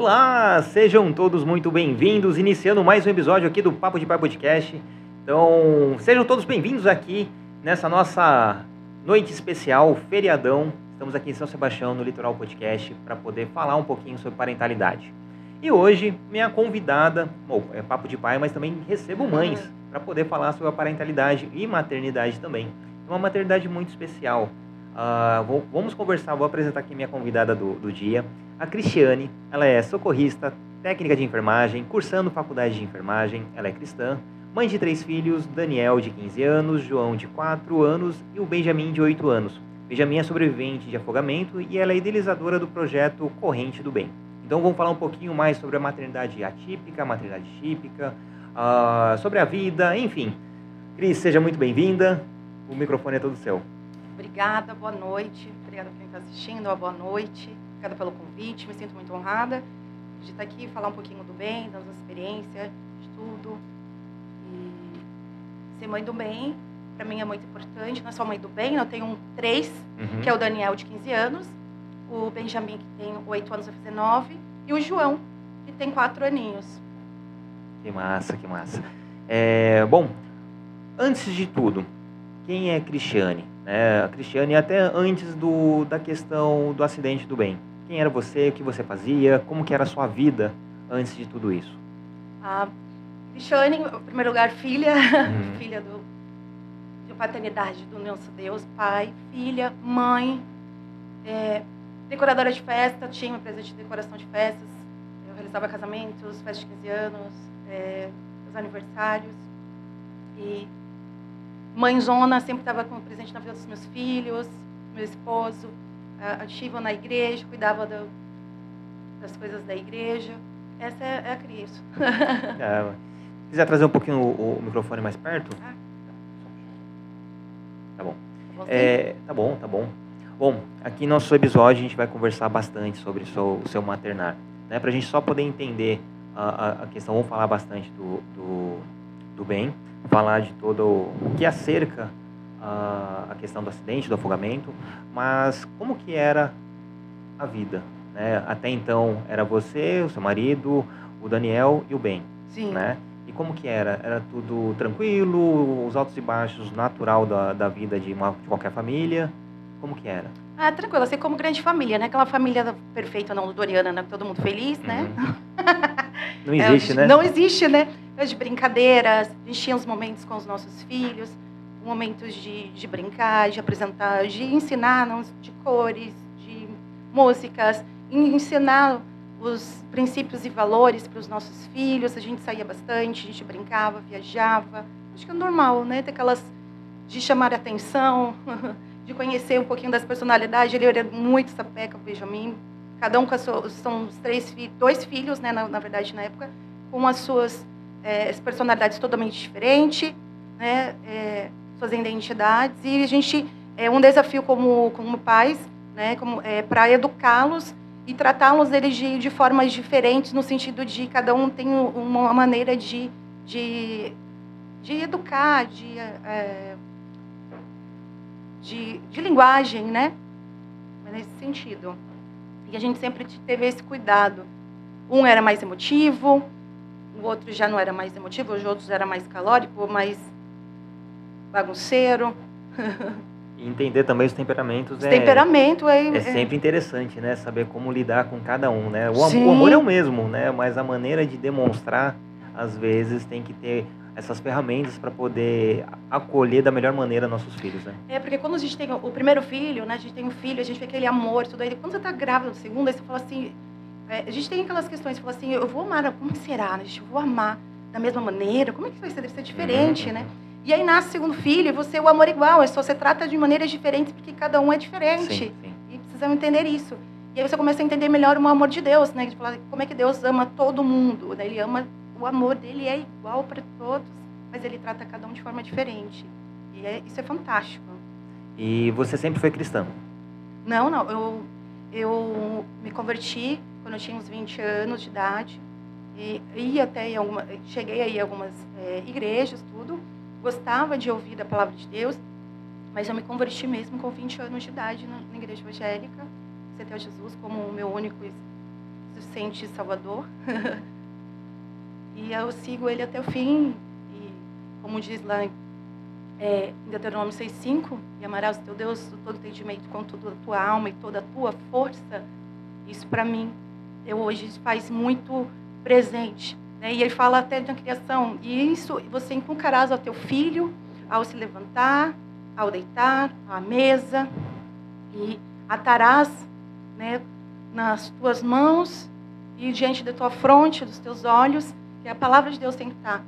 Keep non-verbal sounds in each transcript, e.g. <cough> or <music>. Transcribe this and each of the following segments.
Olá, sejam todos muito bem-vindos, iniciando mais um episódio aqui do Papo de Pai Podcast. Então, sejam todos bem-vindos aqui nessa nossa noite especial, feriadão. Estamos aqui em São Sebastião, no Litoral Podcast, para poder falar um pouquinho sobre parentalidade. E hoje, minha convidada, bom, é Papo de Pai, mas também recebo mães para poder falar sobre a parentalidade e maternidade também. É uma maternidade muito especial. Uh, vou, vamos conversar, vou apresentar aqui minha convidada do, do dia, a Cristiane. Ela é socorrista, técnica de enfermagem, cursando faculdade de enfermagem. Ela é cristã, mãe de três filhos: Daniel, de 15 anos, João, de 4 anos e o Benjamin, de 8 anos. Benjamin é sobrevivente de afogamento e ela é idealizadora do projeto Corrente do Bem. Então vamos falar um pouquinho mais sobre a maternidade atípica, a maternidade típica, uh, sobre a vida, enfim. Cris, seja muito bem-vinda. O microfone é todo seu. Obrigada, boa noite. Obrigada por quem está assistindo, boa noite. Obrigada pelo convite, me sinto muito honrada de estar aqui falar um pouquinho do bem, das nossas experiências, de tudo. E ser mãe do bem, para mim é muito importante. Não é só mãe do bem, eu tenho um três, uhum. que é o Daniel, de 15 anos, o Benjamin, que tem 8 anos, vai fazer 9, e o João, que tem 4 aninhos. Que massa, que massa. É, bom, antes de tudo, quem é Cristiane? É, a Cristiane, até antes do, da questão do acidente do bem. Quem era você? O que você fazia? Como que era a sua vida antes de tudo isso? A Cristiane, em primeiro lugar, filha, uhum. <laughs> filha do, de paternidade do nosso Deus, pai, filha, mãe, é, decoradora de festa, tinha uma empresa de decoração de festas, eu realizava casamentos, festas de 15 anos, é, os aniversários, e mãezona, sempre estava presente na vida dos meus filhos, meu esposo, ativa na igreja, cuidava do, das coisas da igreja. Essa é, é a Cris. <laughs> é, se quiser trazer um pouquinho o, o microfone mais perto? Ah. Tá bom. Tá bom, é, tá bom, tá bom. Bom, aqui no nosso episódio a gente vai conversar bastante sobre o seu, o seu maternar. Né? Para a gente só poder entender a, a, a, questão, vamos falar bastante do, do, do bem, falar de todo o que acerca a, questão do acidente, do afogamento, mas como que era a vida? Né? Até então era você, o seu marido, o Daniel e o Ben. Sim. Né? E como que era? Era tudo tranquilo, os altos e baixos natural da, da vida de, uma, de qualquer família? Como que era? Ah, tranquilo, assim como grande família, né? Aquela família perfeita, não Doriana, né? Todo mundo feliz, né? Uhum. <laughs> Não existe, é, né? Não existe, né? De brincadeiras, a gente tinha os momentos com os nossos filhos, momentos de, de brincar, de apresentar, de ensinar de cores, de músicas, ensinar os princípios e valores para os nossos filhos. A gente saía bastante, a gente brincava, viajava. Acho que é normal, né? Ter aquelas de chamar a atenção, <laughs> de conhecer um pouquinho das personalidades. Ele era muito sapeca, o Benjamin. Cada um com as suas, são os três dois filhos, né, na, na verdade, na época, com as suas é, personalidades totalmente diferentes, né, é, suas identidades. E a gente, é um desafio como, como pais, né, como, é, para educá-los e tratá-los eles de, de formas diferentes, no sentido de cada um tem uma maneira de, de, de educar, de, é, de, de linguagem, né? Nesse sentido. E a gente sempre teve esse cuidado. Um era mais emotivo, o outro já não era mais emotivo, os outros era mais calórico, mais bagunceiro. E entender também os temperamentos os é, temperamento é, é, é sempre interessante, né? Saber como lidar com cada um, né? O, o amor é o mesmo, né? Mas a maneira de demonstrar, às vezes, tem que ter essas ferramentas para poder acolher da melhor maneira nossos filhos, né? É, porque quando a gente tem o primeiro filho, né? A gente tem um filho, a gente vê aquele amor, tudo aí. Quando você está grávida do segundo, aí você fala assim... É, a gente tem aquelas questões, você fala assim, eu vou amar, como será? Né? Eu vou amar da mesma maneira? Como é que vai ser? Deve ser diferente, uhum. né? E aí nasce o segundo filho e você, o amor é igual, é só você trata de maneiras diferentes porque cada um é diferente. Sim, sim. E precisamos entender isso. E aí você começa a entender melhor o amor de Deus, né? De falar como é que Deus ama todo mundo. Né? Ele ama, o amor dele é igual para todos, mas ele trata cada um de forma diferente. E é, isso é fantástico. E você sempre foi cristã? Não, não. Eu, eu me converti quando eu tinha uns 20 anos de idade. E ia até em alguma, cheguei aí algumas é, igrejas, tudo gostava de ouvir da palavra de Deus, mas eu me converti mesmo com 20 anos de idade na, na igreja evangélica, aceitei Jesus como o meu único sente salvador. <laughs> e eu sigo ele até o fim. E, como diz lá é, em Deuteronômio 6,5, e amarás o teu Deus do todo entendimento com toda a tua alma e toda a tua força, isso para mim, eu hoje faz muito presente. Né? E ele fala até na criação, e isso você inculcarás ao teu filho ao se levantar, ao deitar, à mesa, e atarás né, nas tuas mãos e diante da tua fronte, dos teus olhos, que a palavra de Deus tem que estar.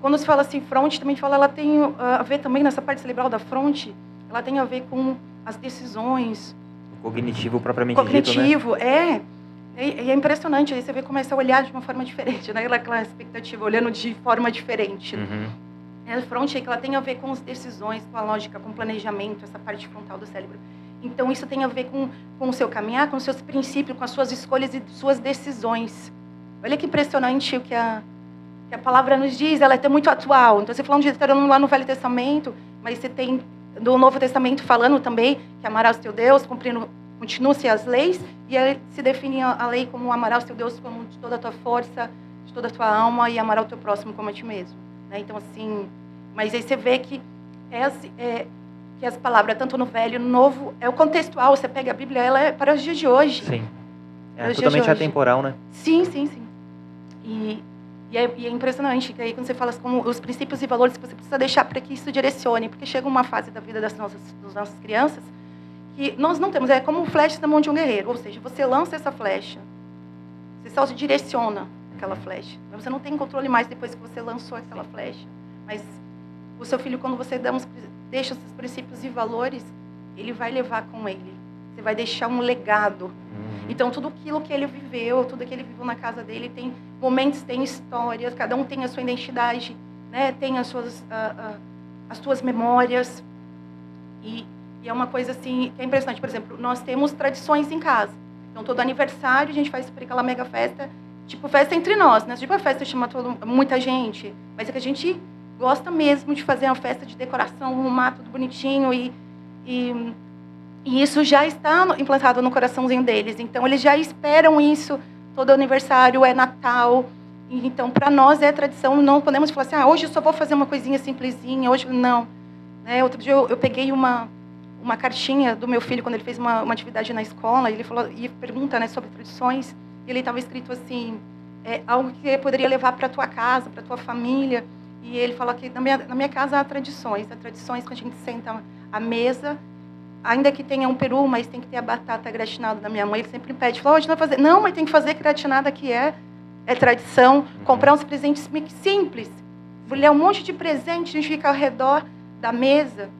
Quando se fala assim, fronte, também fala, ela tem uh, a ver também nessa parte cerebral da fronte, ela tem a ver com as decisões. O cognitivo propriamente cognitivo, dito, né? é. E é impressionante, aí você vê começa a olhar de uma forma diferente, né? Aquela expectativa, olhando de forma diferente. Uhum. É a fronte que ela tem a ver com as decisões, com a lógica, com o planejamento, essa parte frontal do cérebro. Então, isso tem a ver com, com o seu caminhar, com os seus princípios, com as suas escolhas e suas decisões. Olha que impressionante o que a, que a palavra nos diz, ela é muito atual. Então, você falando de Deuteronômio lá no Velho Testamento, mas você tem do Novo Testamento falando também que amarás o teu Deus, cumprindo, continua-se as leis, e aí se define a lei como amarás o teu Deus como de toda a tua força, de toda a tua alma, e amarás o teu próximo como a ti mesmo. Né? Então, assim, mas aí você vê que é, assim, é, que as palavras, tanto no Velho no Novo, é o contextual. Você pega a Bíblia, ela é para os dias de hoje. Sim. É totalmente atemporal, né? Sim, sim, sim. E, e, é, e é impressionante que aí quando você fala como os princípios e valores que você precisa deixar para que isso direcione, porque chega uma fase da vida das nossas, das nossas crianças que nós não temos, é como flecha na mão de um guerreiro, ou seja, você lança essa flecha, você só se direciona aquela flecha, você não tem controle mais depois que você lançou aquela flecha, mas o seu filho, quando você dá uns, deixa esses princípios e valores, ele vai levar com ele. Você vai deixar um legado. Uhum. Então, tudo aquilo que ele viveu, tudo que ele viveu na casa dele, tem momentos, tem histórias, cada um tem a sua identidade, né? tem as suas, uh, uh, as suas memórias. E, e, é uma coisa assim que é impressionante. Por exemplo, nós temos tradições em casa. Então, todo aniversário a gente faz aquela mega festa, tipo festa entre nós, né? Tipo a festa chama todo, muita gente, mas é que a gente gosta mesmo de fazer uma festa de decoração, arrumar tudo bonitinho e, e, e, isso já está implantado no coraçãozinho deles. Então eles já esperam isso. Todo aniversário é Natal. Então para nós é tradição. Não podemos falar assim, ah, hoje eu só vou fazer uma coisinha simplesinha. Hoje não. Né? Outro dia eu, eu peguei uma uma cartinha do meu filho quando ele fez uma, uma atividade na escola. Ele falou e pergunta né, sobre tradições. E ele estava escrito assim, é, algo que poderia levar para tua casa, para tua família. E ele fala que na minha, na minha casa há tradições. Há tradições que a gente senta à mesa, ainda que tenha um peru, mas tem que ter a batata gratinada da minha mãe. Ele sempre pede, fala, hoje não vai fazer. Não, mas tem que fazer gratinada que é, é tradição. Uhum. Comprar uns presentes simples. Ler um monte de presente, a gente fica ao redor da mesa.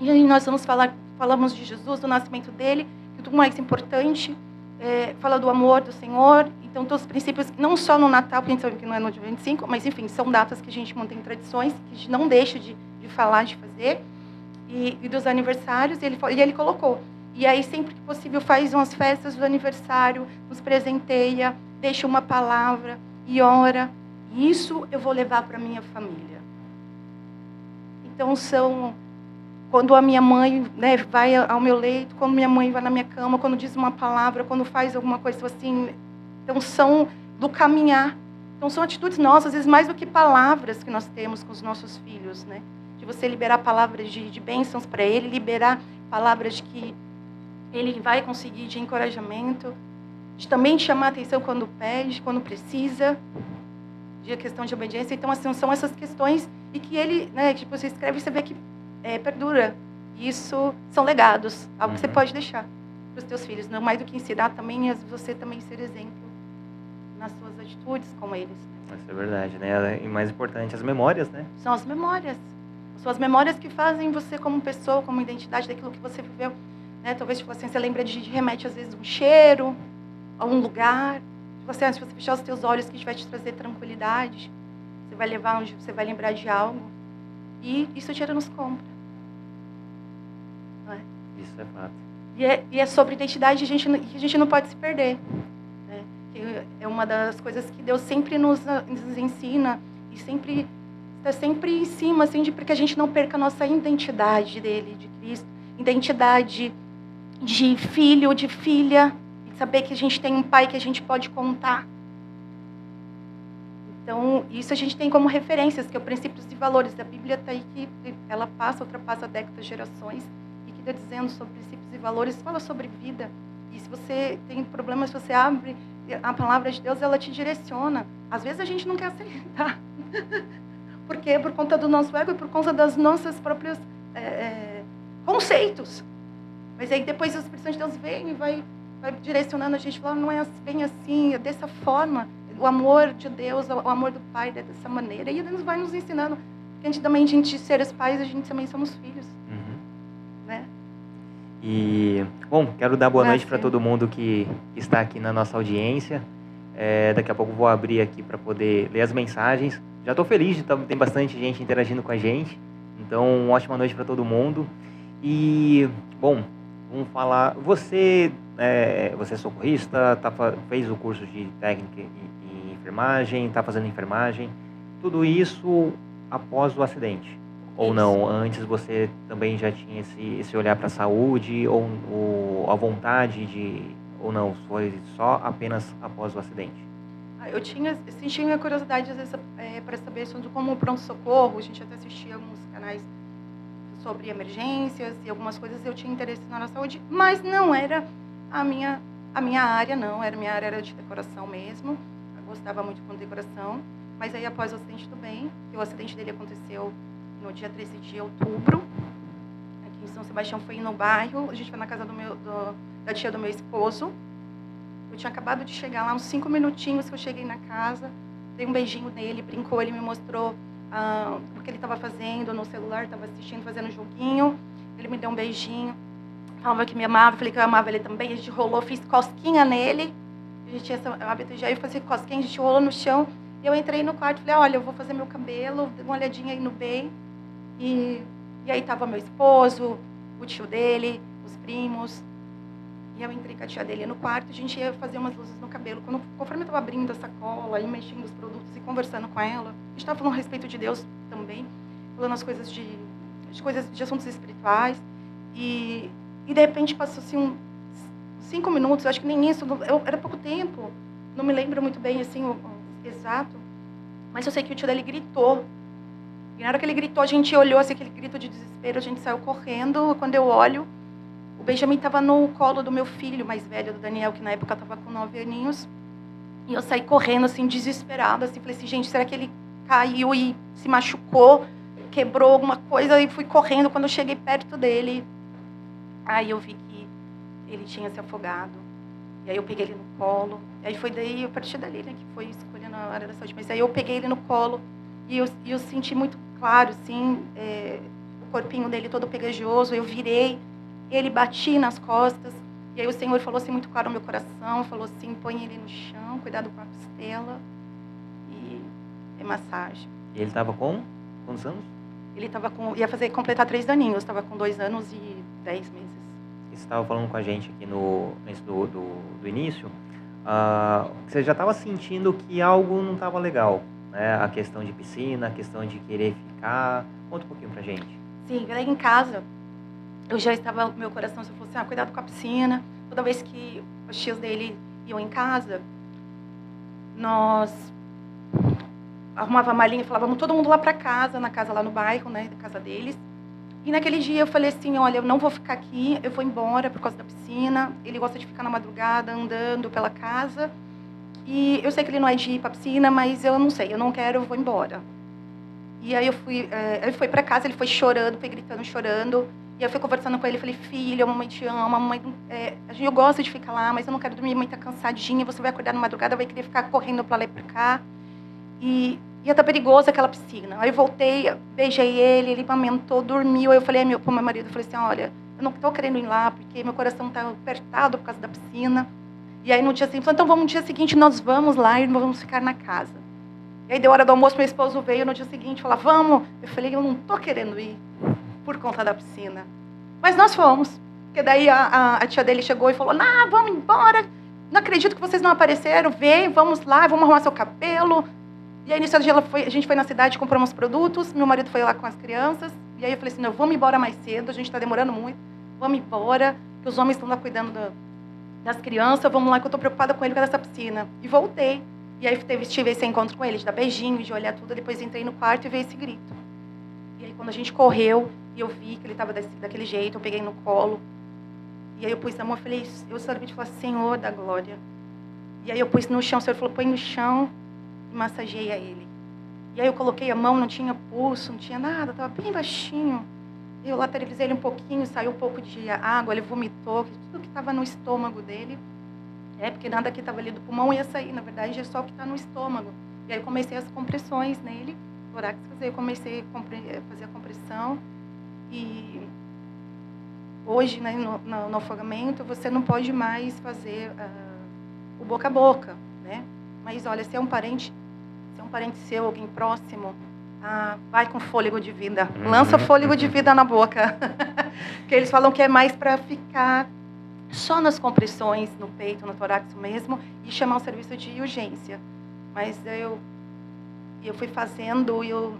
E nós vamos falar, falamos de Jesus, do nascimento dele, que o mais importante é, fala do amor do Senhor. Então, todos os princípios, não só no Natal, porque a gente sabe que não é no dia 25, mas, enfim, são datas que a gente mantém tradições, que a gente não deixa de, de falar, de fazer. E, e dos aniversários, e ele, e ele colocou. E aí, sempre que possível, faz umas festas do aniversário, nos presenteia, deixa uma palavra e ora. E isso eu vou levar para minha família. Então, são quando a minha mãe né, vai ao meu leito, quando minha mãe vai na minha cama, quando diz uma palavra, quando faz alguma coisa assim. Então, são do caminhar. Então, são atitudes nossas, às vezes mais do que palavras que nós temos com os nossos filhos, né? De você liberar palavras de, de bênçãos para ele, liberar palavras que ele vai conseguir de encorajamento, de também chamar atenção quando pede, quando precisa, de questão de obediência. Então, assim, são essas questões e que ele, né, tipo, você escreve e você vê que é, perdura. Isso são legados, algo uhum. que você uhum. pode deixar para os seus filhos. Não mais do que ensinar também, você também ser exemplo nas suas atitudes com eles. Isso é verdade, né? E mais importante, as memórias, né? São as memórias. Suas memórias que fazem você como pessoa, como identidade daquilo que você viveu. Né? Talvez tipo assim, você lembra de, de remete às vezes um cheiro, a um lugar. Tipo se você fechar os seus olhos, que vai te trazer tranquilidade. Você vai levar onde você vai lembrar de algo. E isso tira nos compra. Isso é fato. E é, e é sobre identidade que a gente, que a gente não pode se perder. Né? é uma das coisas que Deus sempre nos, nos ensina e sempre está sempre em cima, assim, de, para que a gente não perca a nossa identidade dele, de Cristo, identidade de filho, de filha, saber que a gente tem um pai que a gente pode contar. Então, isso a gente tem como referências, que é o princípios e valores da Bíblia, está aí que ela passa, ultrapassa décadas, gerações, dizendo sobre princípios e valores, fala sobre vida. E se você tem problemas, se você abre a palavra de Deus, ela te direciona. Às vezes a gente não quer aceitar. <laughs> Porque por conta do nosso ego e por conta das nossas próprias é, é, conceitos. Mas aí depois o Espírito Santo de Deus vem e vai, vai direcionando a gente, fala, não é bem assim, é dessa forma. O amor de Deus, o amor do Pai é dessa maneira. E Deus vai nos ensinando. Porque a gente também, gente ser os pais, a gente também somos filhos. E, bom, quero dar boa ah, noite para todo mundo que está aqui na nossa audiência. É, daqui a pouco vou abrir aqui para poder ler as mensagens. Já estou feliz de ter tem bastante gente interagindo com a gente. Então, uma ótima noite para todo mundo. E, bom, vamos falar. Você, é, você é socorrista, tá, fez o curso de técnica em, em enfermagem, está fazendo enfermagem. Tudo isso após o acidente. Ou não? Antes você também já tinha esse, esse olhar para a saúde ou, ou a vontade de. Ou não? Foi só apenas após o acidente? Ah, eu tinha, sentia curiosidade, às vezes, é, para saber sobre como o pronto-socorro. A gente até assistia alguns canais sobre emergências e algumas coisas. Eu tinha interesse na saúde, mas não era a minha, a minha área, não. Era minha área era de decoração mesmo. Eu gostava muito de decoração. Mas aí, após o acidente do bem, que o acidente dele aconteceu no dia 13 de outubro, aqui em São Sebastião, foi no bairro. A gente foi na casa do meu, do, da tia do meu esposo. Eu tinha acabado de chegar lá, uns cinco minutinhos que eu cheguei na casa. Dei um beijinho nele, brincou, ele me mostrou ah, o que ele estava fazendo no celular, estava assistindo, fazendo um joguinho. Ele me deu um beijinho, falava que me amava, falei que eu amava ele também. A gente rolou, fiz cosquinha nele. A gente tinha esse hábito de aí fazer cosquinha, a gente rolou no chão. E eu entrei no quarto e falei, olha, eu vou fazer meu cabelo, dei uma olhadinha aí no bem. E, e aí tava meu esposo, o tio dele, os primos. E eu entrei com a tia dele no quarto, a gente ia fazer umas luzes no cabelo. Quando, conforme eu estava abrindo a sacola e mexendo os produtos e conversando com ela, a gente estava falando a respeito de Deus também, falando as coisas de, de coisas de assuntos espirituais. E, e de repente passou assim um, cinco minutos, acho que nem isso, eu, era pouco tempo, não me lembro muito bem assim o, o exato, mas eu sei que o tio dele gritou e na hora que ele gritou, a gente olhou, assim, aquele grito de desespero, a gente saiu correndo. Quando eu olho, o Benjamin estava no colo do meu filho mais velho, do Daniel, que na época estava com nove aninhos. E eu saí correndo, assim, desesperada, assim, falei assim, gente, será que ele caiu e se machucou, quebrou alguma coisa? E fui correndo, quando eu cheguei perto dele, aí eu vi que ele tinha se afogado. E aí eu peguei ele no colo. E aí foi daí, a partir dali, né, que foi escolhendo a área da saúde. Mas aí eu peguei ele no colo e eu, eu senti muito claro, assim, é, o corpinho dele todo pegajoso. Eu virei, ele bati nas costas. E aí o Senhor falou assim muito claro no meu coração, falou assim, põe ele no chão, cuidado com a costela e é massagem. E ele estava com quantos anos? Ele estava com, ia fazer completar três aninhos, estava com dois anos e dez meses. Você estava falando com a gente aqui no do, do, do início, uh, você já estava sentindo que algo não estava legal né? A questão de piscina, a questão de querer ficar. Conta um pouquinho pra gente. Sim, em casa, eu já estava, meu coração já falou assim, ah, cuidado com a piscina. Toda vez que os tios dele iam em casa, nós arrumava a malinha e falávamos todo mundo lá para casa, na casa lá no bairro, né, casa deles. E naquele dia eu falei assim, olha, eu não vou ficar aqui, eu vou embora por causa da piscina. Ele gosta de ficar na madrugada andando pela casa. E eu sei que ele não é de ir para piscina, mas eu não sei, eu não quero, eu vou embora. E aí eu fui, é, ele foi para casa, ele foi chorando, foi gritando, chorando. E eu fui conversando com ele, falei, filho, a mamãe te ama, a mamãe, é, eu gosto de ficar lá, mas eu não quero dormir, a tá cansadinha, você vai acordar na madrugada, vai querer ficar correndo para lá e para cá. E ia estar tá perigoso aquela piscina. Aí eu voltei, beijei ele, ele amamentou, dormiu. Aí eu falei meu, pro meu marido, falei assim, olha, eu não estou querendo ir lá, porque meu coração está apertado por causa da piscina. E aí no dia seguinte, então vamos no dia seguinte, nós vamos lá e vamos ficar na casa. E aí deu hora do almoço, meu esposo veio no dia seguinte, falou, vamos. Eu falei, eu não estou querendo ir por conta da piscina. Mas nós fomos. Porque daí a, a, a tia dele chegou e falou, não, vamos embora. Não acredito que vocês não apareceram. Vem, vamos lá, vamos arrumar seu cabelo. E aí, nisso, a, foi, a gente foi na cidade, compramos produtos. Meu marido foi lá com as crianças. E aí eu falei assim, não, vamos embora mais cedo, a gente está demorando muito. Vamos embora, que os homens estão lá cuidando do, das crianças, vamos lá que eu estou preocupada com ele com essa piscina. E voltei. E aí teve, tive esse encontro com ele, de dar beijinho, de olhar tudo. Depois entrei no quarto e veio esse grito. E aí quando a gente correu, e eu vi que ele estava daquele jeito, eu peguei no colo. E aí eu pus a mão e falei, eu solamente falei, Senhor da glória. E aí eu pus no chão, o Senhor falou, põe no chão e massageia ele. E aí eu coloquei a mão, não tinha pulso, não tinha nada, estava bem baixinho. Eu lateralizei ele um pouquinho, saiu um pouco de água, ele vomitou, tudo que estava no estômago dele. É, porque nada que estava ali do pulmão ia sair, na verdade é só o que está no estômago. E aí comecei as compressões nele, torácicas, aí comecei a fazer a compressão. E hoje, né, no, no, no afogamento, você não pode mais fazer uh, o boca a boca, né? Mas olha, se é um parente, se é um parente seu, alguém próximo, ah, vai com fôlego de vida. Uhum. Lança fôlego de vida na boca. <laughs> que eles falam que é mais para ficar só nas compressões, no peito, no tórax mesmo, e chamar o serviço de urgência. Mas eu, eu fui fazendo, eu,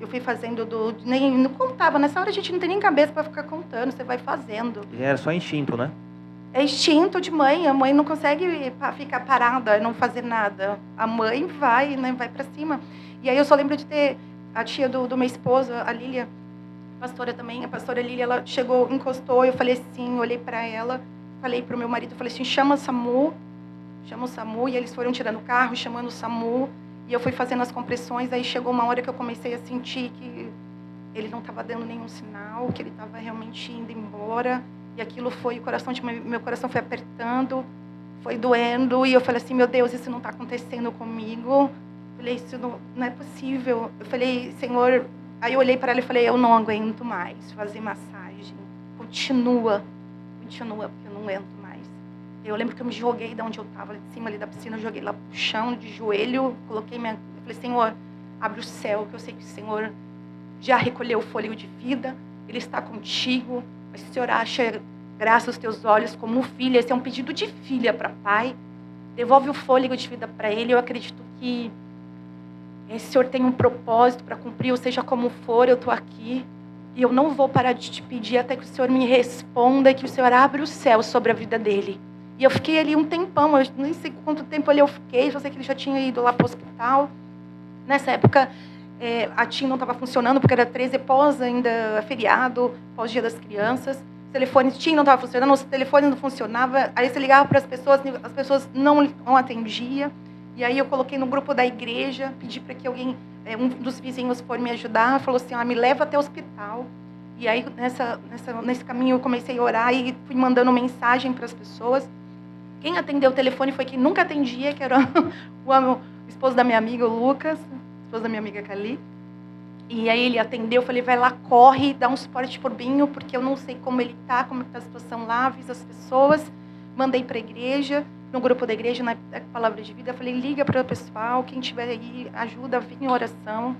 eu fui fazendo do. Nem, não contava. Nessa hora a gente não tem nem cabeça para ficar contando, você vai fazendo. E era só instinto, né? É instinto de mãe. A mãe não consegue ficar parada, não fazer nada. A mãe vai, né, vai para cima. E aí eu só lembro de ter a tia do, do meu esposo, a Lília, pastora também, a pastora Lília, ela chegou, encostou, eu falei assim, olhei para ela, falei para o meu marido, falei assim, chama o SAMU, chama o SAMU, e eles foram tirando o carro, chamando o SAMU, e eu fui fazendo as compressões, aí chegou uma hora que eu comecei a sentir que ele não estava dando nenhum sinal, que ele estava realmente indo embora, e aquilo foi, o coração de meu coração foi apertando, foi doendo, e eu falei assim, meu Deus, isso não está acontecendo comigo, falei, isso não, não é possível. Eu falei, Senhor, aí eu olhei para ela e falei, eu não aguento mais fazer massagem. Continua, continua, porque eu não aguento mais. Eu lembro que eu me joguei de onde eu estava, de cima ali da piscina, eu joguei lá pro chão, de joelho, coloquei minha. Eu falei, Senhor, abre o céu, que eu sei que o Senhor já recolheu o fôlego de vida, Ele está contigo. Mas se o Senhor acha graça aos teus olhos como filho, esse é um pedido de filha para pai, devolve o fôlego de vida para ele. Eu acredito que esse Senhor tem um propósito para cumprir, ou seja como for, eu estou aqui. E eu não vou parar de te pedir até que o Senhor me responda e que o Senhor abra o céu sobre a vida dele. E eu fiquei ali um tempão, eu nem sei quanto tempo ali eu fiquei, só sei que ele já tinha ido lá para o hospital. Nessa época, é, a TIM não estava funcionando, porque era 13 pós ainda feriado, pós-dia das crianças. O telefone TIM não estava funcionando, o telefone não funcionava. Aí você ligava para as pessoas, as pessoas não, não atendiam. E aí eu coloquei no grupo da igreja, pedi para que alguém, é, um dos vizinhos for me ajudar, falou assim, ah, me leva até o hospital. E aí nessa, nessa, nesse caminho eu comecei a orar e fui mandando mensagem para as pessoas. Quem atendeu o telefone foi quem nunca atendia, que era <laughs> o, o esposo da minha amiga, o Lucas, esposo da minha amiga Cali. E aí ele atendeu, eu falei, vai lá, corre, dá um suporte por Binho, porque eu não sei como ele está, como está a situação lá, avisa as pessoas. Mandei para a igreja, no grupo da igreja, na Palavra de Vida, eu falei, liga para o pessoal, quem tiver aí, ajuda, vem em oração.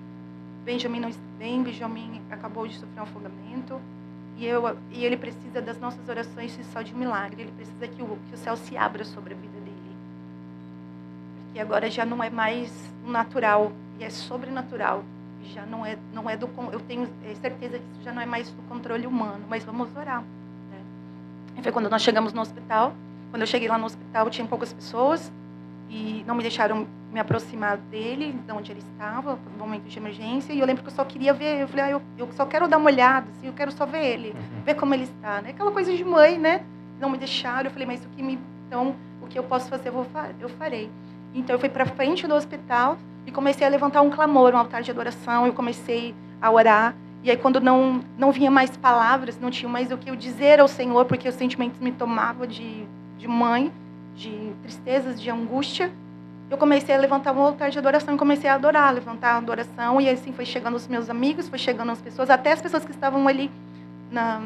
Benjamin não está bem, Benjamin acabou de sofrer um afogamento. E, eu, e ele precisa das nossas orações e só de milagre. Ele precisa que o, que o céu se abra sobre a vida dele. Porque agora já não é mais natural, e é sobrenatural. Já não é, não é do. Eu tenho certeza que isso já não é mais do controle humano, mas vamos orar. Né? E foi quando nós chegamos no hospital. Quando eu cheguei lá no hospital, tinha poucas pessoas e não me deixaram me aproximar dele, de onde ele estava, no momento de emergência. E eu lembro que eu só queria ver, eu falei, ah, eu, eu só quero dar uma olhada, assim, eu quero só ver ele, uhum. ver como ele está, né? Aquela coisa de mãe, né? Não me deixaram. Eu falei, mas o que me, então, o que eu posso fazer, eu, vou, eu farei. Então eu fui para frente do hospital e comecei a levantar um clamor, um altar de adoração. Eu comecei a orar. E aí quando não não vinha mais palavras, não tinha mais o que eu dizer ao Senhor, porque os sentimentos me tomavam de de mãe, de tristezas, de angústia, eu comecei a levantar um altar de adoração e comecei a adorar, levantar a adoração. E assim foi chegando os meus amigos, foi chegando as pessoas, até as pessoas que estavam ali na,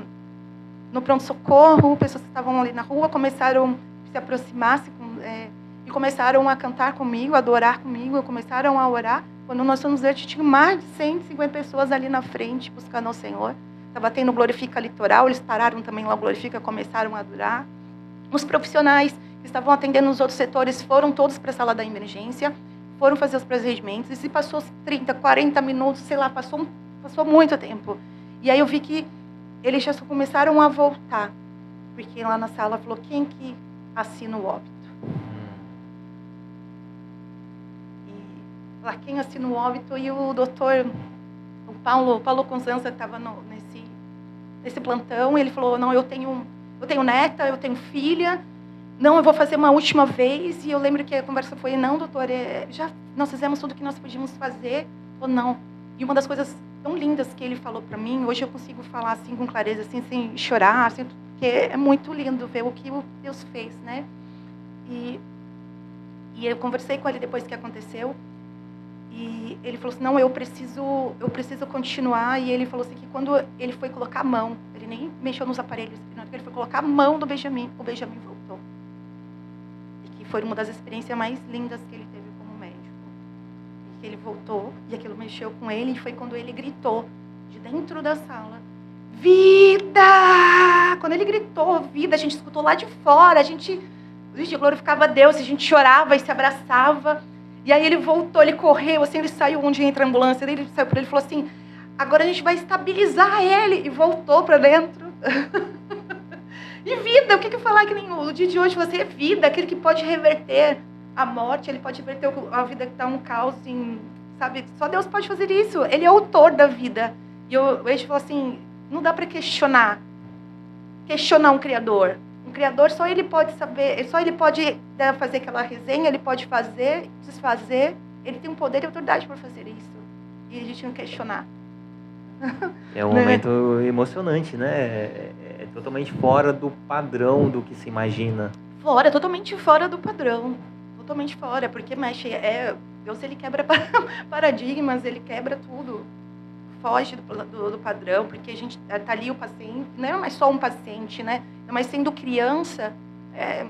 no pronto-socorro, pessoas que estavam ali na rua, começaram a se aproximar se, é, começaram a cantar comigo, a adorar comigo, começaram a orar. Quando nós fomos ver, tinha mais de 150 pessoas ali na frente buscando ao Senhor. Estava tendo Glorifica Litoral, eles pararam também lá, Glorifica, começaram a adorar. Os profissionais que estavam atendendo nos outros setores foram todos para a sala da emergência, foram fazer os procedimentos, e se passou 30, 40 minutos, sei lá, passou, passou muito tempo. E aí eu vi que eles já começaram a voltar, porque lá na sala falou, quem que assina o óbito. E lá quem assina o óbito e o doutor, o Paulo, o Paulo Constança estava nesse, nesse plantão, ele falou, não, eu tenho, eu tenho neta, eu tenho filha, não, eu vou fazer uma última vez. E eu lembro que a conversa foi, não, doutor, é, já nós fizemos tudo o que nós podíamos fazer, ou não. E uma das coisas tão lindas que ele falou para mim, hoje eu consigo falar assim com clareza, assim, sem chorar, assim, porque é muito lindo ver o que Deus fez, né? E, e eu conversei com ele depois que aconteceu, e ele falou assim, não, eu preciso, eu preciso continuar. E ele falou assim que quando ele foi colocar a mão, ele nem mexeu nos aparelhos, ele foi colocar a mão do Benjamin, o Benjamin voltou. E que foi uma das experiências mais lindas que ele teve como médico. E que ele voltou e aquilo mexeu com ele e foi quando ele gritou de dentro da sala, vida! Quando ele gritou vida, a gente escutou lá de fora, a gente, a gente glorificava a Deus, a gente chorava e se abraçava. E aí ele voltou, ele correu, assim, ele saiu onde entra a ambulância, ele saiu para ele e falou assim: agora a gente vai estabilizar ele. E voltou para dentro. <laughs> e vida, o que, que falar que nem o dia de hoje você é vida, aquele que pode reverter a morte, ele pode reverter a vida que está um caos, sabe? Só Deus pode fazer isso. Ele é autor da vida. E eu, eu falou assim: não dá para questionar. Questionar um criador. Criador só ele pode saber, só ele pode né, fazer aquela resenha, ele pode fazer, desfazer. Ele tem um poder e autoridade para fazer isso. E a gente não questionar. É um <laughs> né? momento emocionante, né? É, é totalmente fora do padrão do que se imagina. Fora, totalmente fora do padrão. Totalmente fora, porque mexe. É, Deus ele quebra <laughs> paradigmas, ele quebra tudo foge do, do, do, padrão, porque a gente está ali o paciente, não é mais só um paciente, né? Mas sendo criança, é,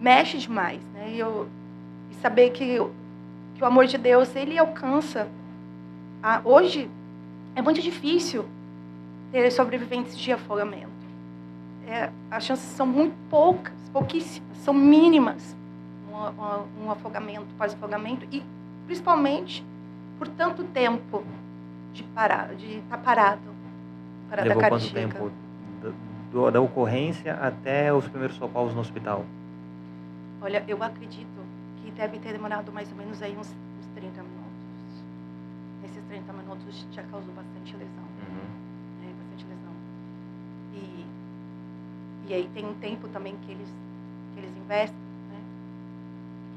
mexe demais, né? E, eu, e saber que, que o amor de Deus, ele alcança. A, hoje, é muito difícil ter sobreviventes de afogamento. É, as chances são muito poucas, pouquíssimas, são mínimas. Um, um, afogamento, pós-afogamento, e principalmente por tanto tempo de parar, de estar tá parado. Parada Levou quanto tempo? Do, da ocorrência até os primeiros socorros no hospital? Olha, eu acredito que deve ter demorado mais ou menos aí uns, uns 30 minutos. Nesses 30 minutos já causou bastante lesão. Uhum. Né? Bastante lesão. E, e aí tem um tempo também que eles, que eles investem, né?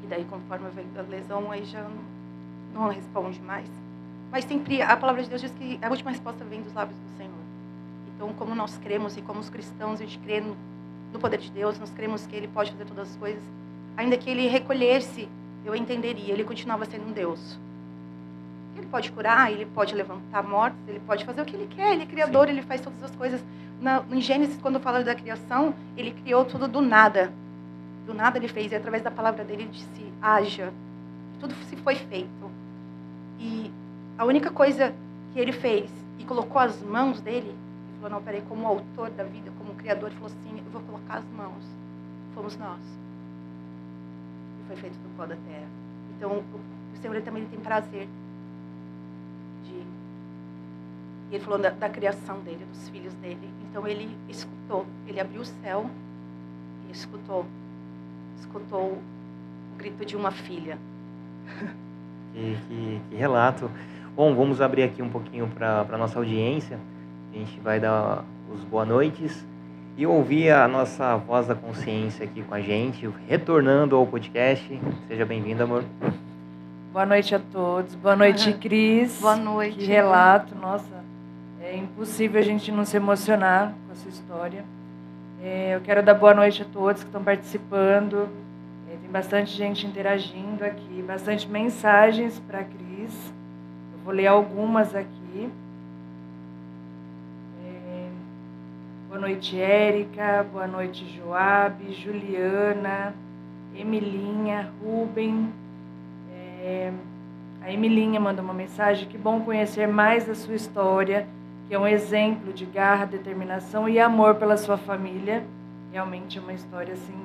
E daí conforme a lesão aí já não, não responde mais. Mas sempre a palavra de Deus diz que a última resposta vem dos lábios do Senhor. Então, como nós cremos e como os cristãos, a gente crê no, no poder de Deus, nós cremos que Ele pode fazer todas as coisas. Ainda que Ele recolhesse, eu entenderia, Ele continuava sendo um Deus. Ele pode curar, Ele pode levantar mortos, Ele pode fazer o que Ele quer. Ele é criador, Sim. Ele faz todas as coisas. Na, em Gênesis, quando fala da criação, Ele criou tudo do nada. Do nada Ele fez, e através da palavra dele Ele disse, haja. Tudo se foi feito. E a única coisa que ele fez e colocou as mãos dele, ele falou, não, peraí, como autor da vida, como criador, ele falou assim, eu vou colocar as mãos. Fomos nós. E foi feito do pó da terra. Então, o Senhor ele também tem prazer de... E ele falou da, da criação dele, dos filhos dele. Então, ele escutou. Ele abriu o céu e escutou. Escutou o grito de uma filha. <laughs> Que, que, que relato. Bom, vamos abrir aqui um pouquinho para a nossa audiência. A gente vai dar os boa noites e ouvir a nossa voz da consciência aqui com a gente, retornando ao podcast. Seja bem-vindo, amor. Boa noite a todos. Boa noite, <laughs> Cris. Boa noite. Que relato. Nossa, é impossível a gente não se emocionar com essa história. É, eu quero dar boa noite a todos que estão participando. É, tem bastante gente interagindo aqui, bastante mensagens para a Cris. Vou ler algumas aqui. É... Boa noite, Érica. Boa noite, Joabe, Juliana, Emilinha, Rubem. É... A Emilinha mandou uma mensagem. Que bom conhecer mais da sua história, que é um exemplo de garra, determinação e amor pela sua família. Realmente é uma história assim.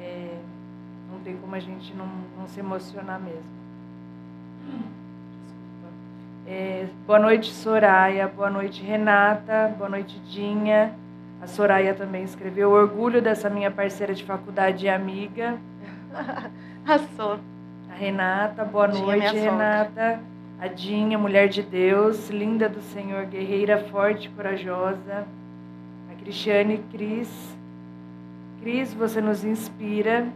É... Não tem como a gente não, não se emocionar mesmo. É, boa noite, Soraya. Boa noite, Renata. Boa noite, Dinha. A Soraya também escreveu orgulho dessa minha parceira de faculdade e amiga. <laughs> Arrasou. A Renata, boa Dinha, noite. Renata. A Dinha, mulher de Deus, linda do Senhor, guerreira, forte e corajosa. A Cristiane Cris. Cris, você nos inspira.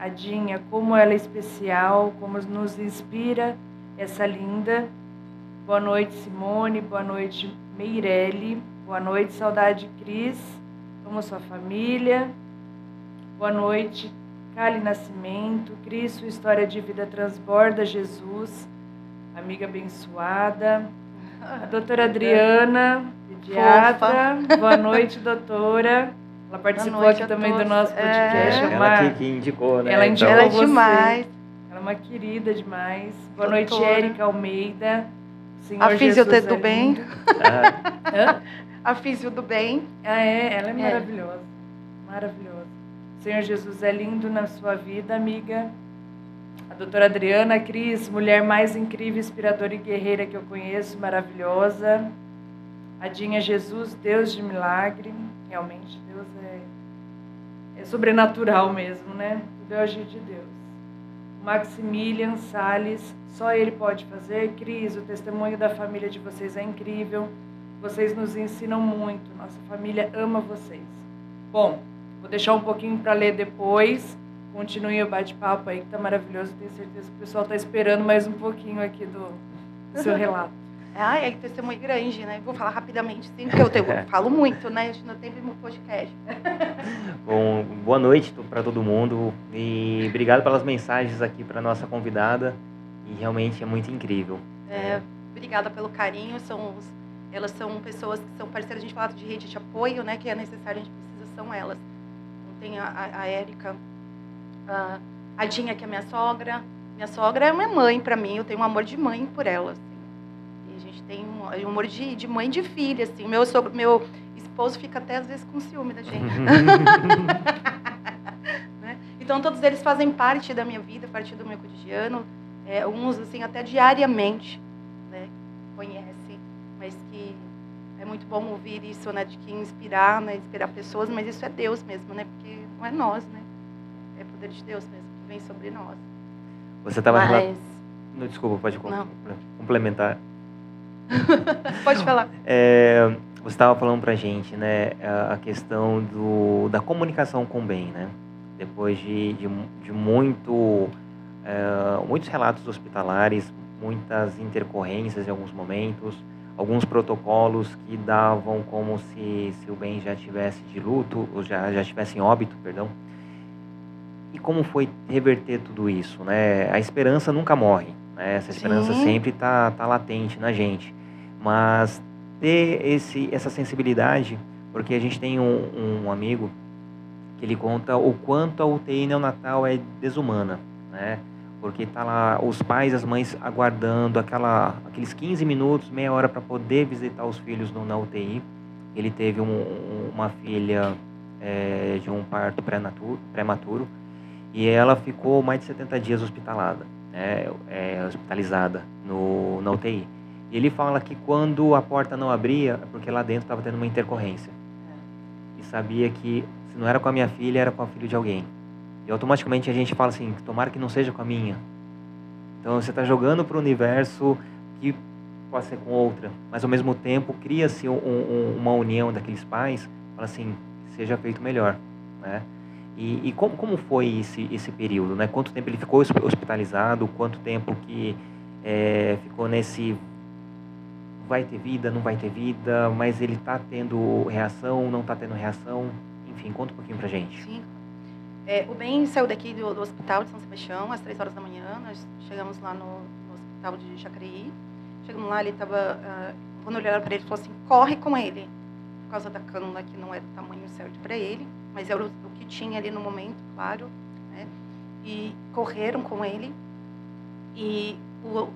A Dinha, como ela é especial, como nos inspira essa linda. Boa noite, Simone. Boa noite, Meirelli. Boa noite, saudade, Cris. Como sua família. Boa noite, Cali Nascimento. Cris, sua história de vida transborda Jesus. Amiga abençoada. A doutora Adriana, pediatra. Boa noite, doutora. Ela participou noite aqui também do todos. nosso podcast. É. uma- Ela que, que indicou, né? Ela Então, indicou Ela é você. demais. Ela é uma querida demais. Boa noite, Doutora. Érica Almeida. Senhor A físio Jesus do é bem. ah? <laughs> A físio do bem. Ah, é, ela é É. maravilhosa. Maravilhosa. O Senhor Jesus é lindo na sua vida, amiga. A doutora Adriana Cris, mulher mais incrível, inspiradora e guerreira que eu conheço, maravilhosa. A Dinha Jesus, Deus de milagre. Realmente, Deus é, é sobrenatural mesmo, né? Tudo é o agir de Deus. Maximilian Salles, só ele pode fazer. Cris, o testemunho da família de vocês é incrível. Vocês nos ensinam muito. Nossa família ama vocês. Bom, vou deixar um pouquinho para ler depois. Continue o bate-papo aí, que tá maravilhoso. Tenho certeza que o pessoal tá esperando mais um pouquinho aqui do seu <laughs> relato. Ai, é testemunho grande, né? Vou falar rapidamente, sim, porque eu, tenho, eu falo <laughs> muito, né? A gente não tem no podcast. <laughs> bom, boa noite para todo mundo e obrigado pelas mensagens aqui para nossa convidada. E realmente é muito incrível. É, obrigada pelo carinho. São elas são pessoas que são parceiras. A gente fala de rede de apoio, né? Que é necessário, a gente precisa, são elas. Então, tem a, a, Érica, a, a Dinha, que é minha sogra. Minha sogra é uma mãe para mim. Eu tenho um amor de mãe por ela. Amor de, de mãe e de filha. Assim. Meu, sogro, meu esposo fica até às vezes com ciúme da gente. <laughs> né? Então todos eles fazem parte da minha vida, parte do meu cotidiano, é, uns assim até diariamente, né? Conhecem, mas que é muito bom ouvir isso, né? De que inspirar, né? Inspirar pessoas, mas isso é Deus mesmo, né? Porque não é nós, né? É poder de Deus mesmo que vem sobre nós. Você estava mas Desculpa, pode com- Não. <laughs> pode falar. É, você estava falando pra gente, né, a- questão do, da comunicação com o bem, né? Depois de, de, de muito, é, muitos relatos hospitalares, muitas intercorrências em alguns momentos, alguns protocolos que davam como se, se o bem já tivesse de luto, ou já, já estivesse em óbito, perdão. E como foi reverter tudo isso, né? A esperança nunca morre, né? Essa esperança Sim. sempre tá, tá latente na gente. Mas ter esse, essa sensibilidade, porque a gente tem um, um amigo que ele conta o quanto a UTI neonatal é desumana, né? Porque tá lá os pais as mães aguardando aquela, aqueles 15 minutos, meia hora para poder visitar os filhos no, na UTI. Ele teve um- um- uma filha eh, de um parto prematuro e ela ficou mais de 70 dias hospitalada, né? É, hospitalizada no, na UTI. E ele fala que quando a porta não abria, é porque lá dentro estava tendo uma intercorrência. E sabia que se não era com a minha filha, era com a filha de alguém. E automaticamente a gente fala assim, tomara que não seja com a minha. Então você está jogando para o universo que pode ser com outra. Mas ao mesmo tempo cria-se um- um- uma união daqueles pais, fala assim, seja feito melhor. Né? E, e como, como foi esse, esse período? Né? Quanto tempo ele ficou hosp- hospitalizado? Quanto tempo que eh, ficou nesse vai ter vida, não vai ter vida, mas ele está tendo reação, não está tendo reação? Enfim, conta um pouquinho pra gente. Sim. É, o Ben saiu daqui do, do hospital de São Sebastião às três horas da manhã. Nós chegamos lá no, no hospital de Jacareí. Chegamos lá, ele estava. quando olharam para ele, falou assim: corre com ele. Por causa da cânula que não era o tamanho certo para ele, mas era o, o que tinha ali no momento, claro. Né? E correram com ele. E o,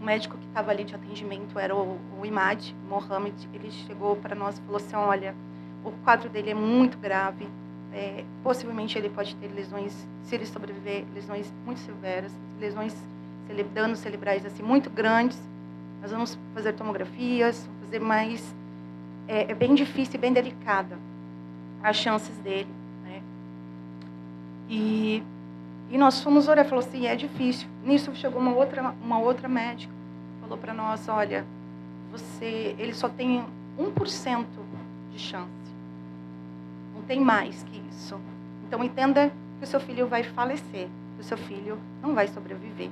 o médico que estava ali de atendimento era o, o Imad Mohamed. Ele chegou para nós e falou assim: olha, o quadro dele é muito grave. É, possivelmente ele pode ter lesões, se ele sobreviver, lesões muito severas, lesões, danos cerebrais assim muito grandes. Nós vamos fazer tomografias, fazer mais é, é bem difícil e bem delicada as chances dele. Né? E, e nós fomos orar, falou assim, é difícil. Nisso chegou uma outra, uma outra médica, falou para nós, olha, você, ele só tem 1% de chance. Não tem mais que isso. Então entenda que o seu filho vai falecer, que o seu filho não vai sobreviver.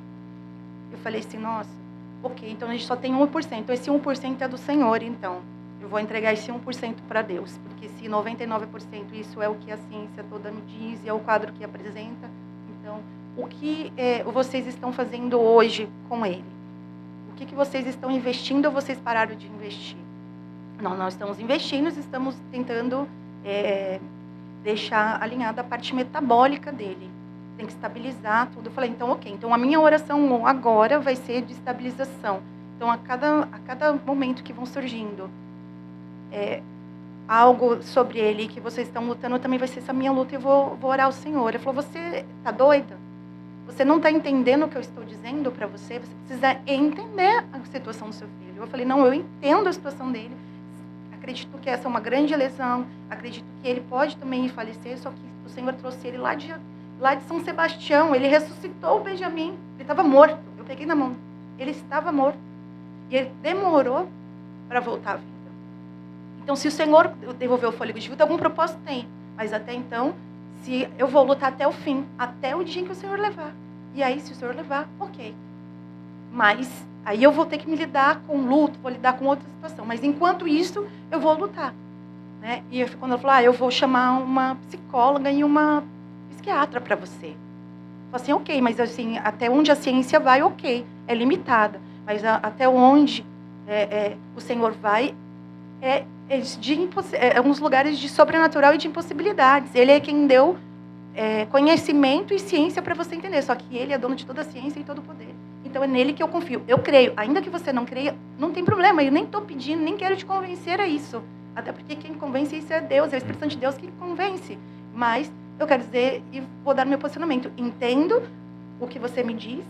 Eu falei assim, nossa, ok, então a gente só tem 1%. Então esse 1% é do Senhor, então. Eu vou entregar esse 1% para Deus, porque se 99% isso é o que a ciência toda me diz e é o quadro que apresenta, o que é, vocês estão fazendo hoje com ele? O que, que vocês estão investindo ou vocês pararam de investir? Não, nós estamos investindo, estamos tentando é, deixar alinhada a parte metabólica dele. Tem que estabilizar tudo. Eu falei, então, ok. Então, a minha oração agora vai ser de estabilização. Então, a cada, a cada momento que vão surgindo é, algo sobre ele que vocês estão lutando, também vai ser essa minha luta e eu vou, vou orar ao Senhor. Ele falou, você está doida? Você não está entendendo o que eu estou dizendo para você? Você precisa entender a situação do seu filho. Eu falei, não, eu entendo a situação dele acredito que essa é uma grande lesão, acredito que ele pode também falecer, só que o Senhor trouxe ele lá de, lá de São Sebastião, ele ressuscitou o Benjamim, ele estava morto, eu peguei na mão, ele estava morto, e ele demorou para voltar à vida. Então, se o Senhor devolveu o fôlego de vida, algum propósito tem, mas até então, se eu vou lutar até o fim, até o dia em que o Senhor levar. E aí, se o Senhor levar, ok. Mas Aí eu vou ter que me lidar com luto, vou lidar com outra situação. Mas enquanto isso, eu vou lutar. Né? E eu, quando eu falo, ah, eu vou chamar uma psicóloga e uma psiquiatra para você. Eu falo assim, ok, mas assim, até onde a ciência vai, ok, é limitada. Mas a, até onde é, é, o Senhor vai, é, é, de é, é uns lugares de sobrenatural e de impossibilidades. Ele é quem deu é, conhecimento e ciência para você entender. Só que ele é dono de toda a ciência e todo o poder. Então é nele que eu confio. Eu creio. Ainda que você não creia, não tem problema. Eu nem estou pedindo, nem quero te convencer a isso. Até porque quem convence isso é Deus, é o Espírito Santo de Deus que convence. Mas eu quero dizer e vou dar meu posicionamento. Entendo o que você me diz,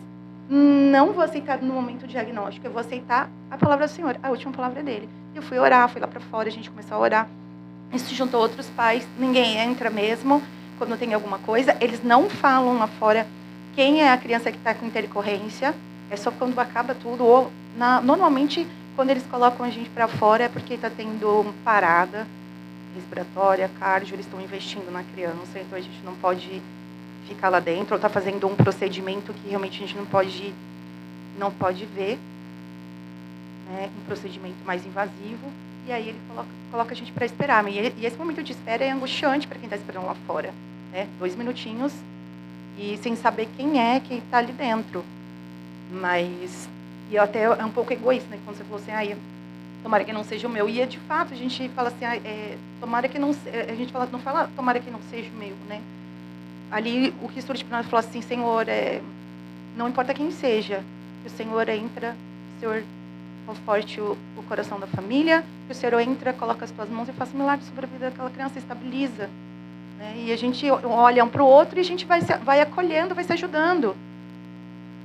não vou aceitar no momento diagnóstico, eu vou aceitar a palavra do Senhor, a última palavra dele. Eu fui orar, fui lá para fora, a gente começou a orar. Se juntou outros pais, ninguém entra mesmo quando tem alguma coisa. Eles não falam lá fora quem é a criança que está com intercorrência. É só quando acaba tudo. Ou na, normalmente, quando eles colocam a gente para fora, é porque está tendo parada respiratória, cardio, eles estão investindo na criança, então a gente não pode ficar lá dentro, ou está fazendo um procedimento que realmente a gente não pode, não pode ver, né, um procedimento mais invasivo, e aí ele coloca, coloca a gente para esperar. E, e, esse momento de espera é angustiante para quem está esperando lá fora. Né? Dois minutinhos e sem saber quem é que está ali dentro. Mas, e até é um pouco egoísta, né? Quando você falou assim, ah, tomara que não seja o meu. E é de fato, a gente fala assim, é, tomara que não, a gente fala, não fala, tomara que não seja o meu, né? Ali o Cristo de nós falou assim, Senhor, é, não importa quem seja, que o Senhor entra, o Senhor conforte o, o coração da família, que o Senhor entra, coloca as tuas mãos e faça um milagre sobre a vida daquela criança, estabiliza. Né? E a gente olha um para o outro e a gente vai, vai acolhendo, vai se ajudando.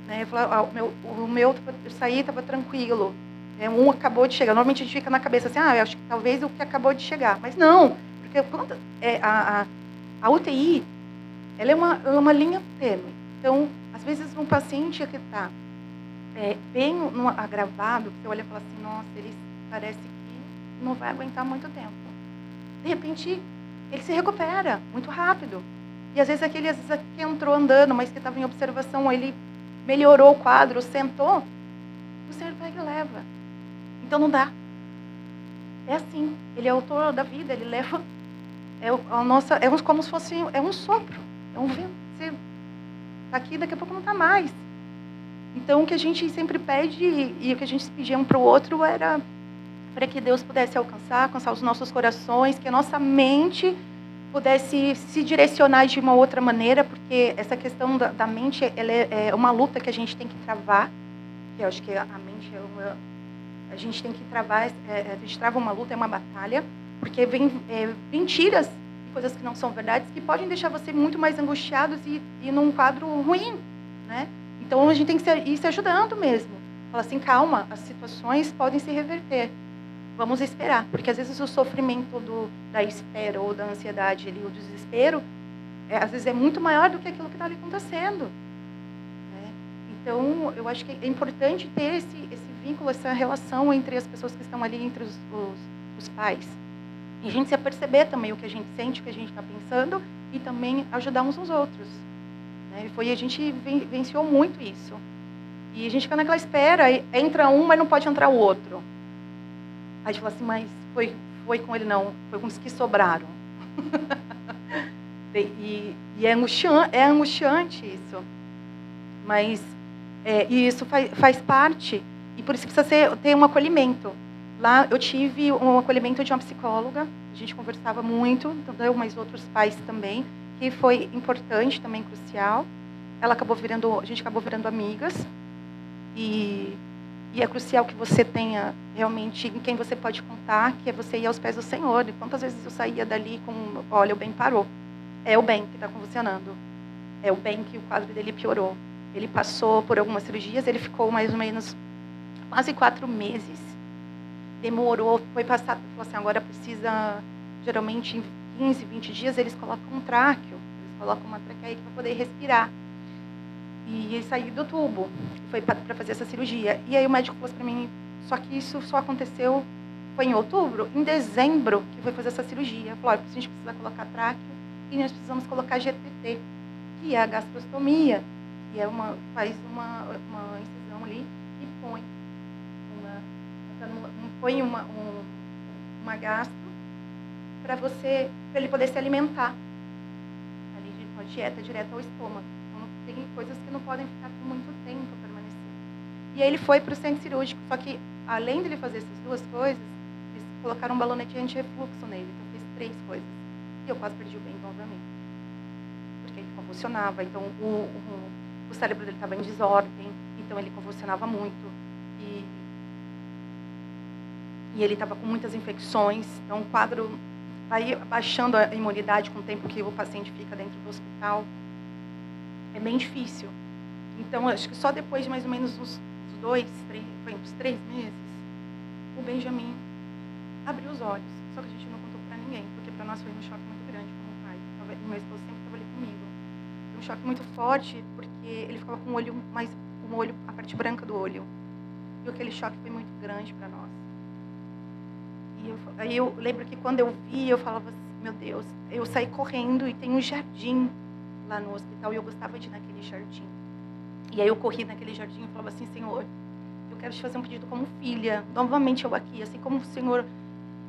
Né? Falo, ah, o meu, o meu eu saí estava tranquilo. É, um acabou de chegar. Normalmente a gente fica na cabeça assim, ah, eu acho que talvez o que acabou de chegar. Mas não, porque quando, é, a, a, a, UTI ela é uma, é uma linha tênue. Então, às vezes, um paciente que está é, bem no, agravado, você olha e fala assim, nossa, ele parece que não vai aguentar muito tempo. De repente, ele se recupera muito rápido. E às vezes aquele às vezes, que entrou andando, mas que estava em observação, ele melhorou o quadro, sentou, o Senhor pega e leva. Então não dá. É assim. Ele é autor da vida, ele leva. É a nossa, é como se fosse é um sopro, é um vento. Você está aqui, daqui a pouco não está mais. Então o que a gente sempre pede e o que a gente pedia um para o outro era para que Deus pudesse alcançar, alcançar os nossos corações, que a nossa mente pudesse se direcionar de uma outra maneira, porque essa questão da, da mente ela é, é, uma luta que a gente tem que travar, que eu acho que a mente é uma, a gente tem que travar, é, é, a gente trava uma luta, é uma batalha, porque vem é, mentiras coisas que não são verdades que podem deixar você muito mais angustiado e, e num quadro ruim, né? Então a gente tem que ir se ajudando mesmo. Falar assim, calma, as situações podem se reverter. vamos esperar, porque às vezes o sofrimento do, da espera ou da ansiedade ali, o desespero, é, às vezes é muito maior do que aquilo que está acontecendo. Né? Então, eu acho que é importante ter esse, esse vínculo, essa relação entre as pessoas que estão ali, entre os, os, os pais. E a gente se aperceber também o que a gente sente, o que a gente está pensando e também ajudar uns aos outros. Né? Foi a gente venciou muito isso. E a gente fica naquela espera, entra um, mas não pode entrar o outro. Aí a gente fala assim, mas foi, foi com ele não, foi com os que sobraram. <laughs> e, e é, angustiante, é angustiante isso. Mas é, e isso faz, faz parte, e por isso precisa ser, ter um acolhimento. Lá eu tive um acolhimento de uma psicóloga, a gente conversava muito, entendeu? mas outros pais também, que foi importante também, crucial. Ela acabou virando, a gente acabou virando amigas, e, e é crucial que você tenha realmente em quem você pode contar, que é você ir aos pés do Senhor. E quantas vezes eu saía dali com, olha, o bem parou. É o bem que está convulsionando. É o bem que o quadro dele piorou. Ele passou por algumas cirurgias, ele ficou mais ou menos quase quatro meses. Demorou, foi passado, falou assim, agora precisa, geralmente 15, 20 dias, eles colocam um tráqueo, eles colocam uma traqueia para poder respirar. E ele saiu do tubo, foi para fazer essa cirurgia. E aí o médico falou para mim, só que isso só aconteceu, foi em outubro, em dezembro que foi fazer essa cirurgia. Falou, a gente precisa colocar tráqueo e nós precisamos colocar GTT, que é a gastrostomia, que é uma, faz uma, uma incisão ali e põe uma, põe uma, um, uma gastro para você, para ele poder se alimentar ali de uma dieta direta ao estômago tem coisas que não podem ficar por muito tempo permanecendo. E aí ele foi para o centro cirúrgico, só que além dele fazer essas duas coisas, eles colocaram um balonete anti-refluxo nele, então fez três coisas. E eu quase perdi o bem novamente. Porque ele convulsionava, então o, o, o cérebro dele estava em desordem, então ele convulsionava muito. E, e ele estava com muitas infecções, então o quadro vai baixando a imunidade com o tempo que o paciente fica dentro do hospital. É bem difícil. Então, acho que só depois de mais ou menos uns dois, três, foi uns três meses, o Benjamin abriu os olhos. Só que a gente não contou para ninguém, porque para nós foi um choque muito grande como pai. O meu esposo sempre estava ali comigo. Foi um choque muito forte, porque ele ficava com o olho mais, um olho, a parte branca do olho. E aquele choque foi muito grande para nós. Eu, aí eu lembro que quando eu vi, eu falava assim, meu Deus, eu saí correndo e tem um jardim lá no hospital e eu gostava de ir naquele jardim. E aí eu corri naquele jardim e falava assim, Senhor, eu quero te fazer um pedido como filha. Novamente eu aqui, assim como o Senhor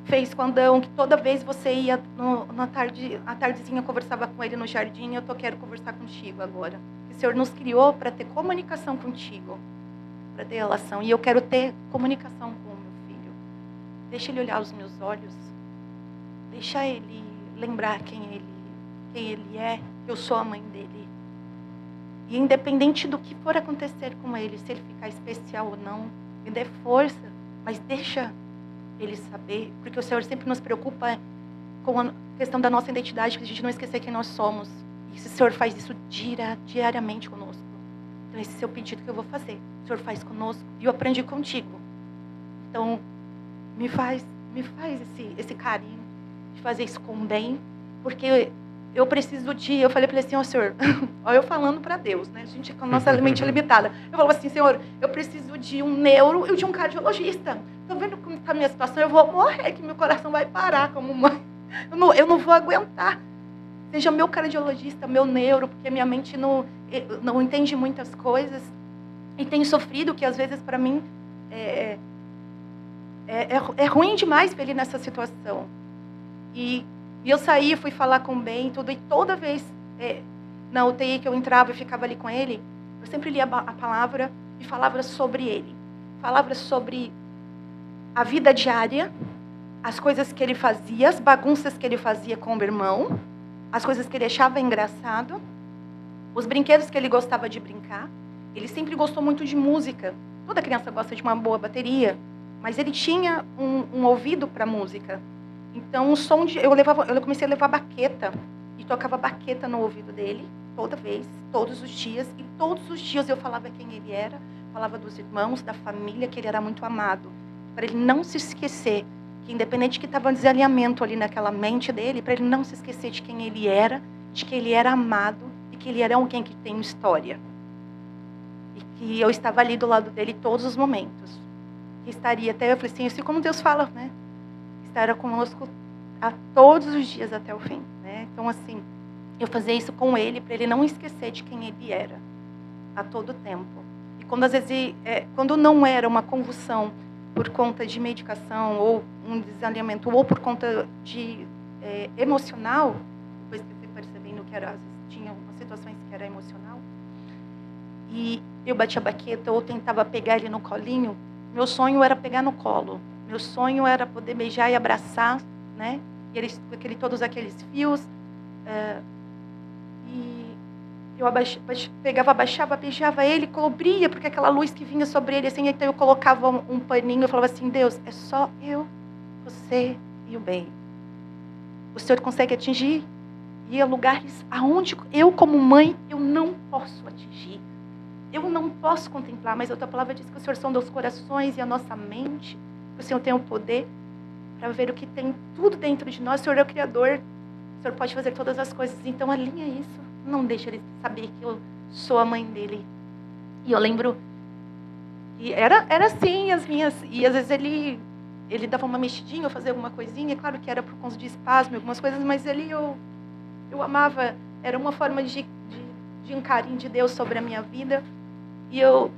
fez com Adão, que toda vez você ia no, na tarde, a tardezinha conversava com ele no jardim, eu tô, quero conversar contigo agora. Que o Senhor nos criou para ter comunicação contigo, para ter relação. E eu quero ter comunicação com. Deixa ele olhar os meus olhos. Deixa ele lembrar quem ele, quem ele é eu sou a mãe dele. E independente do que for acontecer com ele, se ele ficar especial ou não, me dê força, mas deixa ele saber, porque o Senhor sempre nos preocupa com a questão da nossa identidade, para a gente não esquecer quem nós somos. E o Senhor faz isso diariamente conosco. Então esse é o pedido que eu vou fazer. O Senhor faz conosco e eu aprendi contigo. Então me faz, me faz esse, esse carinho de fazer isso com bem, porque eu preciso de. Eu falei para ele assim, ó oh, senhor, <laughs> olha eu falando para Deus, né? A gente com a nossa <laughs> mente é limitada. Eu falava assim, senhor, eu preciso de um neuro e de um cardiologista. Estou vendo como está a minha situação, eu vou morrer, que meu coração vai parar como mãe. Eu não, eu não vou aguentar. Seja meu cardiologista, meu neuro, porque minha mente não, não entende muitas coisas. E tem sofrido, que às vezes para mim é, é, é, é ruim demais ver ele nessa situação. E e eu saí, fui falar com o Ben, tudo, e toda vez é, na UTI que eu entrava e ficava ali com ele, eu sempre lia a palavra e falava sobre ele. Falava sobre a vida diária, as coisas que ele fazia, as bagunças que ele fazia com o irmão, as coisas que ele achava engraçado, os brinquedos que ele gostava de brincar. Ele sempre gostou muito de música. Toda criança gosta de uma boa bateria, mas ele tinha um, um ouvido para música. Então, o som de, eu levava, eu comecei a levar baqueta e tocava baqueta no ouvido dele toda vez, todos os dias, e todos os dias eu falava quem ele era, falava dos irmãos, da família, que ele era muito amado, para ele não se esquecer que independente que estava um desalinhamento ali naquela mente dele, para ele não se esquecer de quem ele era, de que ele era amado e que ele era alguém que tem história. E que eu estava ali do lado dele todos os momentos. Que estaria até, eu falei assim, assim como Deus fala, né? Estará conosco a todos os dias até o fim, né? Então assim, eu fazia isso com ele para ele não esquecer de quem ele era a todo tempo. E quando às vezes, é, quando não era uma convulsão por conta de medicação ou um desalinhamento ou por conta de é, emocional, depois que eu fui percebendo que era, tinha umas situações que era emocional, e eu batia a baqueta ou tentava pegar ele no colinho, meu sonho era pegar no colo. Meu sonho era poder beijar e abraçar, né? E eles, aquele, todos aqueles fios. É, e eu pegava, abaixava, beijava ele, cobria, porque aquela luz que vinha sobre ele, assim, então eu colocava um, um paninho, eu falava assim, Deus, é só eu, você e o bem. O Senhor consegue atingir e a lugares aonde eu, como mãe, eu não posso atingir. Eu não posso contemplar, mas a tua palavra diz que o Senhor são dos corações e a nossa mente, que o Senhor tem o poder para ver o que tem tudo dentro de nós. O Senhor é o Criador, o Senhor pode fazer todas as coisas. Então alinha isso não deixa ele saber que eu sou a mãe dele. E eu lembro que era, era assim as minhas. E às vezes ele, ele dava uma mexidinha, eu fazia alguma coisinha. Claro que era por conta de espasmo, algumas coisas, mas ele eu, eu amava. Era uma forma de, de, de um carinho de Deus sobre a minha vida. E eu,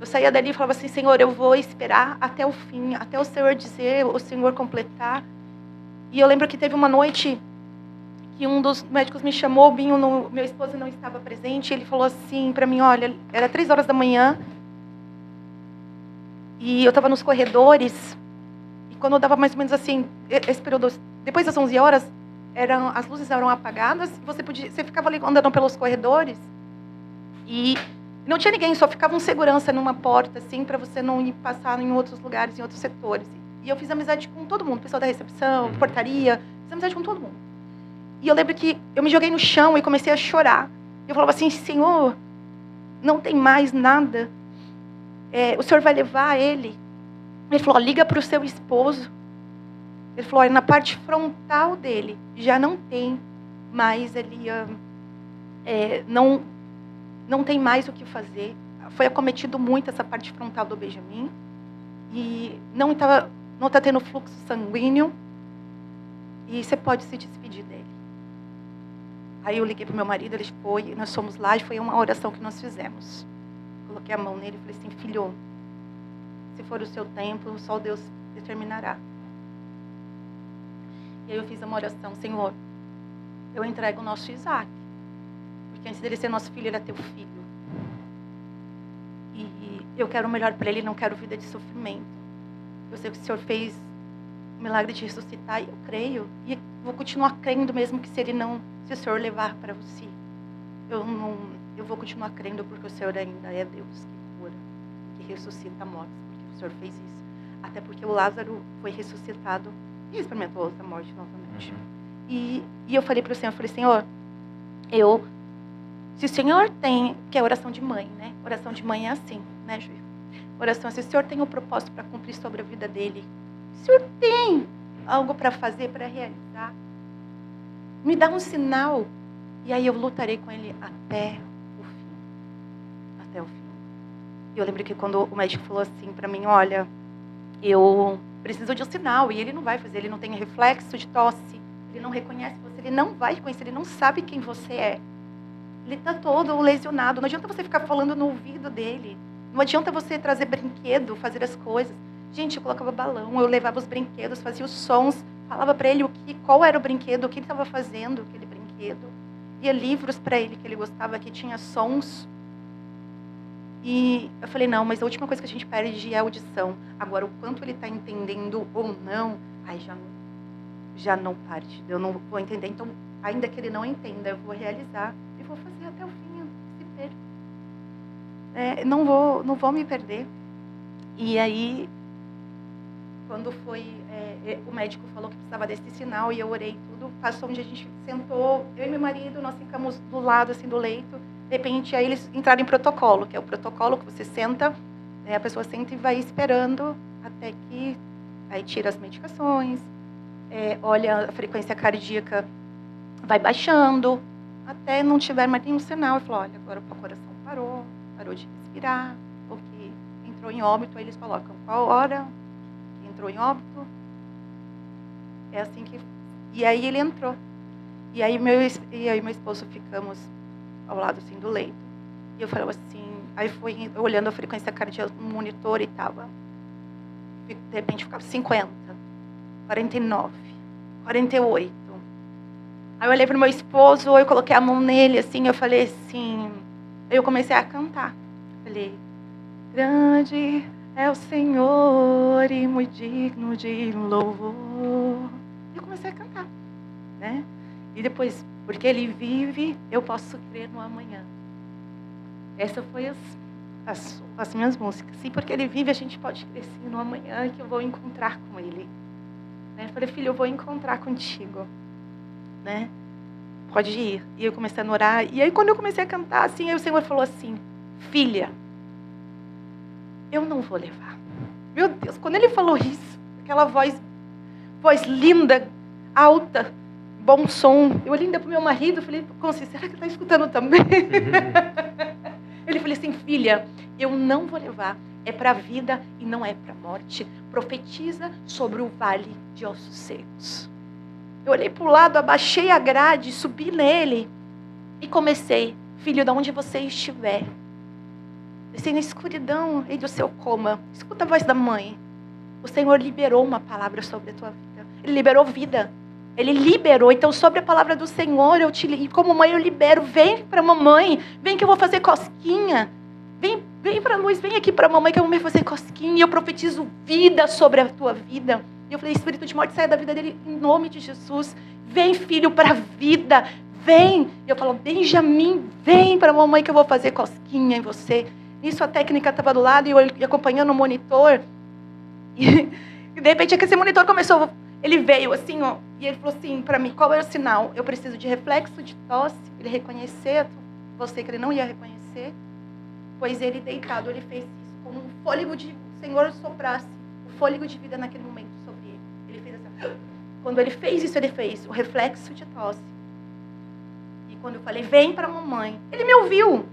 eu saía dali e falava assim: Senhor, eu vou esperar até o fim, até o Senhor dizer, o Senhor completar. E eu lembro que teve uma noite que um dos médicos me chamou, Binho, no, meu esposo não estava presente, ele falou assim para mim, olha, era três horas da manhã, e eu estava nos corredores, e quando eu dava mais ou menos assim, esse período, depois das 11 horas, eram, as luzes eram apagadas, você, podia, você ficava ali andando pelos corredores, e não tinha ninguém, só ficava um segurança numa porta, assim, para você não ir passar em outros lugares, em outros setores. E eu fiz amizade com todo mundo, pessoal da recepção, uhum. portaria, fiz amizade com todo mundo. E eu lembro que eu me joguei no chão e comecei a chorar. Eu falava assim: Senhor, não tem mais nada. É, o Senhor vai levar ele. Ele falou: liga para o seu esposo. Ele falou: na parte frontal dele já não tem mais ali. É, não, não tem mais o que fazer. Foi acometido muito essa parte frontal do Benjamin. E não está não tá tendo fluxo sanguíneo. E você pode se despedir dele. Aí eu liguei para meu marido, ele foi, nós fomos lá e foi uma oração que nós fizemos. Coloquei a mão nele e falei assim: Filho, se for o seu tempo, só Deus determinará. E aí eu fiz uma oração: Senhor, eu entrego o nosso Isaac. Porque antes dele ser nosso filho, ele é teu filho. E eu quero o melhor para ele, não quero vida de sofrimento. Eu sei que o Senhor fez o milagre de ressuscitar e eu creio. E vou continuar crendo mesmo que se ele não se o Senhor levar para você, eu não, eu vou continuar crendo porque o Senhor ainda é Deus que cura, que ressuscita a morte, porque o Senhor fez isso. Até porque o Lázaro foi ressuscitado e experimentou a morte novamente. Uhum. E, e eu falei para o Senhor, eu falei, Senhor, eu, se o Senhor tem, que é oração de mãe, né? Oração de mãe é assim, né, Juiz? Oração, se o Senhor tem um propósito para cumprir sobre a vida dele, se o Senhor tem algo para fazer, para realizar, me dá um sinal. E aí eu lutarei com ele até o fim. Até o fim. Eu lembro que quando o médico falou assim para mim, olha, eu preciso de um sinal. E ele não vai fazer, ele não tem reflexo de tosse. Ele não reconhece você, ele não vai reconhecer, ele não sabe quem você é. Ele está todo lesionado. Não adianta você ficar falando no ouvido dele. Não adianta você trazer brinquedo, fazer as coisas. Gente, eu colocava balão, eu levava os brinquedos, fazia os sons falava para ele o que, qual era o brinquedo, o que ele estava fazendo, aquele brinquedo. Ia livros para ele que ele gostava, que tinha sons. E eu falei, não, mas a última coisa que a gente perde é a audição. Agora, o quanto ele está entendendo ou não, aí já já não parte. Eu não vou entender. Então, ainda que ele não entenda, eu vou realizar e vou fazer até o fim, se perder. É, não vou, não vou me perder. E aí quando foi, é, é, o médico falou que precisava desse sinal e eu orei tudo, passou onde a gente sentou, eu e meu marido, nós ficamos do lado assim do leito, de repente aí eles entraram em protocolo, que é o protocolo que você senta, é, a pessoa senta e vai esperando até que aí tira as medicações, é, olha a frequência cardíaca vai baixando, até não tiver mais nenhum sinal. E falou, olha, agora o coração parou, parou de respirar, porque entrou em óbito, aí eles colocam qual hora que entrou em óbito. É assim que. E aí ele entrou. E aí meu, e aí meu esposo ficamos ao lado assim do leito. E eu falava assim, aí foi olhando a frequência cardíaca no monitor e tava. De repente ficava 50, 49, 48. Aí eu olhei pro meu esposo, eu coloquei a mão nele assim, eu falei assim, eu comecei a cantar. Falei, grande é o Senhor e muito digno de louvor. Eu comecei a cantar, né? E depois, porque ele vive, eu posso crer no amanhã. Essa foi as, as, as minhas músicas. Sim, porque ele vive, a gente pode crescer no amanhã que eu vou encontrar com ele. Né? Falei, filho, eu vou encontrar contigo. Né? Pode ir. E eu comecei a orar. E aí, quando eu comecei a cantar, assim, o Senhor falou assim: Filha, eu não vou levar. Meu Deus, quando ele falou isso, aquela voz, voz linda, alta, bom som. Eu olhei ainda para o meu marido e falei, Conce, será que ele está escutando também? <laughs> ele falou assim, filha, eu não vou levar. É para a vida e não é para a morte. Profetiza sobre o vale de ossos secos. Eu olhei para o lado, abaixei a grade, subi nele e comecei. Filho, de onde você estiver, descei na escuridão e do seu coma, escuta a voz da mãe. O Senhor liberou uma palavra sobre a tua vida. Ele liberou vida. Ele liberou. Então, sobre a palavra do Senhor, eu te, e como mãe eu libero. Vem para mamãe. Vem que eu vou fazer cosquinha. Vem, vem para a luz. Vem aqui para a mamãe que eu vou fazer cosquinha. Eu profetizo vida sobre a tua vida. E eu falei, espírito de morte, saia da vida dele em nome de Jesus. Vem, filho, para a vida. Vem. E eu falo, Benjamin, vem para a mamãe que eu vou fazer cosquinha em você. Nisso a técnica estava do lado e eu acompanhando o monitor. E, e de repente, esse monitor começou ele veio assim, ó, e ele falou assim para mim: qual é o sinal? Eu preciso de reflexo de tosse. Ele reconhecer, você que ele não ia reconhecer, pois ele deitado, ele fez isso como um fôlego de. O Senhor soprasse o fôlego de vida naquele momento sobre ele. Ele fez assim. Quando ele fez isso, ele fez o reflexo de tosse. E quando eu falei: vem para mamãe, ele me ouviu.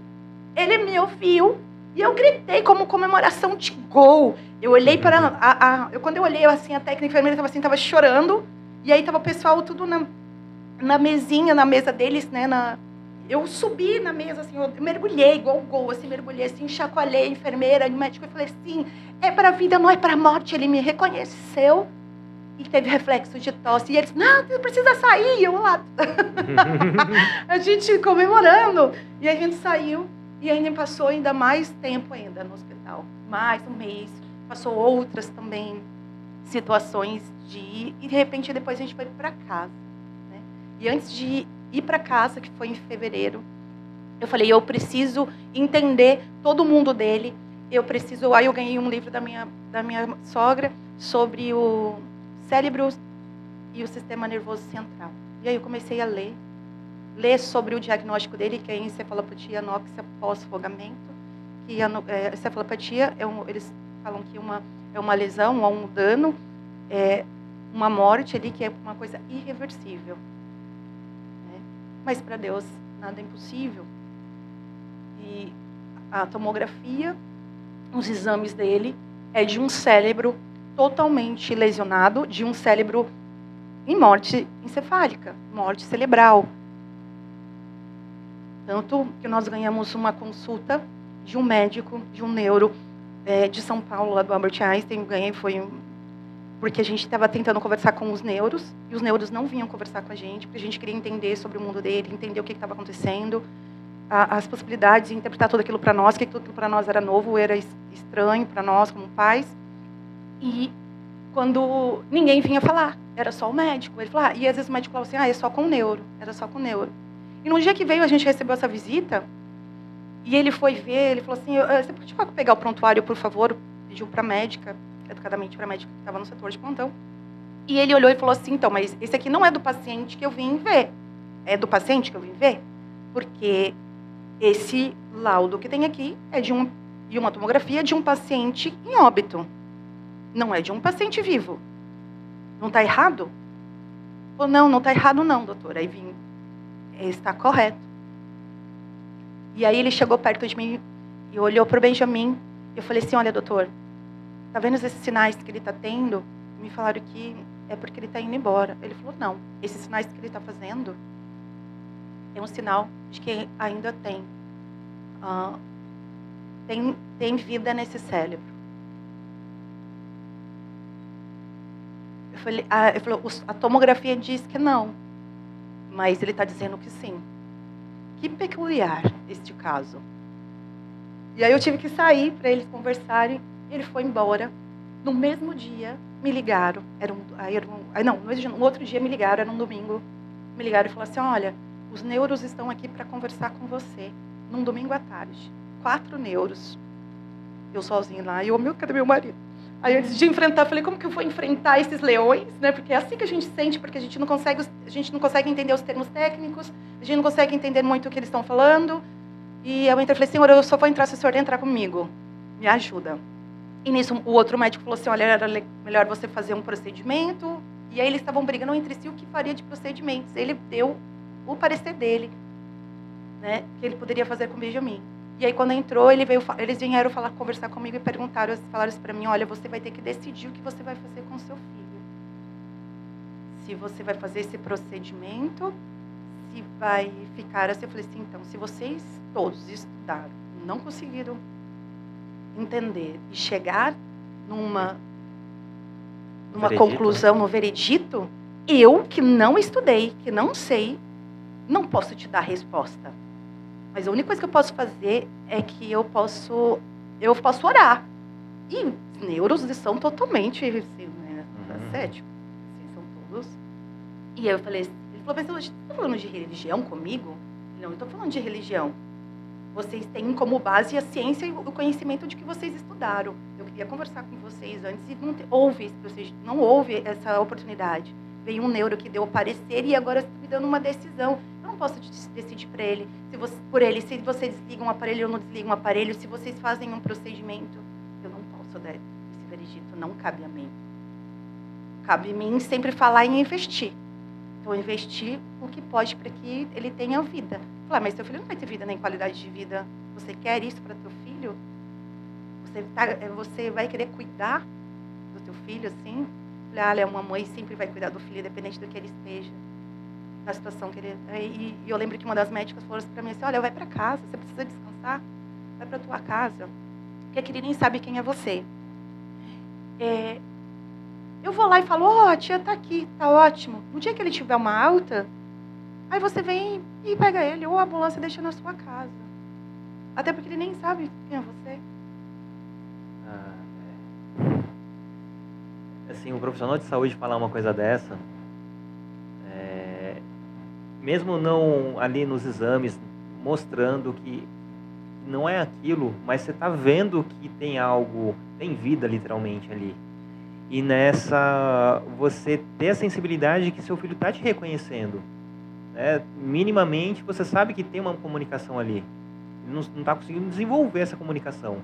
Ele me ouviu e eu gritei como comemoração de gol. Eu olhei para a, a eu, quando eu olhei assim a técnica enfermeira estava assim, estava chorando. E aí estava o pessoal tudo na, na mesinha, na mesa deles, né, na, eu subi na mesa, assim, eu mergulhei, igual gol, assim, mergulhei, assim, chacoalhei a enfermeira, o médico, eu falei assim, é para a vida, não é para a morte. Ele me reconheceu e teve reflexo de tosse. E ele disse, não, você precisa sair. Eu lá, <laughs> a gente comemorando. E a gente saiu. E ainda passou ainda mais tempo ainda no hospital, mais um mês. Passou outras também situações de ir, e de repente depois a gente foi para casa. Né? E antes de ir para casa, que foi em fevereiro, eu falei, eu preciso entender todo mundo dele. Eu preciso. Aí eu ganhei um livro da minha da minha sogra sobre o cérebro e o sistema nervoso central. E aí eu comecei a ler ler sobre o diagnóstico dele, que é encefalopatia anóxia pós-fogamento, que a é, encefalopatia, é um, eles falam que uma, é uma lesão ou um dano, é uma morte ali, que é uma coisa irreversível. Né? Mas para Deus nada é impossível. E a tomografia, os exames dele, é de um cérebro totalmente lesionado, de um cérebro em morte encefálica, morte cerebral. Tanto que nós ganhamos uma consulta de um médico, de um neuro é, de São Paulo, lá do Albert Einstein. Ganhei foi porque a gente estava tentando conversar com os neuros e os neuros não vinham conversar com a gente, porque a gente queria entender sobre o mundo dele, entender o que estava acontecendo, a, as possibilidades, interpretar tudo aquilo para nós, que tudo aquilo para nós era novo, era estranho para nós como pais. E quando ninguém vinha falar, era só o médico. Ele falava, ah, e às vezes o médico falava assim, ah, é só com o neuro, era só com o neuro. E no dia que veio, a gente recebeu essa visita, e ele foi ver, ele falou assim, você pode pegar o prontuário, por favor? Pediu para a médica, educadamente para a médica que estava no setor de plantão. E ele olhou e falou assim, então, mas esse aqui não é do paciente que eu vim ver. É do paciente que eu vim ver? Porque esse laudo que tem aqui é de um, e uma tomografia de um paciente em óbito. Não é de um paciente vivo. Não está errado? Falou, não, não está errado não, doutor. Aí vim, está correto. E aí ele chegou perto de mim e olhou para o Benjamin. Eu falei assim, olha, doutor, tá vendo esses sinais que ele está tendo? Me falaram que é porque ele está indo embora. Ele falou, não, esses sinais que ele está fazendo é um sinal de que ainda tem, uh, tem, tem vida nesse cérebro. Eu falei, ah, ele falou, a tomografia diz que não, mas ele está dizendo que sim. Que peculiar este caso. E aí eu tive que sair para eles conversarem. Ele foi embora. No mesmo dia, me ligaram. Era um, era um, não, no outro dia me ligaram, era um domingo. Me ligaram e falaram assim: olha, os neuros estão aqui para conversar com você. Num domingo à tarde. Quatro neuros. Eu sozinho lá. E eu, meu, cadê meu marido? Aí antes de enfrentar, falei, como que eu vou enfrentar esses leões, né? Porque é assim que a gente sente, porque a gente não consegue, a gente não consegue entender os termos técnicos, a gente não consegue entender muito o que eles estão falando. E eu entrei e falei, senhor, eu só vou entrar se o senhor entrar comigo. Me ajuda. E nisso o outro médico falou assim, olha, era melhor você fazer um procedimento. E aí eles estavam brigando entre si o que faria de procedimentos. Ele deu o parecer dele, né? Que ele poderia fazer com o Benjamin. E aí quando entrou, ele veio, eles vieram falar, conversar comigo e perguntaram, falaram isso para mim, olha, você vai ter que decidir o que você vai fazer com seu filho. Se você vai fazer esse procedimento, se vai ficar assim. Eu falei assim, então, se vocês todos estudaram, não conseguiram entender e chegar numa numa veredito, conclusão, né? no veredito, eu que não estudei, que não sei, não posso te dar resposta. Mas a única coisa que eu posso fazer é que eu posso, eu posso orar. E os neuros são totalmente assim, né, uhum. céticos. Assim, são todos. E aí eu falei, ele falou, mas você está falando de religião comigo? Não, eu estou falando de religião. Vocês têm como base a ciência e o conhecimento de que vocês estudaram. Eu queria conversar com vocês antes e não houve, não houve essa oportunidade. Veio um neuro que deu o parecer e agora está me dando uma decisão não posso decidir para ele, se você, por ele, se você desliga um aparelho ou não desliga um aparelho, se vocês fazem um procedimento. Eu não posso dar esse veredito, não cabe a mim. Cabe a mim sempre falar em investir. Então, investir o que pode para que ele tenha vida. Falar, mas seu filho não vai ter vida nem qualidade de vida. Você quer isso para teu filho? Você, tá, é, você vai querer cuidar do teu filho assim? Ah, uma mãe sempre vai cuidar do filho, independente do que ele esteja na situação que ele. E, e eu lembro que uma das médicas falou assim para mim assim: olha, vai para casa, você precisa descansar, vai para tua casa, porque ele nem sabe quem é você. É, eu vou lá e falo: ó, oh, a tia tá aqui, tá ótimo. No dia que ele tiver uma alta, aí você vem e pega ele, ou a ambulância deixa na sua casa. Até porque ele nem sabe quem é você. Ah, é. Assim, um profissional de saúde falar uma coisa dessa, mesmo não ali nos exames mostrando que não é aquilo, mas você está vendo que tem algo, tem vida literalmente ali. E nessa, você ter a sensibilidade que seu filho está te reconhecendo. Né? Minimamente você sabe que tem uma comunicação ali. Ele não está conseguindo desenvolver essa comunicação.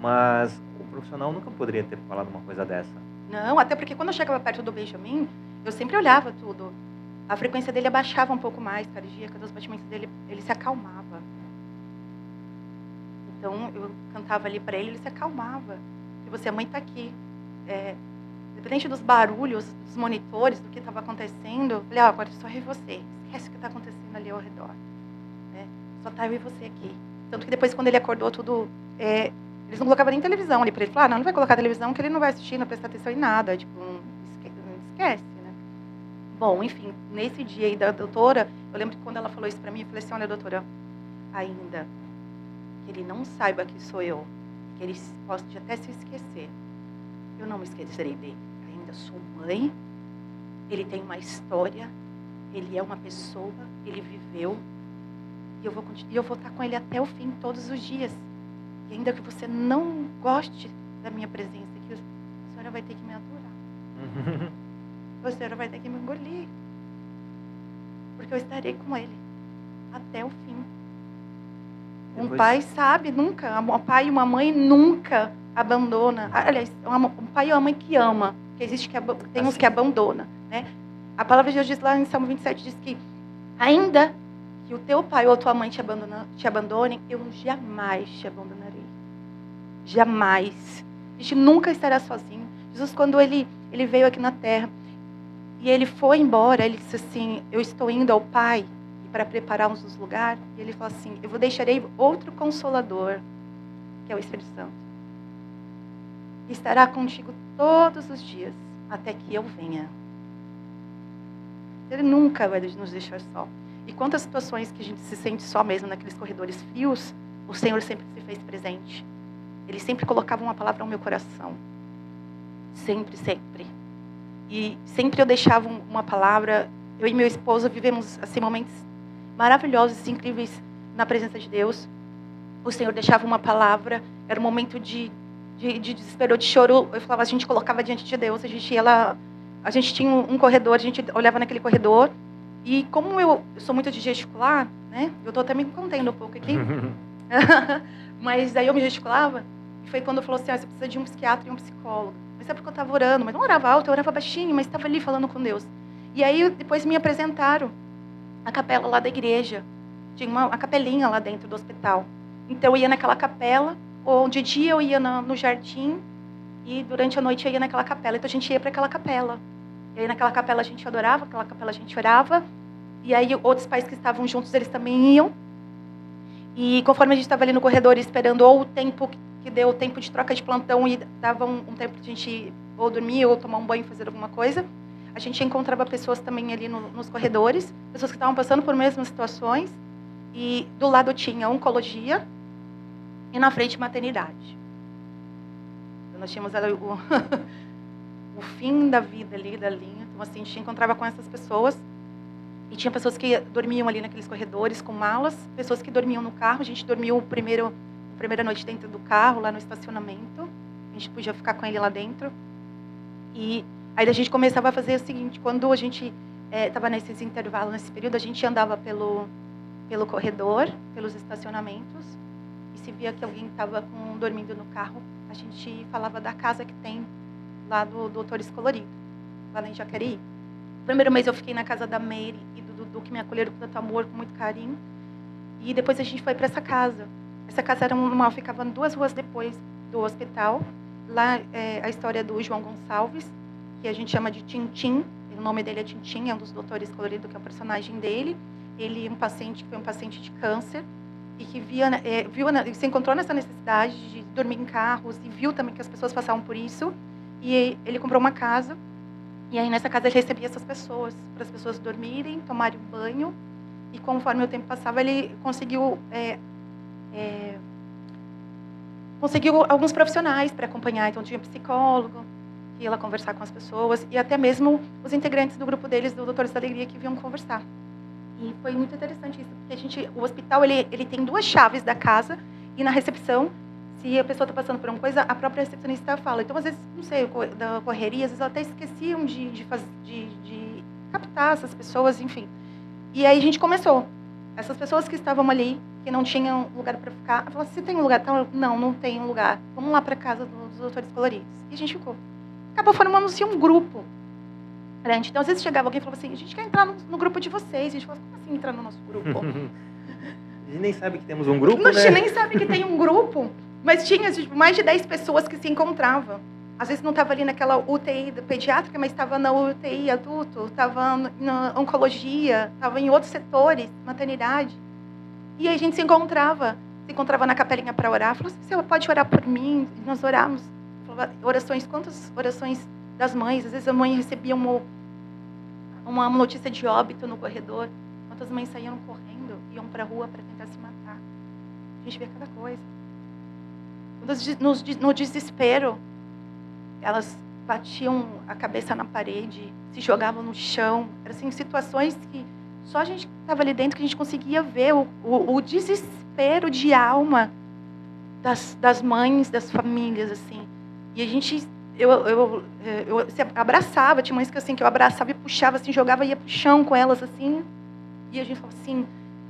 Mas o profissional nunca poderia ter falado uma coisa dessa. Não, até porque quando eu chegava perto do Benjamin, eu sempre olhava tudo a frequência dele abaixava um pouco mais cardíaca, os batimentos dele, ele se acalmava. Então eu cantava ali para ele, ele se acalmava. E você, a mãe está aqui. É, independente dos barulhos, dos monitores, do que estava acontecendo, eu falei, ah, agora só eu e você. Esquece o que está acontecendo ali ao redor. Né? Só tá eu e você aqui. Tanto que depois, quando ele acordou, tudo. É, eles não colocavam nem televisão ali para ele. Falar, ah, não, não vai colocar televisão, que ele não vai assistir, não prestar atenção em nada. Tipo, esquece. Bom, enfim, nesse dia aí da doutora, eu lembro que quando ela falou isso para mim, eu falei assim: olha, doutora, ainda que ele não saiba que sou eu, que ele possa até se esquecer, eu não me esquecerei dele. Ainda sou mãe, ele tem uma história, ele é uma pessoa, ele viveu, e eu vou, e eu vou estar com ele até o fim, todos os dias. E ainda que você não goste da minha presença aqui, a senhora vai ter que me aturar. <laughs> você vai ter que me engolir. Porque eu estarei com ele até o fim. Um pai sabe nunca, um pai e uma mãe nunca abandona, aliás, um pai e uma mãe que ama, que existe que tem uns assim. que abandona, né? A palavra de Deus diz lá em Salmo 27 diz que ainda que o teu pai ou a tua mãe te, abandona, te abandonem, eu jamais te abandonarei. Jamais. A gente nunca estará sozinho. Jesus, quando ele, ele veio aqui na terra e ele foi embora, ele disse assim: Eu estou indo ao Pai para preparar uns lugares. E ele falou assim: Eu vou deixarei outro consolador, que é o Espírito Santo. Que estará contigo todos os dias, até que eu venha. Ele nunca vai nos deixar só. E quantas situações que a gente se sente só mesmo naqueles corredores frios, o Senhor sempre se fez presente. Ele sempre colocava uma palavra no meu coração. Sempre, sempre. E sempre eu deixava uma palavra. Eu e meu esposo vivemos assim momentos maravilhosos, incríveis na presença de Deus. O Senhor deixava uma palavra. Era um momento de, de, de desespero, de choro. Eu falava, a gente colocava diante de Deus. A gente lá, a gente tinha um corredor, a gente olhava naquele corredor. E como eu, eu sou muito de gesticular, né? Eu estou até me contendo um pouco aqui. <laughs> <laughs> Mas daí eu me gesticulava. E foi quando falou assim: ah, você precisa de um psiquiatra e um psicólogo. Mas é porque eu estava orando, mas não orava alto, eu orava baixinho, mas estava ali falando com Deus. E aí depois me apresentaram a capela lá da igreja. Tinha uma, uma capelinha lá dentro do hospital. Então eu ia naquela capela, ou de dia eu ia no, no jardim, e durante a noite eu ia naquela capela. Então a gente ia para aquela capela. E aí naquela capela a gente adorava, aquela capela a gente orava. E aí outros pais que estavam juntos, eles também iam. E conforme a gente estava ali no corredor esperando ou o tempo que deu tempo de troca de plantão e dava um, um tempo para a gente ou dormir ou tomar um banho, fazer alguma coisa, a gente encontrava pessoas também ali no, nos corredores, pessoas que estavam passando por mesmas situações. E do lado tinha oncologia e na frente maternidade. Então, nós tínhamos ali o, <laughs> o fim da vida ali, da linha. Então, assim, a gente encontrava com essas pessoas. E tinha pessoas que dormiam ali naqueles corredores com malas, pessoas que dormiam no carro. A gente dormiu o primeiro, primeira noite dentro do carro, lá no estacionamento. A gente podia ficar com ele lá dentro. E aí a gente começava a fazer o seguinte: quando a gente estava é, nesses intervalos, nesse período, a gente andava pelo, pelo corredor, pelos estacionamentos. E se via que alguém estava dormindo no carro, a gente falava da casa que tem lá do Doutores Colorido, lá em Jacareí. Primeiro mês eu fiquei na casa da Mary e do Dudu, que me acolheram com tanto amor, com muito carinho. E depois a gente foi para essa casa. Essa casa era uma, ficava duas ruas depois do hospital. Lá é a história do João Gonçalves, que a gente chama de Tintim. O nome dele é Tintim, é um dos doutores colorido, que é o personagem dele. Ele é um paciente que foi um paciente de câncer e que via, é, viu, se encontrou nessa necessidade de dormir em carros e viu também que as pessoas passavam por isso e ele comprou uma casa. E aí nessa casa ele recebia essas pessoas, para as pessoas dormirem, tomarem banho. E conforme o tempo passava, ele conseguiu é, é, conseguiu alguns profissionais para acompanhar. Então tinha psicólogo que ia lá conversar com as pessoas e até mesmo os integrantes do grupo deles, do Doutores da Alegria, que vinham conversar. E foi muito interessante isso, porque a gente, o hospital ele, ele tem duas chaves da casa e na recepção se a pessoa está passando por uma coisa, a própria recepcionista fala. Então, às vezes, não sei, da correria, às vezes até esqueciam de, de, de, de captar essas pessoas, enfim. E aí a gente começou. Essas pessoas que estavam ali, que não tinham lugar para ficar, falaram assim, tem um lugar? Não, não tem um lugar. Vamos lá para casa dos doutores coloridos. E a gente ficou. Acabou formando-se um grupo grande. Então, às vezes chegava alguém e falava assim, a gente quer entrar no, no grupo de vocês. A gente falava, como assim entrar no nosso grupo? <laughs> a gente nem sabe que temos um grupo, a gente né? nem sabe que tem um grupo. Mas tinha tipo, mais de 10 pessoas que se encontravam. Às vezes não estava ali naquela UTI pediátrica, mas estava na UTI adulto, estava na oncologia, estava em outros setores, maternidade. E aí a gente se encontrava, se encontrava na capelinha para orar. Falou assim, você pode orar por mim? E nós oramos. Orações, quantas orações das mães? Às vezes a mãe recebia uma, uma notícia de óbito no corredor. Quantas mães saíam correndo, iam para a rua para tentar se matar. A gente vê cada coisa no desespero, elas batiam a cabeça na parede, se jogavam no chão. Eram assim, situações que só a gente estava ali dentro que a gente conseguia ver o, o, o desespero de alma das, das, mães, das famílias, assim. E a gente, eu, eu, eu, eu abraçava, tinha mães que assim que eu abraçava e puxava, assim, jogava e ia pro chão com elas, assim. E a gente falava assim,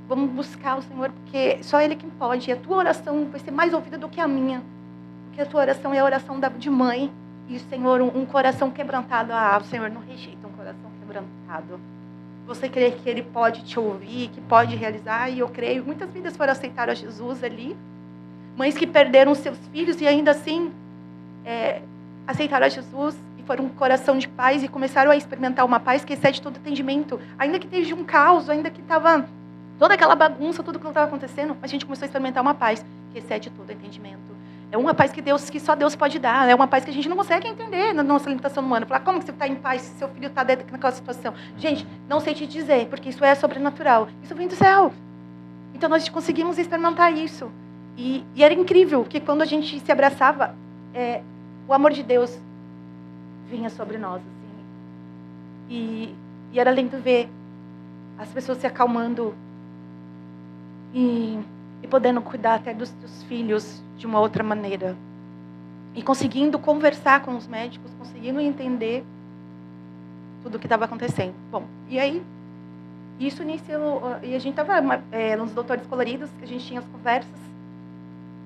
Vamos buscar o Senhor, porque só Ele que pode. E a tua oração vai ser mais ouvida do que a minha. que a tua oração é a oração de mãe. E, Senhor, um, um coração quebrantado. Ah, o Senhor não rejeita um coração quebrantado. Você crê que Ele pode te ouvir, que pode realizar, e eu creio. Muitas vidas foram aceitar a Jesus ali. Mães que perderam seus filhos e ainda assim é, aceitaram a Jesus e foram um coração de paz e começaram a experimentar uma paz que excede todo entendimento. Ainda que teve um caos, ainda que estava toda aquela bagunça, tudo que estava acontecendo, a gente começou a experimentar uma paz que excede todo entendimento. É uma paz que Deus, que só Deus pode dar. É uma paz que a gente não consegue entender na nossa limitação humana. Falar, como que você está em paz se seu filho está dentro daquela situação? Gente, não sei te dizer, porque isso é sobrenatural. Isso vem do céu. Então nós conseguimos experimentar isso. E, e era incrível que quando a gente se abraçava, é, o amor de Deus vinha sobre nós. Assim. E, e era lindo ver as pessoas se acalmando e, e podendo cuidar até dos seus filhos de uma outra maneira. E conseguindo conversar com os médicos, conseguindo entender tudo o que estava acontecendo. Bom, e aí, isso iniciou. E a gente estava é, nos doutores coloridos, que a gente tinha as conversas,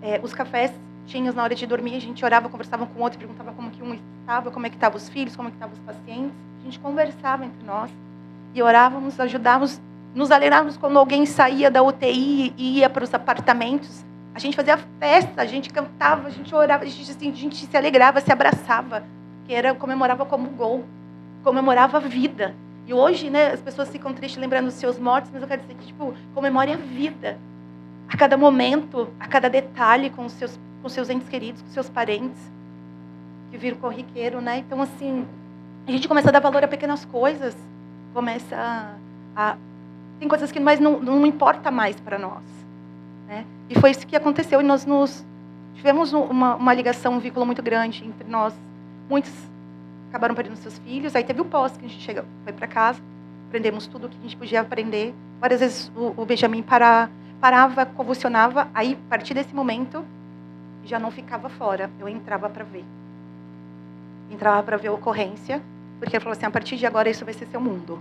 é, os cafés tinham na hora de dormir, a gente orava, conversava com o outro, perguntava como que um estava, como é que estavam os filhos, como é que estavam os pacientes. A gente conversava entre nós e orávamos, ajudávamos nos alegrávamos quando alguém saía da UTI e ia para os apartamentos. A gente fazia festa, a gente cantava, a gente orava, a gente, assim, a gente se alegrava, se abraçava, que era comemorava como gol, comemorava a vida. E hoje, né, as pessoas ficam tristes lembrando dos seus mortos, mas eu quero dizer que tipo, comemore a vida. A cada momento, a cada detalhe com os seus com seus entes queridos, com seus parentes que viram corriqueiro, né? Então assim, a gente começa a dar valor a pequenas coisas, começa a, a tem coisas que mais não, não importa mais para nós. Né? E foi isso que aconteceu. E nós nos tivemos uma, uma ligação, um vínculo muito grande entre nós. Muitos acabaram perdendo seus filhos. Aí teve o pós, que a gente chega, foi para casa, aprendemos tudo o que a gente podia aprender. Várias vezes o, o Benjamin para, parava, convulsionava. Aí, a partir desse momento, já não ficava fora. Eu entrava para ver. Entrava para ver a ocorrência, porque ele falou assim: a partir de agora, isso vai ser seu mundo.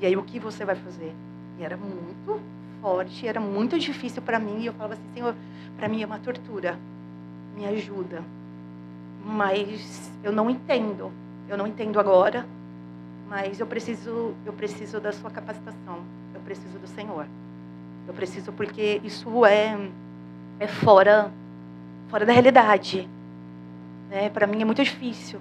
E aí o que você vai fazer? E era muito forte, era muito difícil para mim. E eu falava assim, Senhor, para mim é uma tortura. Me ajuda. Mas eu não entendo. Eu não entendo agora. Mas eu preciso, eu preciso da sua capacitação. Eu preciso do Senhor. Eu preciso porque isso é é fora fora da realidade. Né? Para mim é muito difícil.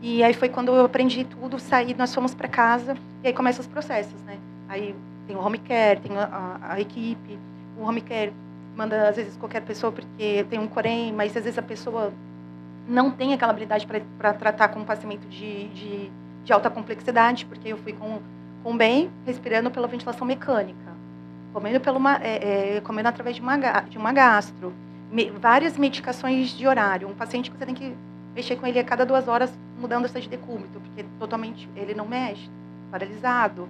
E aí foi quando eu aprendi tudo, saí, nós fomos para casa e aí começam os processos, né? Aí tem o home care, tem a, a, a, equipe, o home care manda às vezes qualquer pessoa porque tem um corém, mas às vezes a pessoa não tem aquela habilidade para tratar com um paciente de, de, de, alta complexidade, porque eu fui com, com bem, respirando pela ventilação mecânica, comendo, pelo uma, é, é, comendo através de uma, de uma gastro, me, várias medicações de horário. Um paciente que você tem que mexer com ele a cada duas horas, mudando essa de decúbito, porque totalmente ele não mexe, paralisado.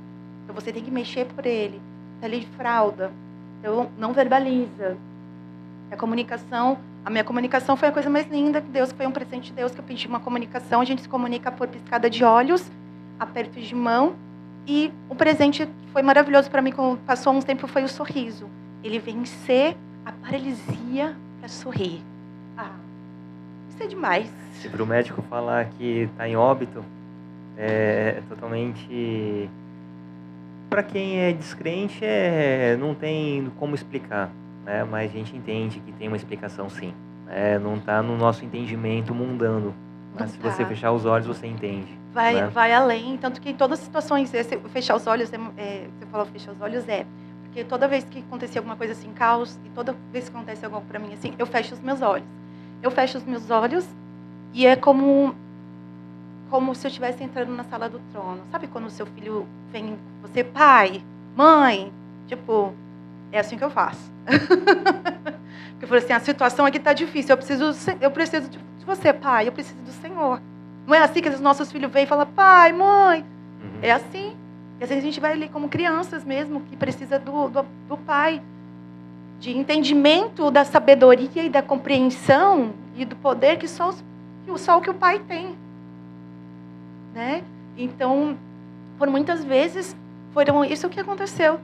Então você tem que mexer por ele. Tá ali de fralda. Então não verbaliza. A comunicação, a minha comunicação foi a coisa mais linda que Deus, foi um presente de Deus que eu pedi uma comunicação. A gente se comunica por piscada de olhos, aperto de mão. E o presente foi maravilhoso para mim, quando passou um tempo, foi o sorriso. Ele vencer a paralisia para sorrir. Ah, isso é demais se para o médico falar que está em óbito, é totalmente. Para quem é descrente, é, não tem como explicar, né? mas a gente entende que tem uma explicação sim. É, não está no nosso entendimento mundano. Mas não se tá. você fechar os olhos, você entende. Vai, né? vai além. Tanto que em todas as situações, fechar os olhos, é, é, você falou fechar os olhos, é. Porque toda vez que acontecia alguma coisa assim, caos, e toda vez que acontece algo para mim assim, eu fecho os meus olhos. Eu fecho os meus olhos e é como como se eu estivesse entrando na sala do trono. Sabe quando o seu filho vem, você, pai, mãe, tipo, é assim que eu faço. <laughs> Porque eu falei assim, a situação aqui está difícil, eu preciso, eu preciso de você, pai, eu preciso do Senhor. Não é assim que os nossos filhos vêm e falam, pai, mãe. Uhum. É assim. E às vezes a gente vai ali como crianças mesmo, que precisa do, do, do pai. De entendimento da sabedoria e da compreensão e do poder que só os só o que o pai tem. Né? Então, por muitas vezes, foram isso que aconteceu.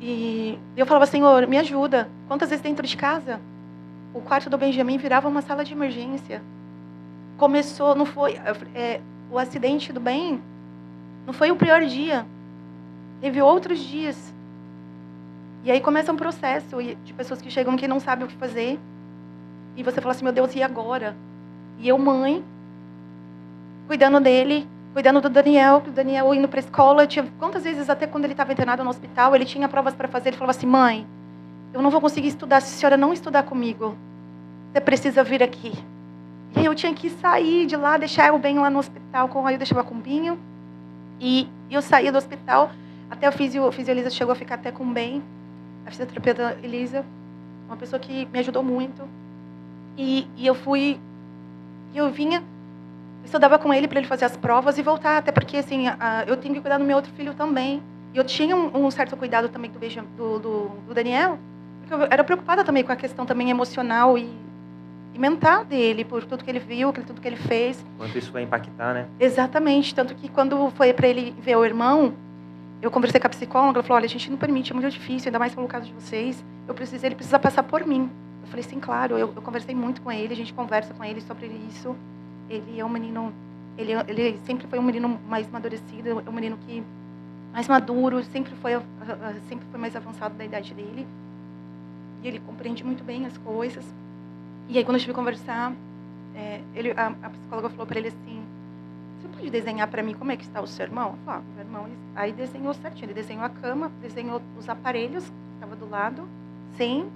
E eu falava, Senhor, me ajuda. Quantas vezes dentro de casa? o quarto do Benjamin virava uma sala de emergência. Começou, não foi. É, o acidente do bem não foi o pior dia. Teve outros dias. E aí começa um processo de pessoas que chegam que não sabem o que fazer. E você fala assim, meu Deus, e agora? E eu, mãe, cuidando dele, cuidando do Daniel, o Daniel indo para a escola. Tinha, quantas vezes, até quando ele estava internado no hospital, ele tinha provas para fazer. Ele falava assim, mãe, eu não vou conseguir estudar se a senhora não estudar comigo. Você precisa vir aqui. E eu tinha que sair de lá, deixar o bem lá no hospital. Com, aí eu deixava com o Binho. E, eu saía do hospital, até a fisio, Elisa chegou a ficar até com o bem. A fisioterapeuta Elisa, uma pessoa que me ajudou muito. E, e eu fui, eu vinha, eu estudava com ele para ele fazer as provas e voltar, até porque assim, a, eu tenho que cuidar do meu outro filho também. E eu tinha um, um certo cuidado também do, do, do, do Daniel, porque eu era preocupada também com a questão também emocional e e mental dele, por tudo que ele viu, por tudo que ele fez. Quanto isso vai impactar, né? Exatamente. Tanto que quando foi para ele ver o irmão, eu conversei com a psicóloga, ela falou, olha, a gente não permite, é muito difícil, ainda mais pelo caso de vocês. Eu preciso, ele precisa passar por mim. Eu falei, sim, claro. Eu, eu conversei muito com ele, a gente conversa com ele sobre isso. Ele é um menino, ele, ele sempre foi um menino mais amadurecido, é um menino que mais maduro, sempre foi, sempre foi mais avançado da idade dele. E ele compreende muito bem as coisas. E aí, quando eu estive conversar, é, ele, a, a, psicóloga falou para ele assim: Você pode desenhar para mim como é que está o seu irmão? Eu falei, ah, meu irmão. Aí desenhou certinho. Ele desenhou a cama, desenhou os aparelhos que estavam do lado, sem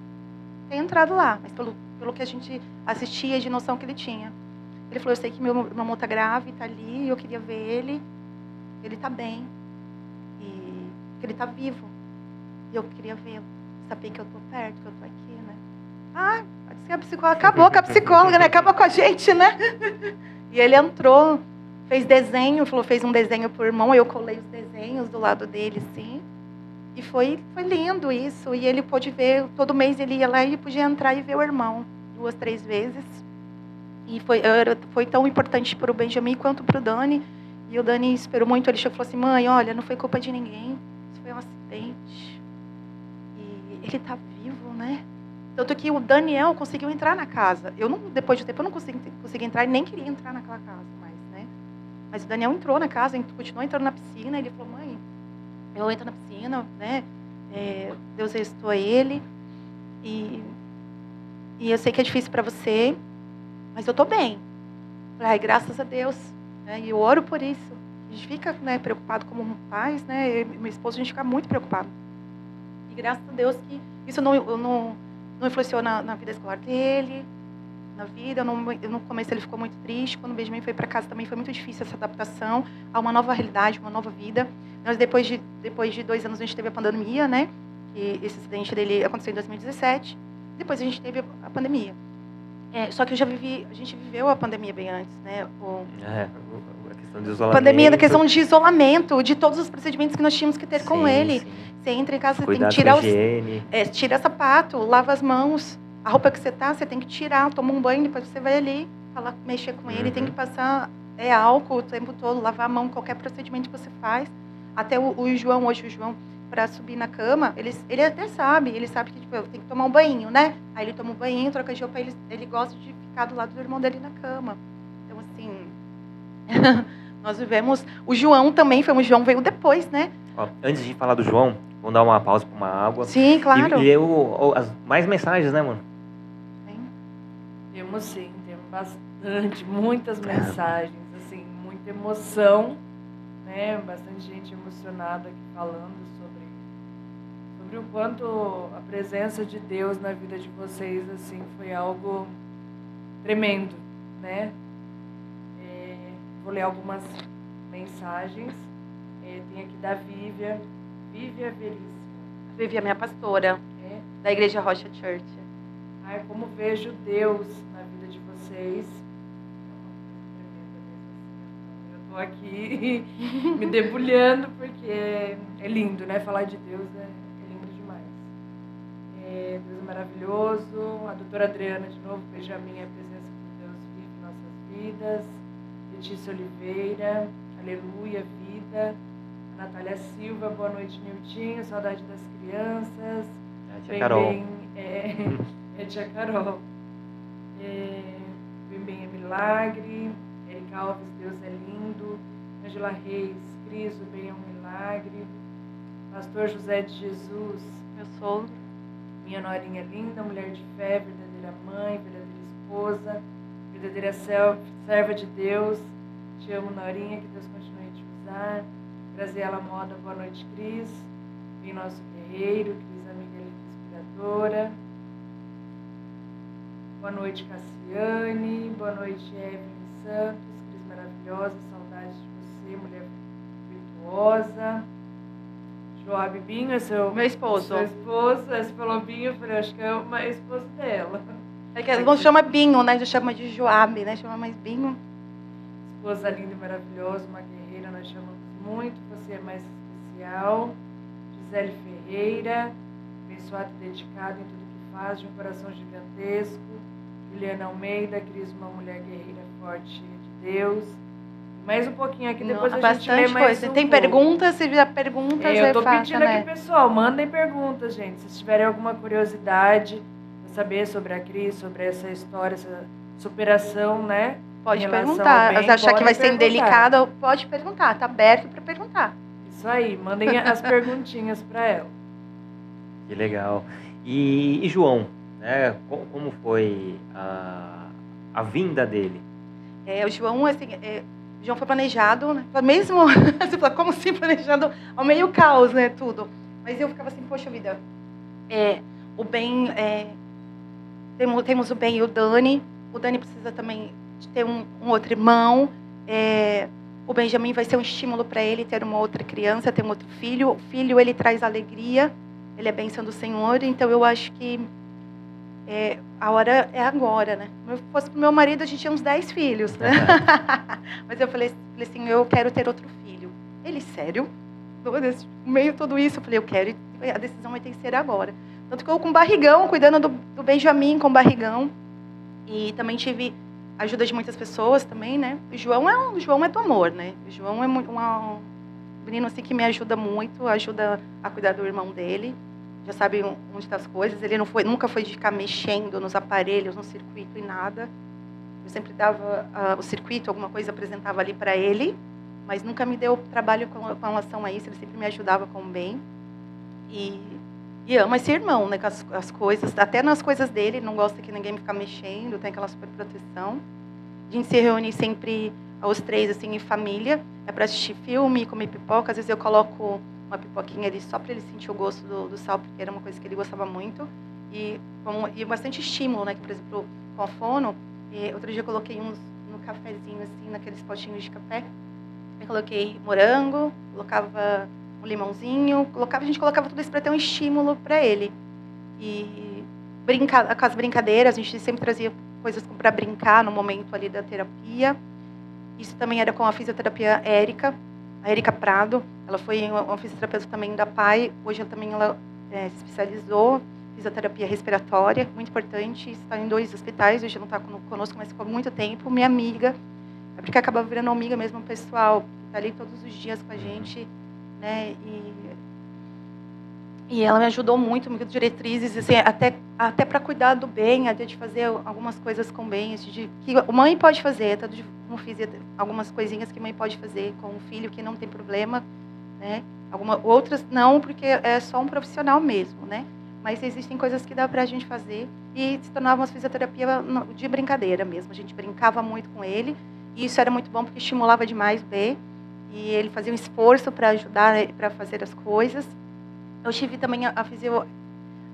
ter entrado lá, mas pelo, pelo que a gente assistia de noção que ele tinha. Ele falou: Eu sei que meu irmão está grave, está ali, eu queria ver ele. Ele está bem. E ele está vivo. E eu queria vê-lo. Saber que eu estou perto, que eu estou aqui, né? Ah, a psicóloga acabou com a psicóloga, né? Acabou com a gente, né? <laughs> E ele entrou, fez desenho, falou, fez um desenho por irmão, eu colei os desenhos do lado dele, sim. E foi, foi lindo isso. E ele pôde ver, todo mês ele ia lá e podia entrar e ver o irmão, duas, três vezes. E foi, foi tão importante para o Benjamin quanto para o Dani. E o Dani esperou muito, ele chegou e falou assim, mãe, olha, não foi culpa de ninguém, isso foi um acidente. E ele está vivo, né? Tanto que o Daniel conseguiu entrar na casa. Eu não, depois de tempo, eu não consegui, consegui entrar e nem queria entrar naquela casa mais, né? Mas o Daniel entrou na casa, continuou entrando na piscina. Ele falou, mãe, eu entro na piscina, né? É, Deus restou a ele. E, e eu sei que é difícil para você, mas eu estou bem. Ai, graças a Deus. Né? E eu oro por isso. A gente fica né, preocupado como pais, né? Eu, meu esposo, a gente fica muito preocupado. E graças a Deus que isso não, não não influenciou na, na vida escolar dele, na vida. Eu não, no começo ele ficou muito triste. Quando o Benjamin foi para casa também foi muito difícil essa adaptação a uma nova realidade, uma nova vida. Nós depois de depois de dois anos a gente teve a pandemia, né? Esse acidente dele aconteceu em 2017. Depois a gente teve a pandemia. É, só que eu já vivi, a gente viveu a pandemia bem antes, né? O, é, a questão de isolamento. Pandemia, da questão de isolamento, de todos os procedimentos que nós tínhamos que ter sim, com ele. Sim. Você entra em casa, você tem que tirar os. É, tira sapato, lava as mãos. A roupa que você tá, você tem que tirar, toma um banho, depois você vai ali, falar, mexer com ele, uhum. tem que passar é, álcool o tempo todo, lavar a mão, qualquer procedimento que você faz. Até o, o João, hoje o João, para subir na cama, ele, ele até sabe, ele sabe que tipo, eu tenho que tomar um banho, né? Aí ele toma um banho, troca de roupa, ele, ele gosta de ficar do lado do irmão dele na cama. Então, assim, <laughs> nós vivemos. O João também foi, o João veio depois, né? Ó, antes de falar do João, vamos dar uma pausa para uma água. Sim, claro. E, e eu, as, mais mensagens, né, mano? Tem. Temos sim, temos bastante, muitas mensagens, assim, muita emoção, né? Bastante gente emocionada aqui falando sobre, o quanto a presença de Deus na vida de vocês, assim, foi algo tremendo, né? É, vou ler algumas mensagens. É, tem aqui da Vívia. Vívia Veríssimo. Vívia, minha pastora. É. Da Igreja Rocha Church. Ai, como vejo Deus na vida de vocês. Eu estou aqui <laughs> me debulhando porque é lindo, né? Falar de Deus é. É, Deus é maravilhoso. A doutora Adriana, de novo, Benjamin, a presença de Deus vive em nossas vidas. Letícia Oliveira, aleluia, vida. Natália Silva, boa noite, Niltinho, saudade das crianças. É a tia Carol. Bem, é, <laughs> é a tia Carol. É, Bem é Milagre. Erika Alves, Deus é lindo. Angela Reis, Cris, o bem é um milagre. Pastor José de Jesus. Eu sou. Minha norinha linda, mulher de fé, verdadeira mãe, verdadeira esposa, verdadeira serva de Deus. Te amo, Norinha, que Deus continue a te usar. Graziela Moda, boa noite, Cris. Vem nosso guerreiro, Cris, amiga linda inspiradora. Boa noite, Cassiane. Boa noite, Evelyn Santos. Cris maravilhosa, saudades de você, mulher virtuosa. Joab Binho é seu... Meu esposo. Seu esposo. Você falou Binho, eu falei, acho que é o esposo dela. É que não chama Binho, né? A gente chama de Joab, né? Chama mais Binho. Esposa linda e maravilhosa, uma guerreira, nós chamamos muito. Você é mais especial. Gisele Ferreira, abençoada e dedicada em tudo que faz, de um coração gigantesco. Juliana Almeida, Cris, uma mulher guerreira forte de Deus. Mais um pouquinho aqui, depois Não, a gente lê mais coisa. Um Tem pouco. perguntas? Se já perguntas, é, Eu tô é pedindo né? aqui, pessoal, mandem perguntas, gente. Se tiverem alguma curiosidade, saber sobre a Cris, sobre essa história, essa superação, né? Pode perguntar. Bem, achar que vai ser indelicada, pode perguntar. Tá aberto para perguntar. Isso aí, mandem <laughs> as perguntinhas para ela. Que legal. E, e João, né? Como foi a, a vinda dele? É, o João, assim, é, João foi planejado, né? Mesmo, <laughs> você fala, como assim planejado ao meio caos, né? Tudo. Mas eu ficava assim, poxa vida, é, o bem é, temos, temos o Ben e o Dani. O Dani precisa também ter um, um outro irmão. É, o Benjamin vai ser um estímulo para ele ter uma outra criança, ter um outro filho. O filho ele traz alegria, ele é bênção do Senhor. Então eu acho que é, a hora é agora, né? Se fosse pro meu marido, a gente tinha uns 10 filhos, né? <laughs> Mas eu falei, falei, assim, eu quero ter outro filho. Ele, sério? No meio de tudo isso, eu falei, eu quero, a decisão vai ter que ser agora. Tanto que eu com barrigão, cuidando do, do Benjamin com barrigão. E também tive ajuda de muitas pessoas também, né? O João é um, o João é do amor, né? O João é uma, um menino assim que me ajuda muito, ajuda a cuidar do irmão dele. Já sabe onde estão tá as coisas. Ele não foi, nunca foi de ficar mexendo nos aparelhos, no circuito e nada. Eu sempre dava uh, o circuito, alguma coisa apresentava ali para ele, mas nunca me deu trabalho com, com relação a isso. Ele sempre me ajudava com o bem. E e ama esse irmão, né? As, as coisas, até nas coisas dele, não gosta que ninguém ficar mexendo, tem aquela super proteção. A gente se reúne sempre aos três, assim, em família. É para assistir filme, comer pipoca. Às vezes eu coloco uma pipoquinha ali só para ele sentir o gosto do, do, sal, porque era uma coisa que ele gostava muito. E, e bastante estímulo, né? Que, por exemplo, com a fono, e, outro dia eu coloquei uns no cafezinho, assim, naqueles potinhos de café. Eu coloquei morango, colocava um limãozinho, colocava, a gente colocava tudo isso para ter um estímulo para ele. E brincar com as brincadeiras, a gente sempre trazia coisas para brincar no momento ali da terapia. Isso também era com a fisioterapia Érica, a Érica Prado. Ela foi uma fisioterapeuta também da PAI. Hoje ela também ela é, se especializou fisioterapia respiratória, muito importante. Está em dois hospitais, hoje não está conosco, mas ficou muito tempo. Minha amiga, é porque acaba virando amiga mesmo pessoal, está ali todos os dias com a gente né? E, e ela me ajudou muito, muito diretrizes, assim, até até para cuidar do bem, até de fazer algumas coisas com bem, assim, de que a mãe pode fazer, tanto de, como fiz algumas coisinhas que a mãe pode fazer com o filho que não tem problema, né? Alguma, outras não, porque é só um profissional mesmo, né? Mas existem coisas que dá para a gente fazer e se tornava uma fisioterapia de brincadeira mesmo. A gente brincava muito com ele e isso era muito bom porque estimulava demais o bem e ele fazia um esforço para ajudar, né, para fazer as coisas. Eu tive também a, a fisio,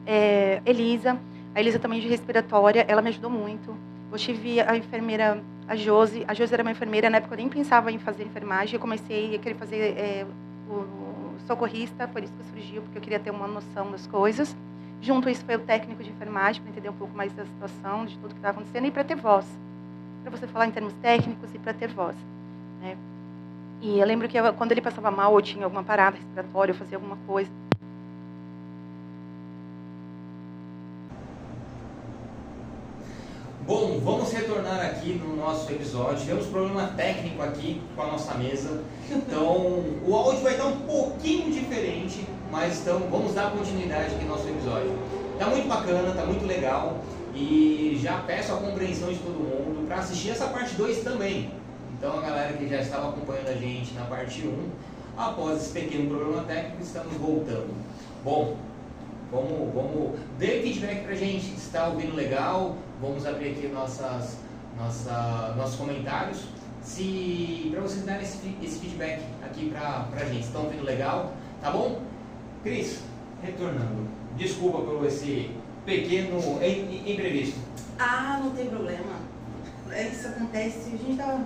é, Elisa, a Elisa também de respiratória, ela me ajudou muito. Eu tive a enfermeira, a Josi, a Josi era uma enfermeira, na época eu nem pensava em fazer enfermagem, eu comecei a querer fazer é, o, socorrista, por isso que surgiu, porque eu queria ter uma noção das coisas. Junto a isso foi o técnico de enfermagem, para entender um pouco mais da situação, de tudo que estava acontecendo, e para ter voz. Para você falar em termos técnicos e para ter voz. Né? E eu lembro que eu, quando ele passava mal ou tinha alguma parada respiratória, eu fazia alguma coisa. Bom, vamos retornar aqui no nosso episódio. Tivemos problema técnico aqui com a nossa mesa. Então, o áudio vai estar um pouquinho diferente, mas então, vamos dar continuidade aqui no nosso episódio. Tá muito bacana, tá muito legal. E já peço a compreensão de todo mundo para assistir essa parte 2 também. Então a galera que já estava acompanhando a gente na parte 1, um, após esse pequeno problema técnico, estamos voltando. Bom, vamos, vamos dê feedback pra gente, está ouvindo legal? Vamos abrir aqui nossas, nossa, nossos comentários. Se para vocês darem esse, esse feedback aqui pra, pra gente, estão ouvindo legal? Tá bom? Cris, retornando. Desculpa por esse pequeno imprevisto. Ah, não tem problema. É, isso acontece. A gente tava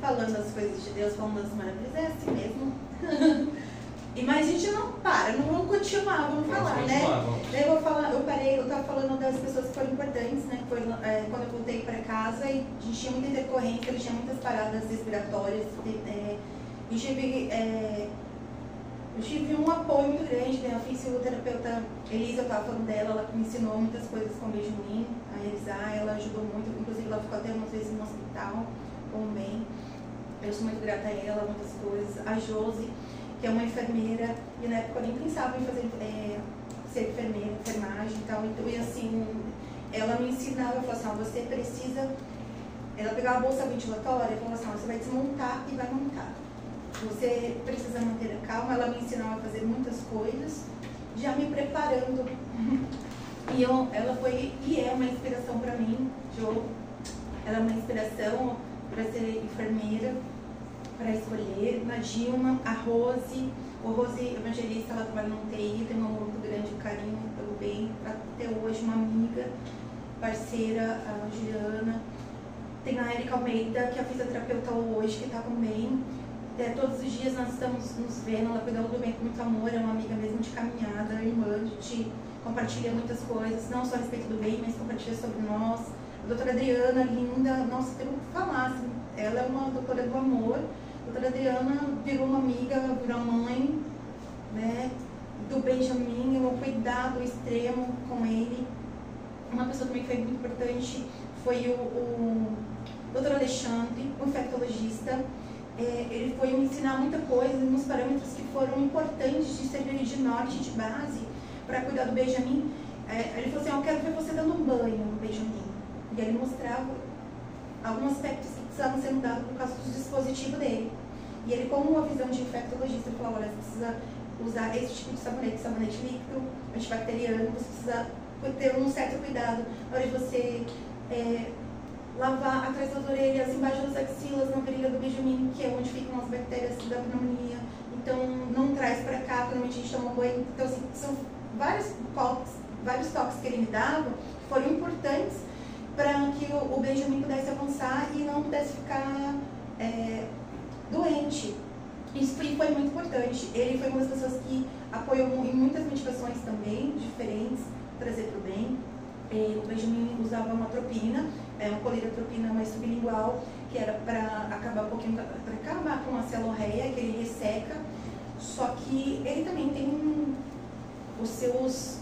falando as coisas de Deus, falando das maravilhas. É assim mesmo. <laughs> e, mas a gente não para, não vamos continuar, vamos, vamos falar, né? Vamos. Eu vou falar, eu parei, eu tava falando das pessoas que foram importantes, né? Foi é, quando eu voltei para casa e a gente tinha muita intercorrência, tinha muitas paradas respiratórias. É, e tive é, eu tive um apoio muito grande, né? A fisioterapeuta Elisa, eu estava falando dela, ela me ensinou muitas coisas com Benjamin a realizar, ela ajudou muito, inclusive ela ficou até umas vezes no hospital também. Eu sou muito grata a ela, muitas coisas. A Josi, que é uma enfermeira, e na época eu nem pensava em fazer é, ser enfermeira, enfermagem e tal. Então, e assim, ela me ensinava, falou assim, você precisa. Ela pegava a bolsa ventilatória e falou assim, você vai desmontar e vai montar você precisa manter a calma. Ela me ensinou a fazer muitas coisas, já me preparando. E eu, ela foi e é uma inspiração para mim, Jo. Ela é uma inspiração para ser enfermeira, para escolher. Na Dilma, a Rose, o Rose Evangelista, ela trabalha no TI, tem um muito grande carinho pelo bem. Até hoje, uma amiga, parceira, a Juliana. Tem a Erika Almeida, que é a fisioterapeuta hoje, que está com bem é, todos os dias nós estamos nos vendo, ela cuidando do bem com muito amor, é uma amiga mesmo de caminhada, irmã, gente compartilha muitas coisas, não só a respeito do bem, mas compartilha sobre nós. A doutora Adriana, linda, nossa, tem que falar, assim, ela é uma doutora do amor. Doutora Adriana virou uma amiga, virou mãe, né, do Benjamin, um cuidado extremo com ele. Uma pessoa também que foi muito importante foi o, o doutor Alexandre, o infectologista, é, ele foi me ensinar muita coisa, uns parâmetros que foram importantes de servir de norte, de base, para cuidar do Benjamin. É, ele falou assim, eu quero ver você dando um banho no Benjamin. E ele mostrava alguns aspectos que precisavam ser mudados por causa do dispositivo dele. E ele, com uma visão de infectologista, falou, olha, você precisa usar esse tipo de sabonete, sabonete líquido, antibacteriano, você precisa ter um certo cuidado na hora de você é, lavar atrás das orelhas, embaixo das axilas, na virilha do Benjamin, que é onde ficam as bactérias da pneumonia. Então, não traz para cá, normalmente a gente toma banho. Então, assim, são vários toques, vários toques que ele me dava que foram importantes para que o, o Benjamin pudesse avançar e não pudesse ficar é, doente. Isso foi muito importante. Ele foi uma das pessoas que apoiou em muitas medicações também, diferentes, trazer para o bem. É, o Benjamin usava uma tropina, é, uma colirotropina mais sublingual, que era para acabar um pouquinho, para acabar com a celorreia, que ele resseca, só que ele também tem os seus,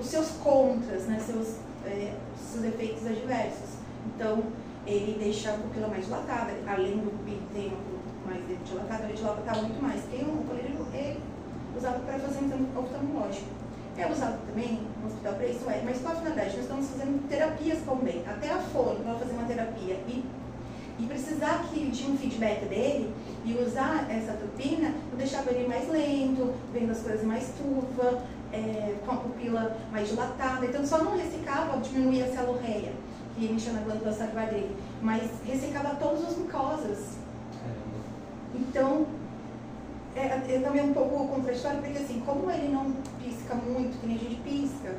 os seus contras, né, seus, é, seus efeitos adversos. Então, ele deixa a pupila mais dilatada, além do tempo mais dilatado, ele dilata muito mais. Tem um colírio é usado para fazer um oftalmológico. É usado também no hospital para isso, é, mas qual a finalidade? Nós estamos fazendo terapias também, até a fono, para fazer uma terapia e, e precisar que, de um feedback dele e usar essa tropina, eu deixava ele mais lento, vendo as coisas mais turva, é, com a pupila mais dilatada. Então, só não ressecava, diminuía a celorreia, que enchia na glândula salivar dele, mas ressecava todas as mucosas. Então, é, é também um pouco contraditório, porque assim, como ele não pisca muito, que nem a gente pisca,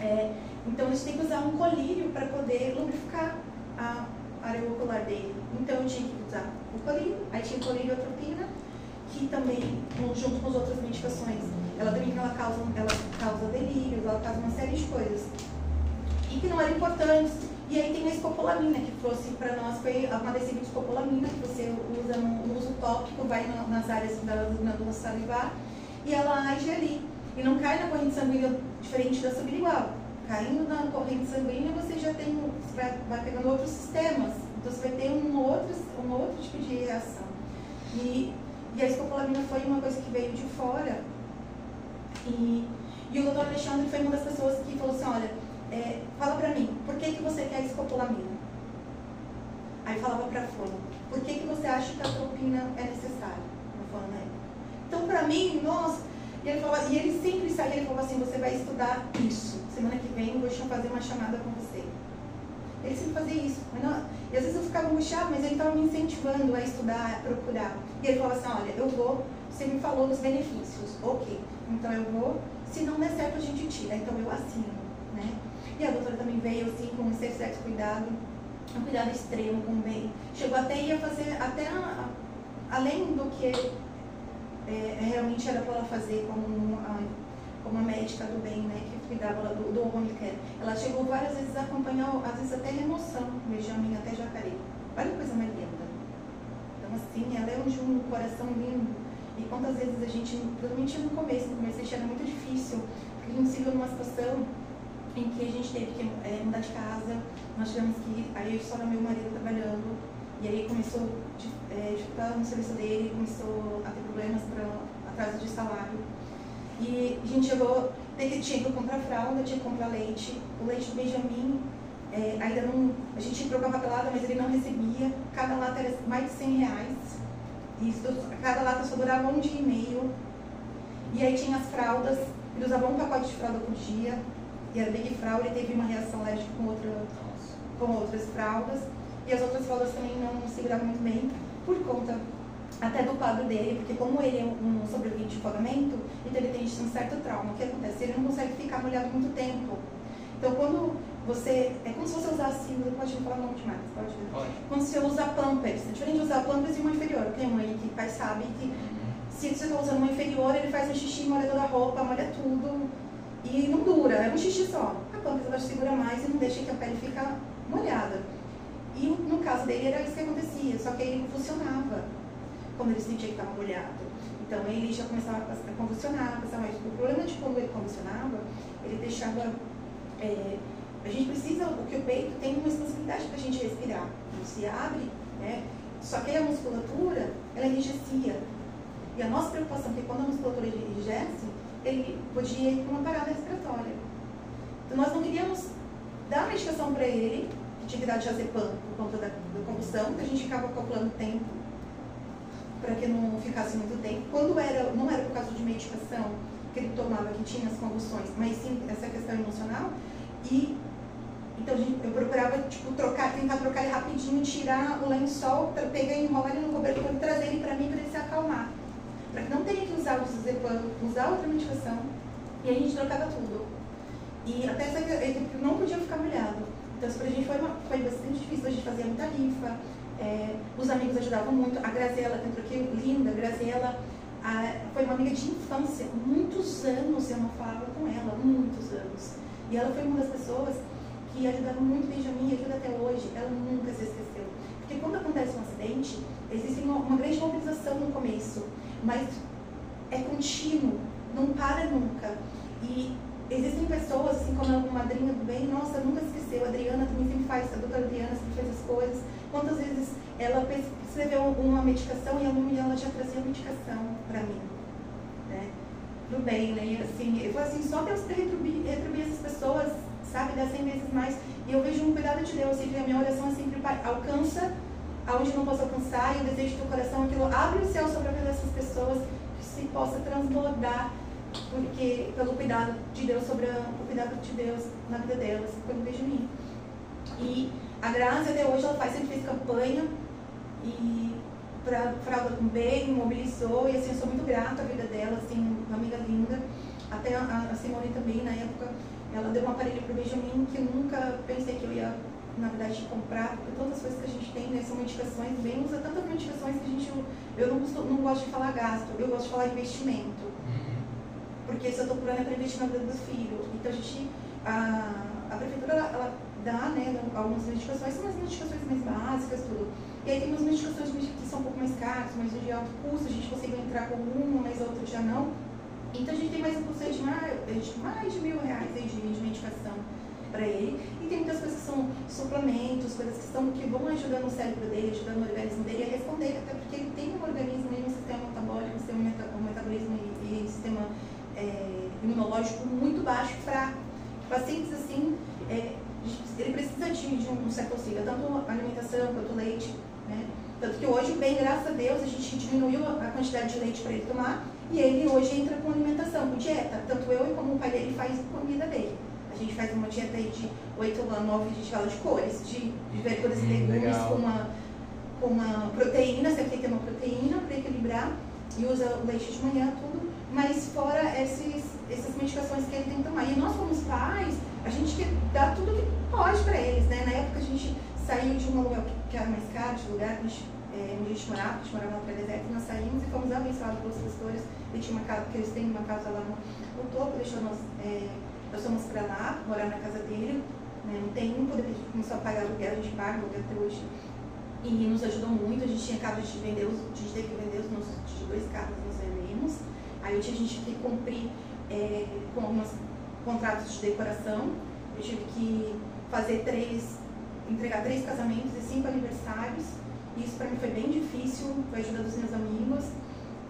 é, então a gente tem que usar um colírio para poder lubrificar a área ocular dele. Então eu tinha que usar o colírio, aí tinha colírio atropina, que também, junto com as outras medicações, ela também ela causa, ela causa delírios, ela causa uma série de coisas. E que não eram importantes. E aí tem a escopolamina, que fosse para nós, foi uma adesiva de escopolamina, que você usa no, no uso tópico, vai nas áreas da glândula salivar, e ela age ali. E não cai na corrente sanguínea diferente da sublingual. Caindo na corrente sanguínea, você já tem, você vai, vai pegando outros sistemas. Então você vai ter um outro, um outro tipo de reação. E, e a escopolamina foi uma coisa que veio de fora. E, e o doutor Alexandre foi uma das pessoas que falou assim, olha, é, fala pra mim, por que, que você quer escopolamina? Aí falava pra Fono, por que, que você acha que a tropina é necessária? Né? Então, pra mim, nossa, e ele, falava, e ele sempre saía e falava assim, você vai estudar isso. Semana que vem eu vou fazer uma chamada com você. Ele sempre fazia isso. Não, e às vezes eu ficava angustiada, mas ele estava me incentivando a estudar, a procurar. E ele falava assim, olha, eu vou, você me falou dos benefícios. Ok, então eu vou. Se não der certo, a gente tira. Então eu assino. Né? E a doutora também veio assim com um sexo cuidado, um cuidado extremo com o bem. Chegou até ia fazer, até a, além do que é, realmente era para ela fazer como uma, como médica do bem, né, que cuidava do, do home care. Ela chegou várias vezes a acompanhar, às vezes até remoção, Benjamin até Jacareí. Olha que coisa mais linda. Então, assim, ela é um, de um coração lindo. E quantas vezes a gente, principalmente no começo, no começo era muito difícil, porque a gente se viu numa situação em que a gente teve que é, mudar de casa, nós tivemos que, aí só era meu marido trabalhando, e aí começou é, dificuldade no serviço dele, começou a ter problemas para atraso de salário. E a gente chegou, que tinha que comprar fralda, tinha que comprar leite. O leite do Benjamin é, ainda não. A gente trocar papelada, mas ele não recebia. Cada lata era mais de 100 reais. E isso, cada lata só durava um dia e meio. E aí tinha as fraldas, ele usava um pacote de fralda por dia. E era Big Fralda, ele teve uma reação alérgica com, outra, com outras fraldas. E as outras fraldas também não seguravam muito bem por conta até do quadro dele, porque como ele é um sobrevivente de afogamento, então ele tem um certo trauma. O que acontece? Ele não consegue ficar molhado muito tempo. Então quando você. É como se você usasse. Pode falar não demais, pode? pode. Quando você usa pampers, é diferente de usar pampers e uma inferior. Tem mãe que pai sabe que uhum. se você está usando uma inferior, ele faz um xixi, molha toda a roupa, molha tudo. E não dura, é um xixi só. A pampers ela segura mais e não deixa que a pele fique molhada. E no caso dele era isso que acontecia, só que ele não funcionava quando ele sentia que estava molhado. Então ele já começava a convulsionar, a mais. O problema de quando ele convulsionava, ele deixava. É, a gente precisa, o que o peito tem uma responsabilidade para a gente respirar. Ele se abre, né? Só que a musculatura, ela enrijecia. E a nossa preocupação é que quando a musculatura enrijece, ele podia ir para uma parada respiratória. Então nós não queríamos dar medicação para ele atividade de azepam por conta da, da combustão, que a gente ficava calculando tempo para que não ficasse muito tempo. Quando era, não era por causa de medicação que ele tomava que tinha as convulsões, mas sim essa questão emocional. E então eu procurava tipo, trocar, tentar trocar ele rapidinho, tirar o lençol, pegar e enrolar ele no cobertor e trazer ele para mim para ele se acalmar. Para que não teria que usar o azepam, usar outra medicação. E a gente trocava tudo. E até essa, ele não podia ficar molhado. Então isso pra gente foi, uma, foi bastante difícil, a gente fazia muita rifa, é, os amigos ajudavam muito. A Graziela, que entrou aqui, linda, a Graziela a, foi uma amiga de infância, muitos anos eu não falava com ela, muitos anos. E ela foi uma das pessoas que ajudava muito Benjamin e ajuda até hoje, ela nunca se esqueceu. Porque quando acontece um acidente, existe uma, uma grande mobilização no começo, mas é contínuo, não para nunca. E existem pessoas, assim como a madrinha do bem, nossa, nunca esqueceu, a Adriana também sempre faz, a doutora Adriana sempre fez as coisas. Quantas vezes ela prescreveu uma medicação e ela já trazia a medicação para mim, né? Do bem, né? E assim, eu assim, só para retribuir, retribuir essas pessoas, sabe, dar 100 vezes mais. E eu vejo um cuidado de Deus, sempre a minha oração é sempre, alcança aonde não posso alcançar, e o desejo do coração aquilo, abre o céu sobre a vida dessas pessoas, que se possa transbordar porque pelo cuidado de Deus sobre a, o cuidado de Deus na vida delas, pelo beijo mim. E a Graça até hoje ela faz, sempre fez campanha e para fralda com bem, mobilizou e assim eu sou muito grata à vida dela, assim, uma amiga linda. Até a, a Simone também, na época, ela deu um aparelho para o Benjamin que eu nunca pensei que eu ia, na verdade, comprar, porque todas as coisas que a gente tem né, são medicações, bem usa tantas medicações que a gente, eu não, não gosto de falar gasto, eu gosto de falar investimento porque se eu estou procurando é para investir na vida do filho. Então a gente, a, a prefeitura ela, ela dá né, algumas medicações, são as medicações mais básicas, tudo. E aí tem umas medicações que são um pouco mais caras, mas de alto custo, a gente consegue entrar com uma, mas a outra já não. Então a gente tem mais um custo de mais, mais de mil reais aí de, de medicação para ele. E tem muitas coisas que são suplementos, coisas que, estão, que vão ajudando o cérebro dele, ajudando o organismo dele a responder, até porque ele tem um organismo, um sistema metabólico, um sistema, um metabolismo e, e sistema é, imunológico muito baixo, fraco. Pacientes assim, de, de um certo auxílio, tanto alimentação quanto leite, né? Tanto que hoje, bem, graças a Deus, a gente diminuiu a quantidade de leite para ele tomar e ele hoje entra com alimentação, com dieta. Tanto eu como o pai dele faz comida dele. A gente faz uma dieta aí de 8 a 9, a gente fala de cores, de, de verduras e Hum, legumes legal. com uma, com uma proteína, sempre tem que ter uma proteína para equilibrar. E usa o leite de manhã, tudo. Mas fora esses, essas medicações que ele tem que tomar. E nós, como pais, a gente quer dar tudo que pode para eles, né? Na época a gente saiu de um aluguel que- era mais caro, de lugar que a gente, é, onde a gente morava, a gente morava na Praia Deserta, nós saímos e fomos abençoados pelos pastores. Ele tinha uma casa, porque eles têm uma casa lá no, no topo, deixou nós, é, nós fomos para lá, morar na casa dele, né, um tempo, depois a gente começou a pagar aluguel, a gente paga aluguel até hoje. E nos ajudou muito, a gente tinha carro, a gente vendeu, a gente teve que vender os nossos de dois carros, nós vendemos. Aí a gente que cumprir é, com alguns contratos de decoração, eu tive que fazer três, entregar três casamentos e cinco aniversários. Isso para mim foi bem difícil, com a ajuda dos meus amigos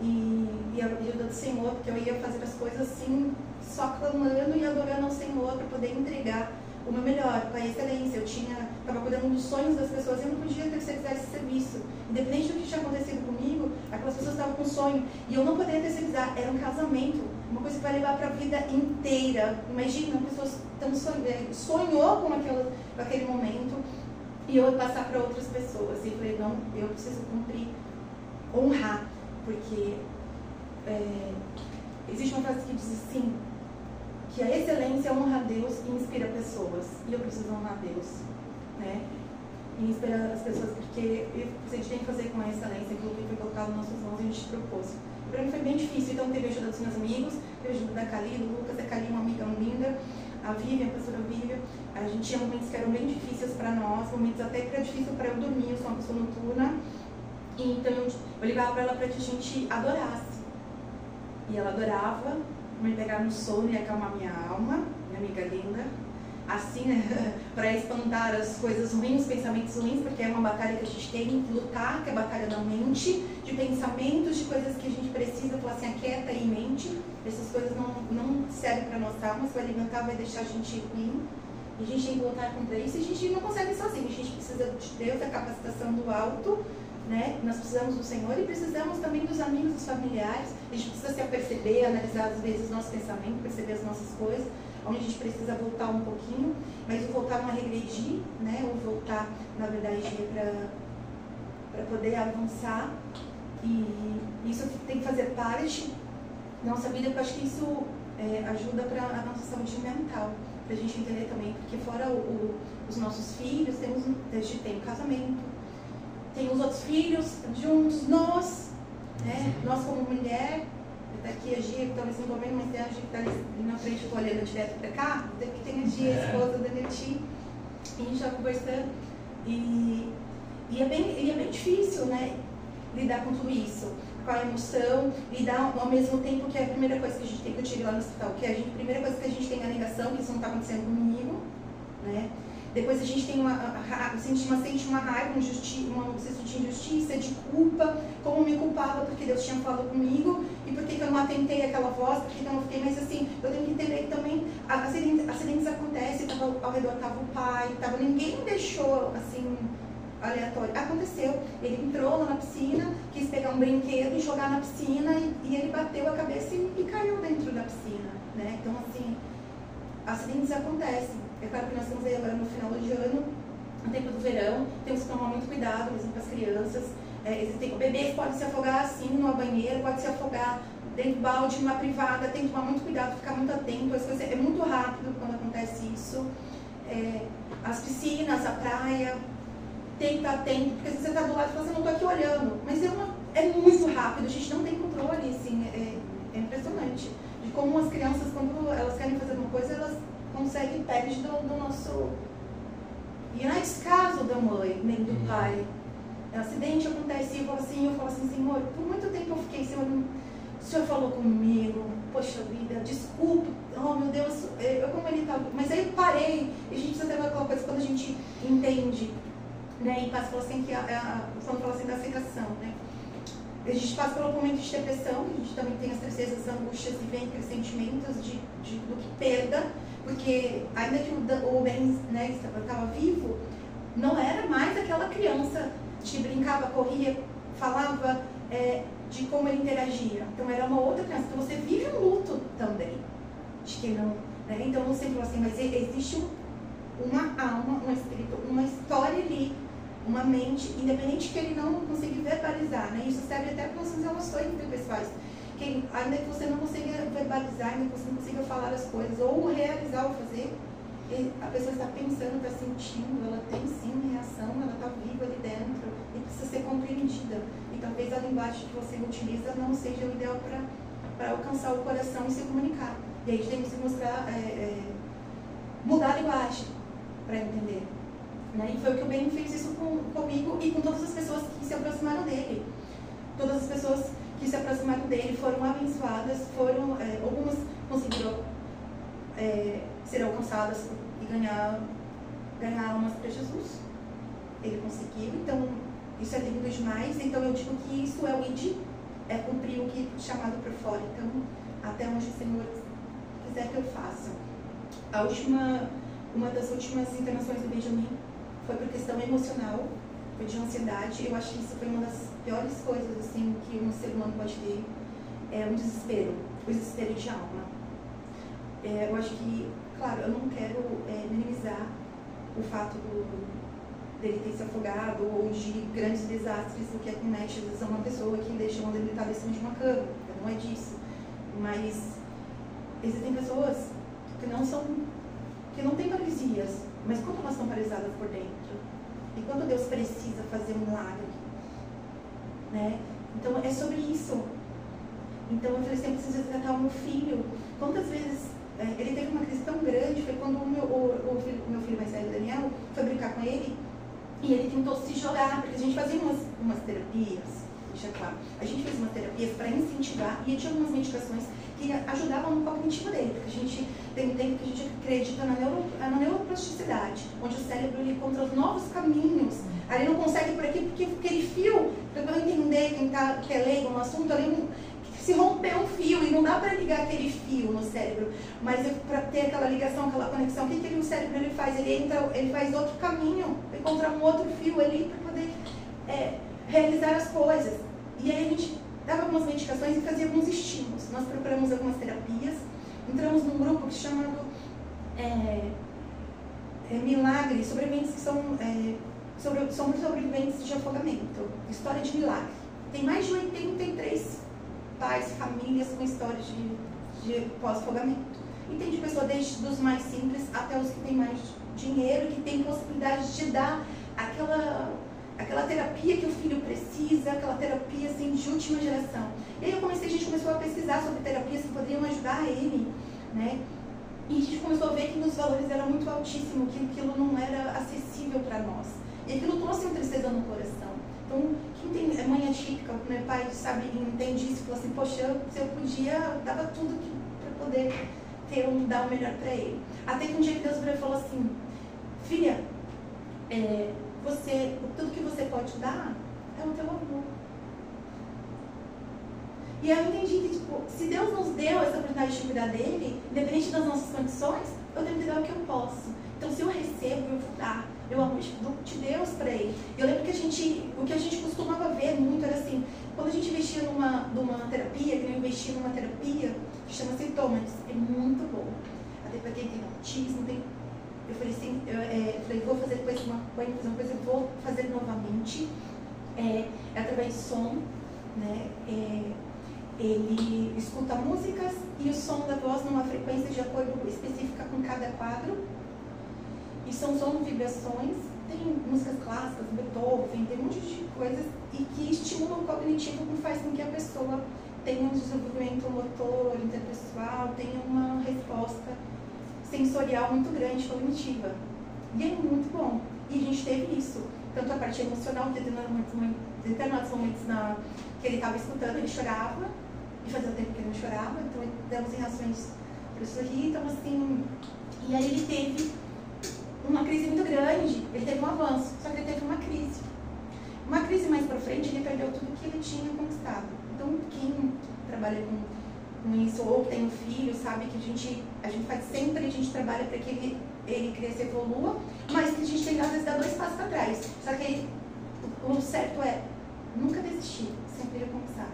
e, e a ajuda do Senhor, porque eu ia fazer as coisas assim, só clamando e adorando ao Senhor para poder entregar o meu melhor, com a excelência. Eu tinha, estava cuidando dos sonhos das pessoas e eu não podia terceirizar esse serviço. Independente do que tinha acontecido comigo, aquelas pessoas estavam com sonho e eu não poderia terceirizar. Era um casamento, uma coisa que vai levar para a vida inteira. Imagina, uma pessoa tão sonho, eh, sonhou com, aquela, com aquele momento e eu passar para outras pessoas. E falei, não, eu preciso cumprir, honrar, porque uma frase que diz assim, que a excelência honra a Deus e inspira pessoas. E eu preciso honrar a Deus, né? E inspirar as pessoas, porque a gente tem que fazer com a excelência aquilo que foi colocado nas nossas mãos e a gente propôs. Para mim foi bem difícil, então teve a ajuda dos meus amigos, teve a ajuda da Cali, do Lucas, a Cali é uma amiga linda, a Vivian, a pastora Vivian. A gente tinha momentos que eram bem difíceis para nós, momentos até que era difícil para eu dormir, eu sou uma pessoa noturna. Então eu, eu ligava para ela para que a gente adorasse. E ela adorava, me pegar no sono e acalmar minha alma, minha amiga linda. Assim, né? <laughs> para espantar as coisas ruins, os pensamentos ruins, porque é uma batalha que a gente tem que lutar, que é a batalha da mente, de pensamentos, de coisas que a gente precisa falar assim, aquieta e mente. Essas coisas não, não servem para nossa alma, vai alimentar, vai deixar a gente ruim. E a gente tem que lutar contra isso e a gente não consegue sozinho. A gente precisa de Deus, da capacitação do alto, né? Nós precisamos do Senhor e precisamos também dos amigos, dos familiares. A gente precisa se aperceber, analisar às vezes o nosso pensamento, perceber as nossas coisas, onde a gente precisa voltar um pouquinho, mas o voltar não é regredir, né? O voltar, na verdade, é para poder avançar. E isso tem que fazer parte da nossa vida, porque eu acho que isso é, ajuda para a nossa saúde mental, para a gente entender também, porque fora o, o, os nossos filhos, temos, a gente tem o casamento, tem os outros filhos juntos, nós, né? Nós como mulher, tá aqui a Gia, que talvez não tô vendo, mas tem a Gia que tá ali na frente, tô olhando direto pra cá, que tem a Gia, a esposa da Neti, e a gente tá conversando, e, e, é bem, e é bem difícil, né? Lidar com tudo isso, com a emoção, lidar ao mesmo tempo que é a primeira coisa que a gente tem, que eu tive lá no hospital, que é a, gente, a primeira coisa que a gente tem é a negação, que isso não tá acontecendo comigo, né? Depois a gente tem uma, a, sente uma, sente uma raiva, um, justi, uma, um senso de injustiça, de culpa, como me culpava porque Deus tinha falado comigo e por que eu não atentei aquela voz, por que eu não fiquei, mas assim, eu tenho que entender que também acidentes, acidentes acontecem, tava, ao redor estava o pai, tava, ninguém deixou assim, aleatório. Aconteceu, ele entrou lá na piscina, quis pegar um brinquedo e jogar na piscina e, e ele bateu a cabeça e, e caiu dentro da piscina, né? Então assim, acidentes acontecem. É claro que nós estamos aí agora no final de ano, no tempo do verão, temos que tomar muito cuidado, mesmo com as crianças. É, existem, bebês podem se afogar assim numa banheira, pode se afogar dentro do balde, numa privada, tem que tomar muito cuidado, ficar muito atento. As coisas, é muito rápido quando acontece isso. É, as piscinas, a praia, tem que estar atento, porque se você está do lado e fala assim, não estou aqui olhando, mas é, uma, é muito rápido, a gente não tem controle, assim, é, é impressionante. De como as crianças, quando elas querem fazer uma coisa, elas consegue perde do, do nosso. E não é descaso da mãe, nem do Uhum. pai. É um acidente acontece e eu falo assim, eu falo assim, Senhor, por muito tempo eu fiquei, Senhor, o Senhor falou comigo, poxa vida, desculpa, oh meu Deus, eu como ele tá. Mas aí eu parei, e a gente precisa ter aquela coisa quando a gente entende, né? E passa falou assim que a, a, quando fala assim da aceitação, né? a gente passa pelo momento de depressão, a gente também tem as tristezas, as angústias e vem aqueles sentimentos de, de, do que perda, porque ainda que o, Ben né, estava vivo, não era mais aquela criança que brincava, corria, falava é, de como ele interagia. Então era uma outra criança. Então você vive um luto também. De que não, né? Então você falou assim, mas existe uma alma, um espírito, uma história ali uma mente, independente que ele não consiga verbalizar, né? Isso serve até para nossas relações interpessoais. Ainda que você não consiga verbalizar, ainda que você não consiga falar as coisas, ou realizar ou fazer, a pessoa está pensando, está sentindo, ela tem sim reação, ela está viva ali dentro e precisa ser compreendida. E talvez a linguagem que você utiliza não seja o ideal para alcançar o coração e se comunicar. E aí a gente tem que mostrar, é, é, mudar a linguagem para entender. Né? E foi o que o Ben fez isso com, comigo e com todas as pessoas que se aproximaram dele. Todas as pessoas que se aproximaram dele foram abençoadas, foram, é, algumas conseguiram é, ser alcançadas e ganhar, ganhar almas para Jesus. Ele conseguiu, então isso é lindo demais. Então eu digo que isso é o ID, é cumprir o que chamado por fora. Então, até onde o Senhor quiser que eu faça. A última, uma das últimas internações do Benjamin foi por questão emocional, foi de ansiedade. Eu acho que isso foi uma das piores coisas assim que um ser humano pode ter, é um desespero, o desespero de alma. É, eu acho que, claro, eu não quero é, minimizar o fato do, dele ter se afogado ou de grandes desastres o que acomete às vezes uma pessoa que deixa uma debilitada em cima de uma cama. Não é disso. Mas existem pessoas que não são que não têm paralisias, mas como elas estão paralisadas por dentro? E quando Deus precisa fazer um milagre? Né? Então é sobre isso. Então eu falei assim, eu preciso tratar o meu filho. Quantas vezes é, ele teve uma crise tão grande, foi quando o meu, o, o, filho, meu filho mais velho, Daniel, foi brincar com ele e ele tentou se jogar, porque a gente fazia umas, umas terapias, deixa claro, a gente fez umas terapias para incentivar e tinha algumas medicações que ajudavam no cognitivo dele, porque a gente tem um tempo que a gente acredita na, neuro, na neuroplasticidade, onde o cérebro ele encontra os novos caminhos. Ele não consegue por aqui porque aquele fio, para eu entender quem tá, que é leigo no assunto, ali se romper um fio e não dá para ligar aquele fio no cérebro, mas é para ter aquela ligação, aquela conexão, o que, que ele, o cérebro ele faz? Ele entra, ele faz outro caminho, encontrar um outro fio ali para poder é, realizar as coisas. E aí a gente dava algumas medicações e fazia alguns estímulos. Nós procuramos algumas terapias, entramos num grupo que chamado é, é, Milagre, sobreviventes que são, é, sobre, são sobreviventes de afogamento, história de milagre. Tem mais de 83 pais, famílias com histórias de, de pós-afogamento. E tem de pessoa desde os mais simples até os que têm mais dinheiro, que têm possibilidade de dar aquela aquela terapia que o filho precisa, aquela terapia assim, de última geração. E aí eu comecei, a gente começou a pesquisar sobre terapias que poderiam ajudar ele, né? E a gente começou a ver que os valores eram muito altíssimos, que aquilo não era acessível para nós. E aquilo trouxe uma tristeza no coração. Então, quem tem mãe atípica, meu pai sabe, entende isso, falou assim, poxa, se eu podia, dava tudo para poder ter um, dar o melhor para ele. Até que um dia que Deus virou e falou assim, filha, é, você, tudo que você pode dar é o teu amor. E aí eu entendi que, tipo, se Deus nos deu essa oportunidade de cuidar dele, independente das nossas condições, eu tenho que dar o que eu posso. Então, se eu recebo, eu vou dar. Eu amo de Deus para ele. Eu lembro que a gente, o que a gente costumava ver muito era assim, quando a gente investia numa, numa terapia, que eu investi numa terapia, que chama-se Thomas, é muito bom. Até para quem tem autismo, tem eu falei assim, eu, é, falei, vou fazer depois uma, uma coisa, vou fazer novamente, é, é através de som, né? É, ele escuta músicas e o som da voz numa frequência de acordo específica com cada quadro. E são som vibrações, tem músicas clássicas, Beethoven, tem um monte de coisas e que estimulam o cognitivo que faz com que a pessoa tenha um desenvolvimento motor, interpessoal, tenha uma resposta sensorial muito grande, cognitiva. E é muito bom. E a gente teve isso. Tanto a parte emocional, em determinados momentos na, que ele estava escutando, ele chorava, e fazia tempo que ele não chorava, então demos em reações para sorrir, então assim. E aí ele teve uma crise muito grande, ele teve um avanço, só que ele teve uma crise. uma crise mais para frente, ele perdeu tudo que ele tinha conquistado. Então, quem trabalha com, com isso ou tem um filho, sabe que a gente, a gente faz sempre, a gente trabalha para que ele, ele cresça e evolua, mas que a gente tem às vezes dar dois passos para trás. Só que o certo é nunca desistir, sempre recomeçar.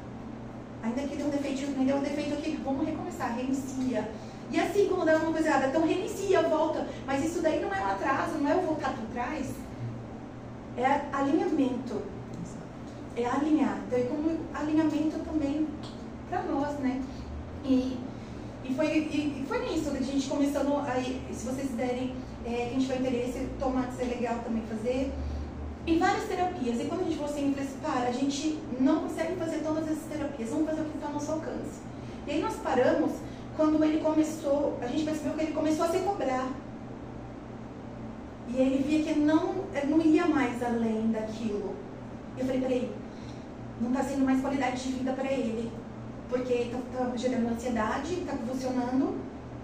Ainda que dê um defeito, ainda deu um defeito aqui, vamos recomeçar, reinicia. E assim como dá uma coisa errada, então reinicia, volta. Mas isso daí não é um atraso, não é o voltar para trás. É alinhamento. É alinhar. Então é como alinhamento também para nós, né? E, e, foi, e, e foi nisso a gente começando aí, se vocês derem, é, a gente vai interesse, tomates é legal também fazer. E várias terapias. E quando a gente falou assim, para, a gente não consegue fazer todas essas terapias, vamos fazer o que está ao nosso alcance. E aí nós paramos quando ele começou, a gente percebeu que ele começou a se cobrar. E ele via que não, não ia mais além daquilo. Eu falei, peraí, não está sendo mais qualidade de vida para ele. Porque está tá gerando ansiedade, está convulsionando,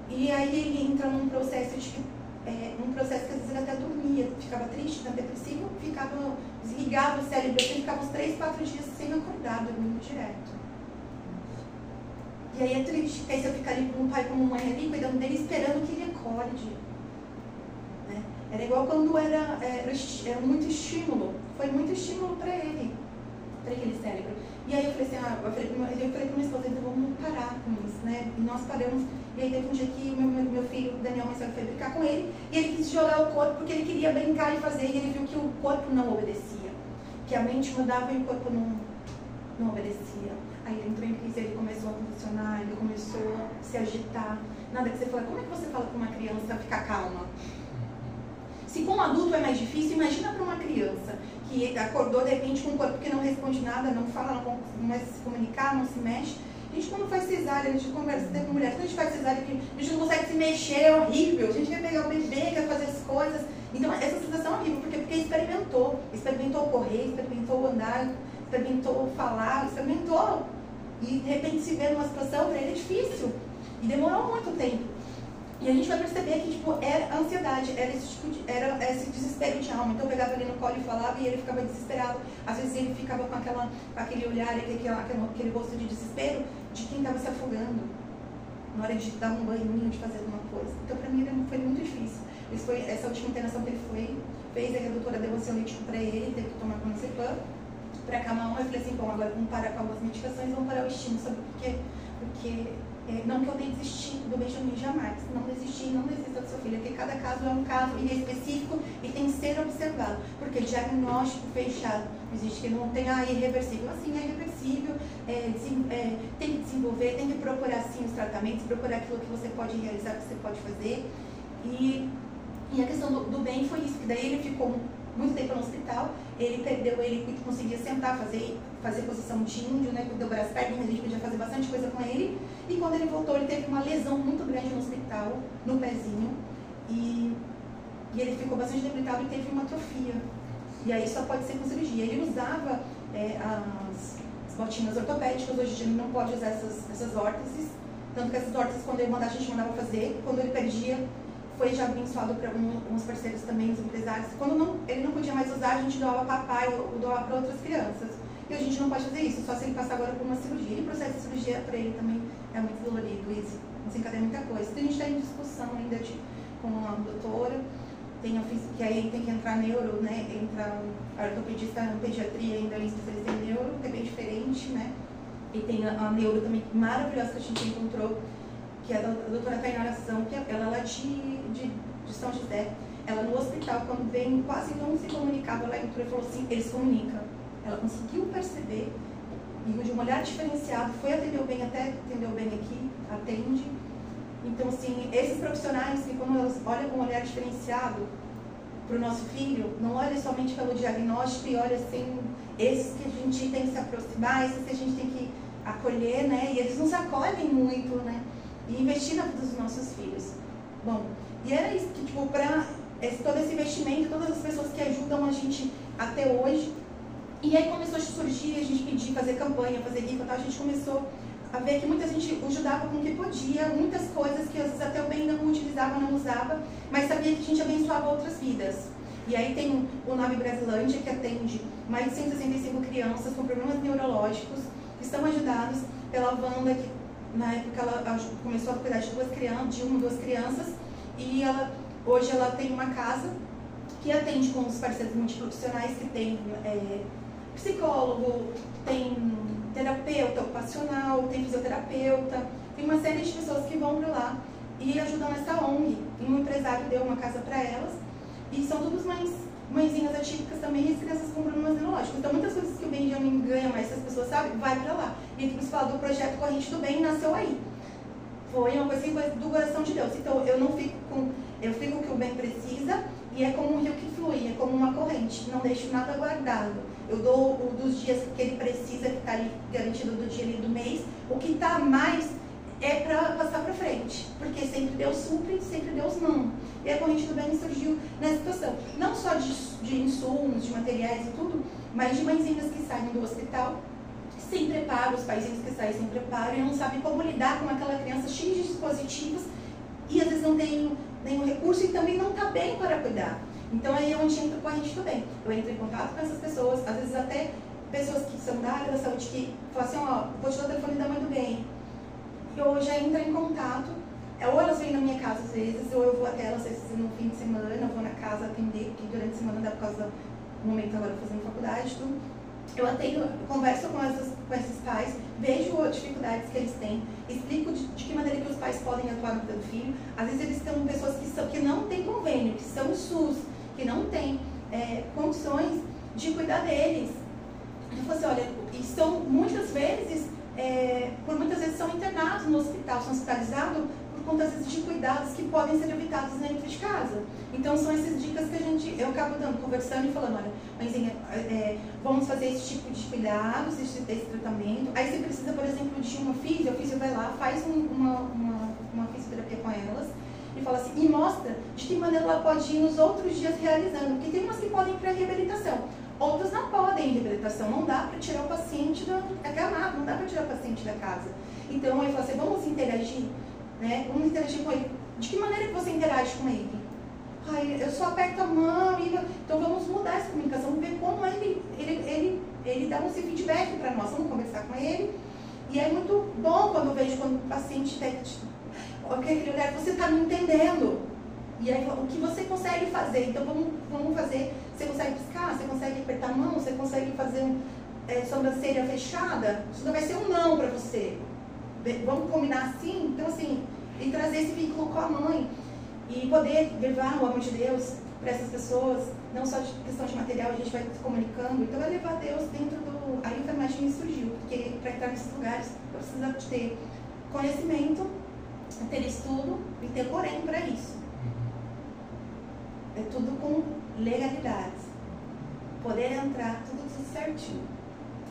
e aí ele entra num processo de é, um processo que às vezes ele até dormia, ficava triste, tá depressivo, ficava, desligava o cérebro, assim, ficava uns 3, 4 dias sem acordar, dormindo direto. E aí é triste, aí você fica ali com um pai como mãe ali, cuidando dele, esperando que ele acorde. Né? Era igual quando era, era, era muito estímulo, foi muito estímulo para ele, para aquele cérebro. E aí eu falei assim, ah, eu falei para eu falei minha esposa, então vamos parar com isso, né? E nós paramos, e aí teve um dia que meu, meu, meu filho, Daniel, mais foi brincar com ele, e ele quis jogar o corpo porque ele queria brincar e fazer, e ele viu que o corpo não obedecia. Que a mente mudava e o corpo não, não obedecia. Aí ele entrou em crise, ele começou a convulsionar, ele começou a se agitar. Nada que você fala, como é que você fala com uma criança ficar calma? Se com um adulto é mais difícil, imagina para uma criança que acordou de repente com um corpo que não responde nada, não fala, não começa a se comunicar, não se mexe. A gente quando faz cesárea, a gente conversa até com mulher, quando a gente faz cesárea, a gente não consegue se mexer, é horrível. A gente quer pegar o bebê, quer fazer as coisas. Então essa sensação é horrível, porque, porque experimentou. Experimentou correr, experimentou andar, experimentou falar, experimentou. E de repente se vê numa situação, para ele é difícil. E demorou muito tempo. E a gente vai perceber que tipo, era ansiedade, era esse, tipo de, era esse desespero de alma. Então eu pegava ele no colo e falava e ele ficava desesperado. Às vezes ele ficava com, aquela, com aquele olhar, aquele, aquele, rosto de desespero de quem estava se afogando na hora de dar um banho, de fazer alguma coisa. Então para mim foi muito difícil. Isso foi, essa última internação que ele foi, fez, a doutora deu ansiolítico para ele, teve que tomar clonazepam para acalmar um. Eu falei assim, bom, agora vamos parar com algumas medicações, vamos parar o estímulo, sabe por quê? Porque é, não que eu tenha desistido do Benjamin, jamais. Não desistir, não desista do seu filho. Porque cada caso é um caso específico e tem que ser observado. Porque diagnóstico fechado não existe que não tem, ah, irreversível. Assim, é irreversível, é, é, tem que desenvolver, tem que procurar sim os tratamentos, procurar aquilo que você pode realizar, que você pode fazer. E, e a questão do, do bem foi isso, que daí ele ficou muito tempo no hospital, ele perdeu, ele conseguia sentar, fazer, fazer posição de índio, né, as pernas, a gente podia fazer bastante coisa com ele. E quando ele voltou, ele teve uma lesão muito grande no hospital, no pezinho, e, e ele ficou bastante debilitado e teve uma atrofia. E aí só pode ser com cirurgia. Ele usava é, as, as, ortopédicas, hoje em dia ele não pode usar essas, essas órteses, tanto que essas órteses, quando ele mandava, a gente mandava fazer, quando ele perdia, foi já abençoado para alguns parceiros também, os empresários. Quando não, ele não podia mais usar, a gente doava para pai ou doava para outras crianças. E a gente não pode fazer isso, só se ele passar agora por uma cirurgia. E o processo de cirurgia para ele também é muito dolorido e desencadeia muita coisa. Então a gente está em discussão ainda de, com a doutora, tem a, que aí tem que entrar neuro, né? Entra a ortopedista, a pediatria ainda em especialista em neuro, que é bem diferente, né? E tem a, a neuro também maravilhosa que a gente encontrou que é a doutora Tainara Ação, que ela é lá de, de, de São José. Ela no hospital, quando vem, quase não se comunicava, ela entrou e falou assim, eles comunicam. Ela conseguiu perceber, e de um olhar diferenciado, foi atender o bem, até atendeu bem aqui, atende. Então, assim, esses profissionais que quando elas olham com um olhar diferenciado para o nosso filho, não olha somente pelo diagnóstico e olha assim, esses que a gente tem que se aproximar, esses que a gente tem que acolher, né? E eles nos acolhem muito, né? E investir na vida dos nossos filhos. Bom, e era isso que, tipo, para todo esse investimento, todas as pessoas que ajudam a gente até hoje. E aí começou a surgir, a gente pedir, fazer campanha, fazer rifa, tal, a gente começou a ver que muita gente ajudava com o que podia, muitas coisas que às vezes até o bem não utilizava, não usava, mas sabia que a gente abençoava outras vidas. E aí tem o Nave Brasilândia, que atende mais de 165 crianças com problemas neurológicos, que estão ajudados pela Wanda, que na época ela começou a cuidar de duas crianças, de uma duas crianças, e ela, hoje ela tem uma casa que atende com os parceiros multiprofissionais que tem é, psicólogo, tem terapeuta ocupacional, tem fisioterapeuta, tem uma série de pessoas que vão para lá e ajudam nessa ONG. E um empresário deu uma casa para elas e são todas mães, mãezinhas atípicas também e crianças com problemas neurológicos. Então muitas coisas que o Benjamin ganha, mas se as pessoas sabem, vai para lá. E você fala do projeto Corrente do Bem, nasceu aí. Foi uma coisa do coração de Deus. Então eu não fico com. Eu fico o que o bem precisa e é como um rio que flui, é como uma corrente. Não deixo nada guardado. Eu dou o dos dias que ele precisa, que está ali garantido do dia ali do mês. O que está mais é para passar para frente, porque sempre Deus supre, sempre Deus não. E a corrente do bem surgiu nessa situação, não só de, de insumos, de materiais e tudo, mas de mãezinhas que saem do hospital sem preparo, os paizinhos que saem sem preparo e não sabem como lidar com aquela criança cheia de dispositivos e às vezes não tem nenhum recurso e também não está bem para cuidar. Então aí é onde entra a corrente do bem. Eu entro em contato com essas pessoas, às vezes até pessoas que são da área da saúde que falam assim, ó, vou te dar o telefone da mãe do bem, eu já entro em contato. É, ou elas vêm na minha casa às vezes, ou eu vou até elas no fim de semana, eu vou na casa atender, porque durante a semana dá por causa do momento agora fazendo faculdade, tudo. Eu atendo, converso com, essas, com esses pais, vejo as dificuldades que eles têm, explico de, de, que maneira que os pais podem atuar no vida do filho. Às vezes eles são pessoas que, são, que não têm convênio, que são SUS, que não têm é, condições de cuidar deles. Falo assim, olha, e são muitas vezes é, por muitas vezes são internados no hospital, são hospitalizados por conta vezes, de cuidados que podem ser evitados dentro de casa. Então são essas dicas que a gente, eu acabo dando, conversando e falando, olha, mãezinha, é, vamos fazer esse tipo de cuidados, esse, esse tratamento. Aí você precisa, por exemplo, de uma física, a física vai lá, faz um, uma, uma, uma fisioterapia com elas e fala assim, e mostra de que maneira ela pode ir nos outros dias realizando, porque tem umas que podem ir para reabilitação. Outros não podem em reabilitação, não dá para tirar o paciente da é gramado, não dá para tirar o paciente da casa. Então aí fala assim, vamos interagir, né? Vamos interagir com ele. De que maneira que você interage com ele? Ai, eu só aperto a mão então vamos mudar essa comunicação, ver como ele, ele, ele, ele dá um feedback para nós, vamos conversar com ele. E é muito bom quando eu vejo quando o paciente tem aquele olhar, você está me entendendo. E aí, o que você consegue fazer? Então, vamos, vamos fazer. Você consegue piscar? Você consegue apertar a mão? Você consegue fazer um, é, sobrancelha fechada? Isso não vai ser um não para você. Vamos combinar assim? Então, assim, e trazer esse vínculo com a mãe. E poder levar o amor de Deus para essas pessoas, não só de questão de material, a gente vai se comunicando. Então, é levar Deus dentro do. Aí o enfermagem surgiu, porque para entrar nesses lugares, precisa ter conhecimento, ter estudo e ter porém para isso. É tudo com legalidades. Poder entrar, tudo, tudo certinho.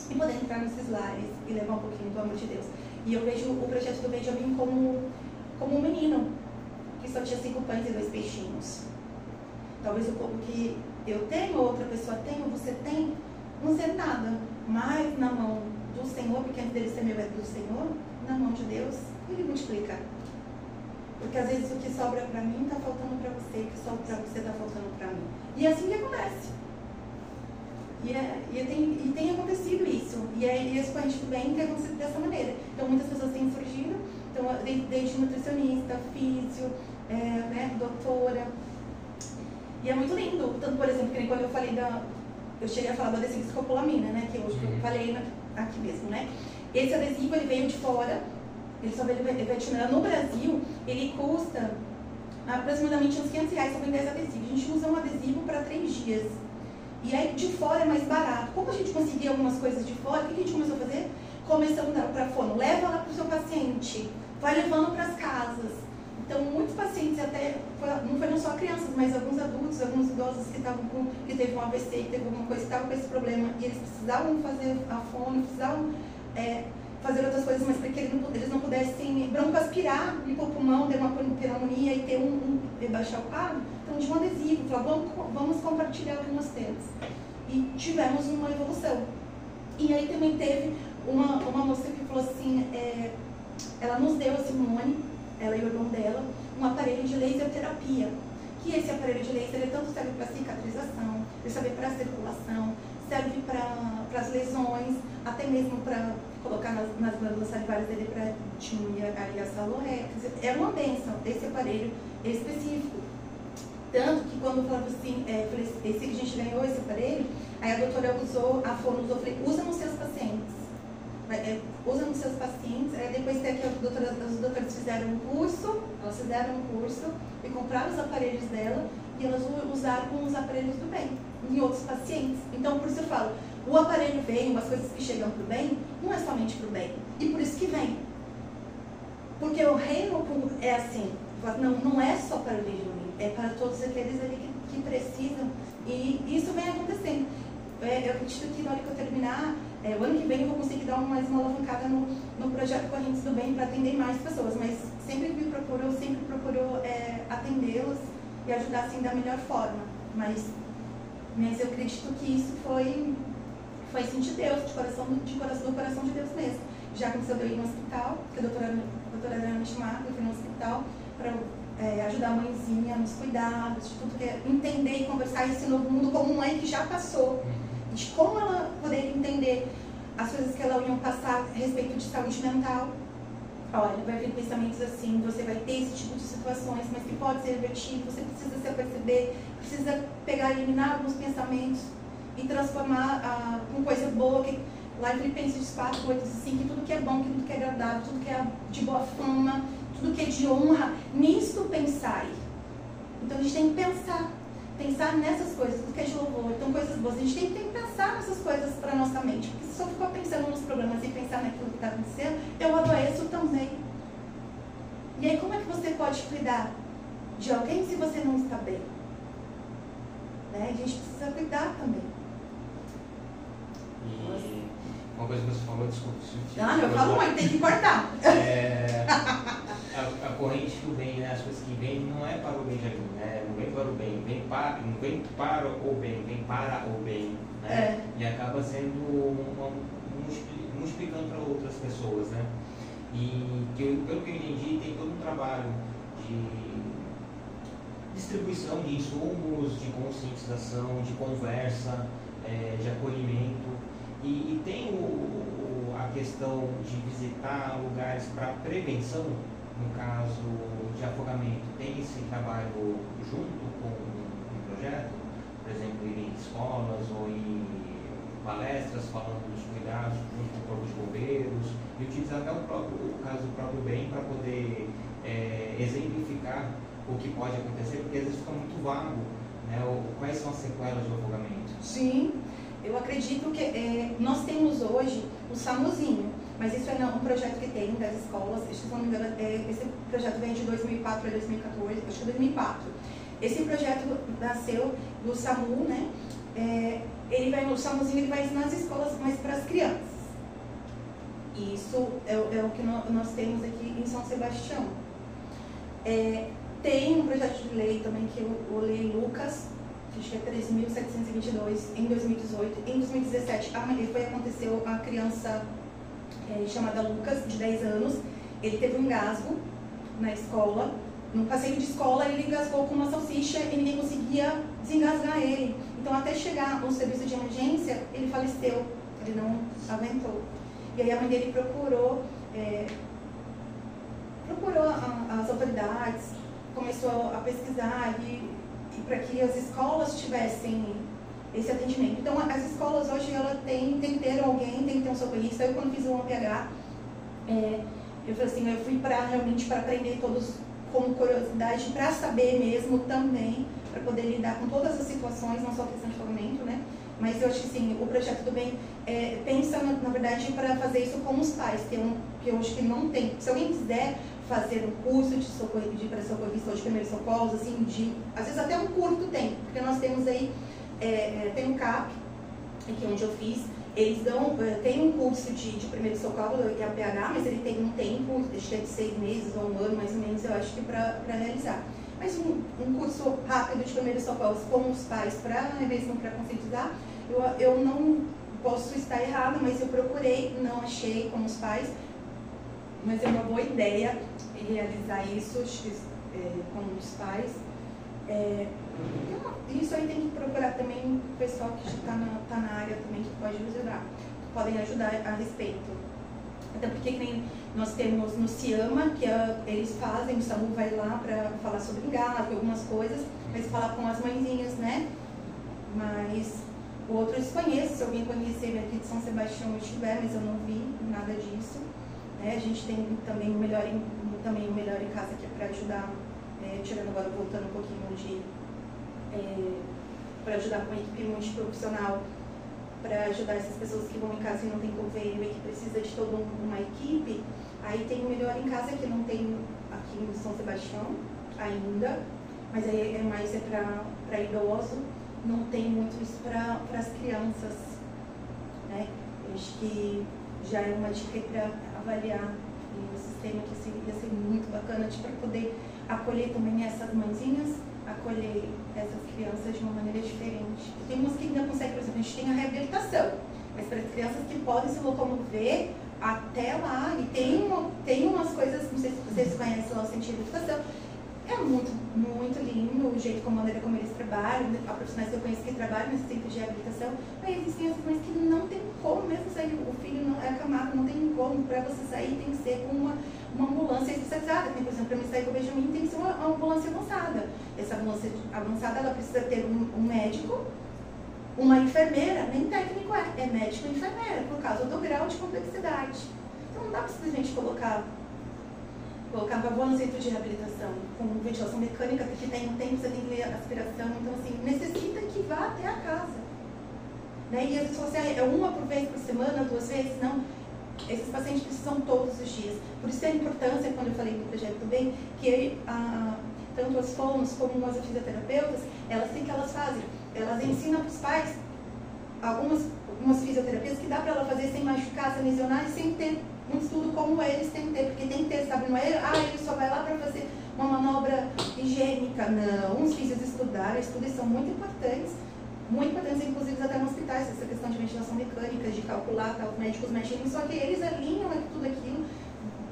E poder entrar nesses lares e levar um pouquinho do amor de Deus. E eu vejo o projeto do Benjamin como, como um menino que só tinha cinco pães e dois peixinhos. Talvez o pouco que eu tenho, outra pessoa tem, ou você tem, não ser nada. Mas na mão do Senhor, porque antes dele ser meu é do Senhor, na mão de Deus, ele multiplica. Porque às vezes o que sobra para mim está faltando para você, o que sobra para você está faltando para mim. E é assim que acontece. E, é, e, tem, e tem acontecido isso. E é a gente bem tem acontecido dessa maneira. Então muitas pessoas têm surgido, então, desde nutricionista, físio, é, né, doutora. E é muito lindo. Tanto, por exemplo, que quando eu falei da. Eu cheguei a falar do adesivo escopolamina, né? Que hoje eu falei aqui mesmo, né? Esse adesivo ele veio de fora ele só vende no Brasil, ele custa aproximadamente uns 500 reais sobre 10 adesivos. A gente usa um adesivo para 3 dias. E aí de fora é mais barato. Como a gente conseguia algumas coisas de fora, o que a gente começou a fazer? Começamos para fono, leva lá para o seu paciente, vai levando para as casas. Então, muitos pacientes, até, não foram só crianças, mas alguns adultos, alguns idosos que estavam com, que teve um AVC, que teve alguma coisa, que estavam com esse problema, e eles precisavam fazer a fono, precisavam é, fazer outras coisas, mas para que eles não, eles não pudessem broncoaspirar, limpar o pulmão, ter uma pneumonia e ter um, um e baixar o quadro. Então, de um adesivo, falar, vamos, vamos compartilhar o que nós temos. E tivemos uma evolução. E aí também teve uma, uma moça que falou assim, é, ela nos deu, a Simone, ela e o irmão dela, um aparelho de laser terapia, que esse aparelho de laser ele tanto serve para cicatrização, ele serve para circulação, serve para as lesões, até mesmo para colocar nas, nas glândulas salivares dele para diminuir ali a salorrex. É uma benção esse aparelho específico. Tanto que quando eu falava assim, é, esse que a gente ganhou esse aparelho, aí a doutora usou, a fono usou, falei, usa nos seus pacientes. É, usa nos seus pacientes, aí depois que a doutora, os doutores fizeram um curso, elas fizeram um curso e compraram os aparelhos dela e elas usaram com os aparelhos do bem em outros pacientes. Então, por isso eu falo, o aparelho vem, as coisas que chegam para o bem, não é somente para o bem. E por isso que vem. Porque o reino é assim, não, não é só para o livro, é para todos aqueles ali que, que precisam. E isso vem acontecendo. É, eu acredito que na hora que eu terminar, é, o ano que vem eu vou conseguir dar mais uma alavancada no, no projeto Correntes do Bem para atender mais pessoas. Mas sempre me procurou, sempre procurou é, atendê-los e ajudar assim da melhor forma. Mas, mas eu acredito que isso foi, foi assim de Deus, de coração, de coração, do coração de Deus mesmo. Já aconteceu eu ir no hospital, que a doutora, a doutora Adriana me chamava, eu fui no hospital para é, ajudar a mãezinha nos cuidados, de tudo que é entender e conversar esse novo mundo como mãe que já passou, uhum. de como ela poderia entender as coisas que ela ia passar a respeito de saúde mental. Olha, vai vir pensamentos assim, você vai ter esse tipo de situações, mas que pode ser revertido, você precisa se aperceber, precisa pegar, eliminar alguns pensamentos e transformar ah, com coisa boa, que lá em Filipenses 4, 8, assim, que tudo que é bom, que tudo que é agradável, tudo que é de boa fama, tudo que é de honra, nisto pensai. Então a gente tem que pensar, pensar nessas coisas, tudo que é de louvor, então coisas boas. A gente tem que pensar nessas coisas para nossa mente, porque se só ficou pensando nos problemas e pensar naquilo que está acontecendo, eu adoeço também. E aí como é que você pode cuidar de alguém se você não está bem? Né? A gente precisa cuidar também. E uma coisa que você falou, desculpa. Não, eu falo muito, tem que cortar. É, a, a, corrente do bem, né, as coisas que vêm, não é para o bem de alguém, né? Não vem para o bem, vem para, não vem para o bem, vem para o bem. Né? É. E acaba sendo uma, multiplicando para outras pessoas, né? E que eu, pelo que eu entendi, tem todo um trabalho de distribuição de insumos, de conscientização, de conversa, é, de acolhimento. E, e tem o, o, a questão de visitar lugares para prevenção, no caso de afogamento, tem esse trabalho junto com o projeto? Por exemplo, em escolas ou em palestras falando dos cuidados junto com o corpo de bombeiros e utilizar até o, próprio, o caso do próprio bem para poder é, exemplificar o que pode acontecer, porque às vezes fica muito vago né, o, quais são as sequelas do afogamento. Sim, eu acredito que é, nós temos hoje o SAMUzinho, mas isso é um projeto que tem das escolas, se não me engano, é, esse projeto vem de 2004 a 2014, acho que 2004. É esse projeto nasceu do SAMU, né? É, ele vai, o SAMUzinho ele vai nas escolas, mas para as crianças. Isso é, é o que nós, temos aqui em São Sebastião. É, tem um projeto de lei também que eu, eu lei Lucas, acho que é 3.722, em 2018. Em 2017, foi, aconteceu a criança é, chamada Lucas, de 10 anos, ele teve um engasgo na escola, no passeio de escola ele engasgou com uma salsicha e ninguém conseguia desengasgar ele. Então até chegar no serviço de emergência, ele faleceu, ele não aguentou. E aí a mãe dele procurou, é, procurou a, as autoridades, começou a pesquisar e para que as escolas tivessem esse atendimento. Então, as escolas hoje ela tem, tem que ter alguém, tem que ter um socorrista. Eu, quando fiz o OPH, é, eu falei assim, eu fui para realmente para aprender todos com curiosidade, para saber mesmo também, para poder lidar com todas as situações, não só questão de pagamento, né? Mas eu acho que sim, o projeto do bem é, pensa, na, na verdade, para fazer isso com os pais, que, é um, que eu acho que não tem. Se alguém quiser fazer um curso de, socorro, de socorrista de primeiros socorros, assim, de, às vezes até um curto tempo, porque nós temos aí é, é, tem um CAP, aqui onde eu fiz, eles dão, é, tem um curso de, de primeiro socorro, que é a PH, mas ele tem um tempo, acho que é de seis meses ou um ano mais ou menos, eu acho que para realizar. Mas um, um, curso rápido de primeiro socorro com os pais, para mesmo para conscientizar, eu, eu não posso estar errada, mas eu procurei, não achei com os pais, mas é uma boa ideia realizar isso é, com os pais É, isso aí tem que procurar também o pessoal que está na, tá na área também que pode ajudar, que podem ajudar a respeito. Até porque nem nós temos no Ciama, que é, eles fazem, o SAMU vai lá para falar sobre engasgo, algumas coisas, mas falar com as mãezinhas, né? Mas o outro eu desconheço, se alguém conhecer aqui de São Sebastião eu estiver, mas eu não vi nada disso. Né? A gente tem também o melhor em, também o melhor em casa que é para ajudar, é, tirando agora, voltando um pouquinho de. É, para ajudar com a equipe multiprofissional para ajudar essas pessoas que vão em casa e não tem convênio e que precisa de toda uma equipe. Aí tem o Melhor em Casa, que não tem aqui em São Sebastião ainda, mas aí é mais é para idoso, não tem muito isso para as crianças. Né? Acho que já é uma dica para avaliar o sistema que seria ser muito bacana para poder acolher também essas mãezinhas acolher essas crianças de uma maneira diferente. Tem umas que ainda conseguem, por exemplo, a gente tem a reabilitação, mas para as crianças que podem se locomover até lá, e tem, tem umas coisas, não sei se vocês conhecem lá o sentido de educação, é muito, muito lindo o jeito como a maneira como eles trabalham, a profissionais que eu conheço que trabalham nesse centro de reabilitação, mas existem as mães que não tem como mesmo sair, o filho não é acamado, não tem como, para você sair tem que ser com uma, uma ambulância especializada, por exemplo, para mim sair com o Benjamin tem que ser uma, uma ambulância avançada. Essa ambulância avançada, ela precisa ter um, um médico, uma enfermeira, nem técnico é, é médico e enfermeira, por causa do grau de complexidade. Então não dá para simplesmente colocar colocar vovó no centro de reabilitação com ventilação mecânica, porque tem um tempo, você tem que ler aspiração, então assim, necessita que vá até a casa. Né? E vezes você é uma por vez por semana, duas vezes, não. Esses pacientes precisam todos os dias. Por isso é a importância, quando eu falei do projeto também, que a, tanto as fonos como as fisioterapeutas, elas têm que elas fazem. Elas ensinam para os pais algumas, algumas fisioterapias que dá para ela fazer sem machucar, sem lesionar e sem ter um estudo como eles têm que ter, porque tem que ter, sabe? Não é, ah, ele só vai lá para fazer uma manobra higiênica. Não, os físicos estudaram, estudos são muito importantes, muito importantes, inclusive até nos hospitais, essa questão de ventilação mecânica, de calcular, tá, os médicos mexem, só que eles alinham tudo aquilo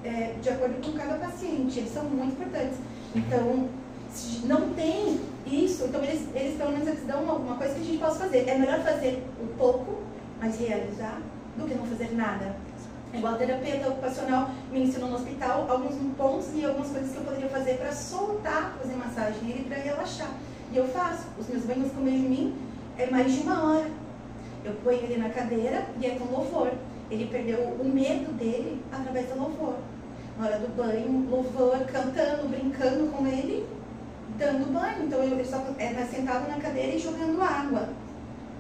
é, de acordo com cada paciente, eles são muito importantes. Então, não tem isso, então eles, eles pelo menos eles dão alguma coisa que a gente possa fazer. É melhor fazer um pouco, mas realizar, do que não fazer nada. Igual a terapeuta ocupacional me ensinou no hospital alguns pontos e algumas coisas que eu poderia fazer para soltar, fazer massagem nele para relaxar. E eu faço. Os meus banhos com mim é mais de uma hora. Eu ponho ele na cadeira e é com louvor. Ele perdeu o medo dele através do louvor. Na hora do banho, louvor, cantando, brincando com ele, dando banho. Então eu só era é, sentado na cadeira e jogando água.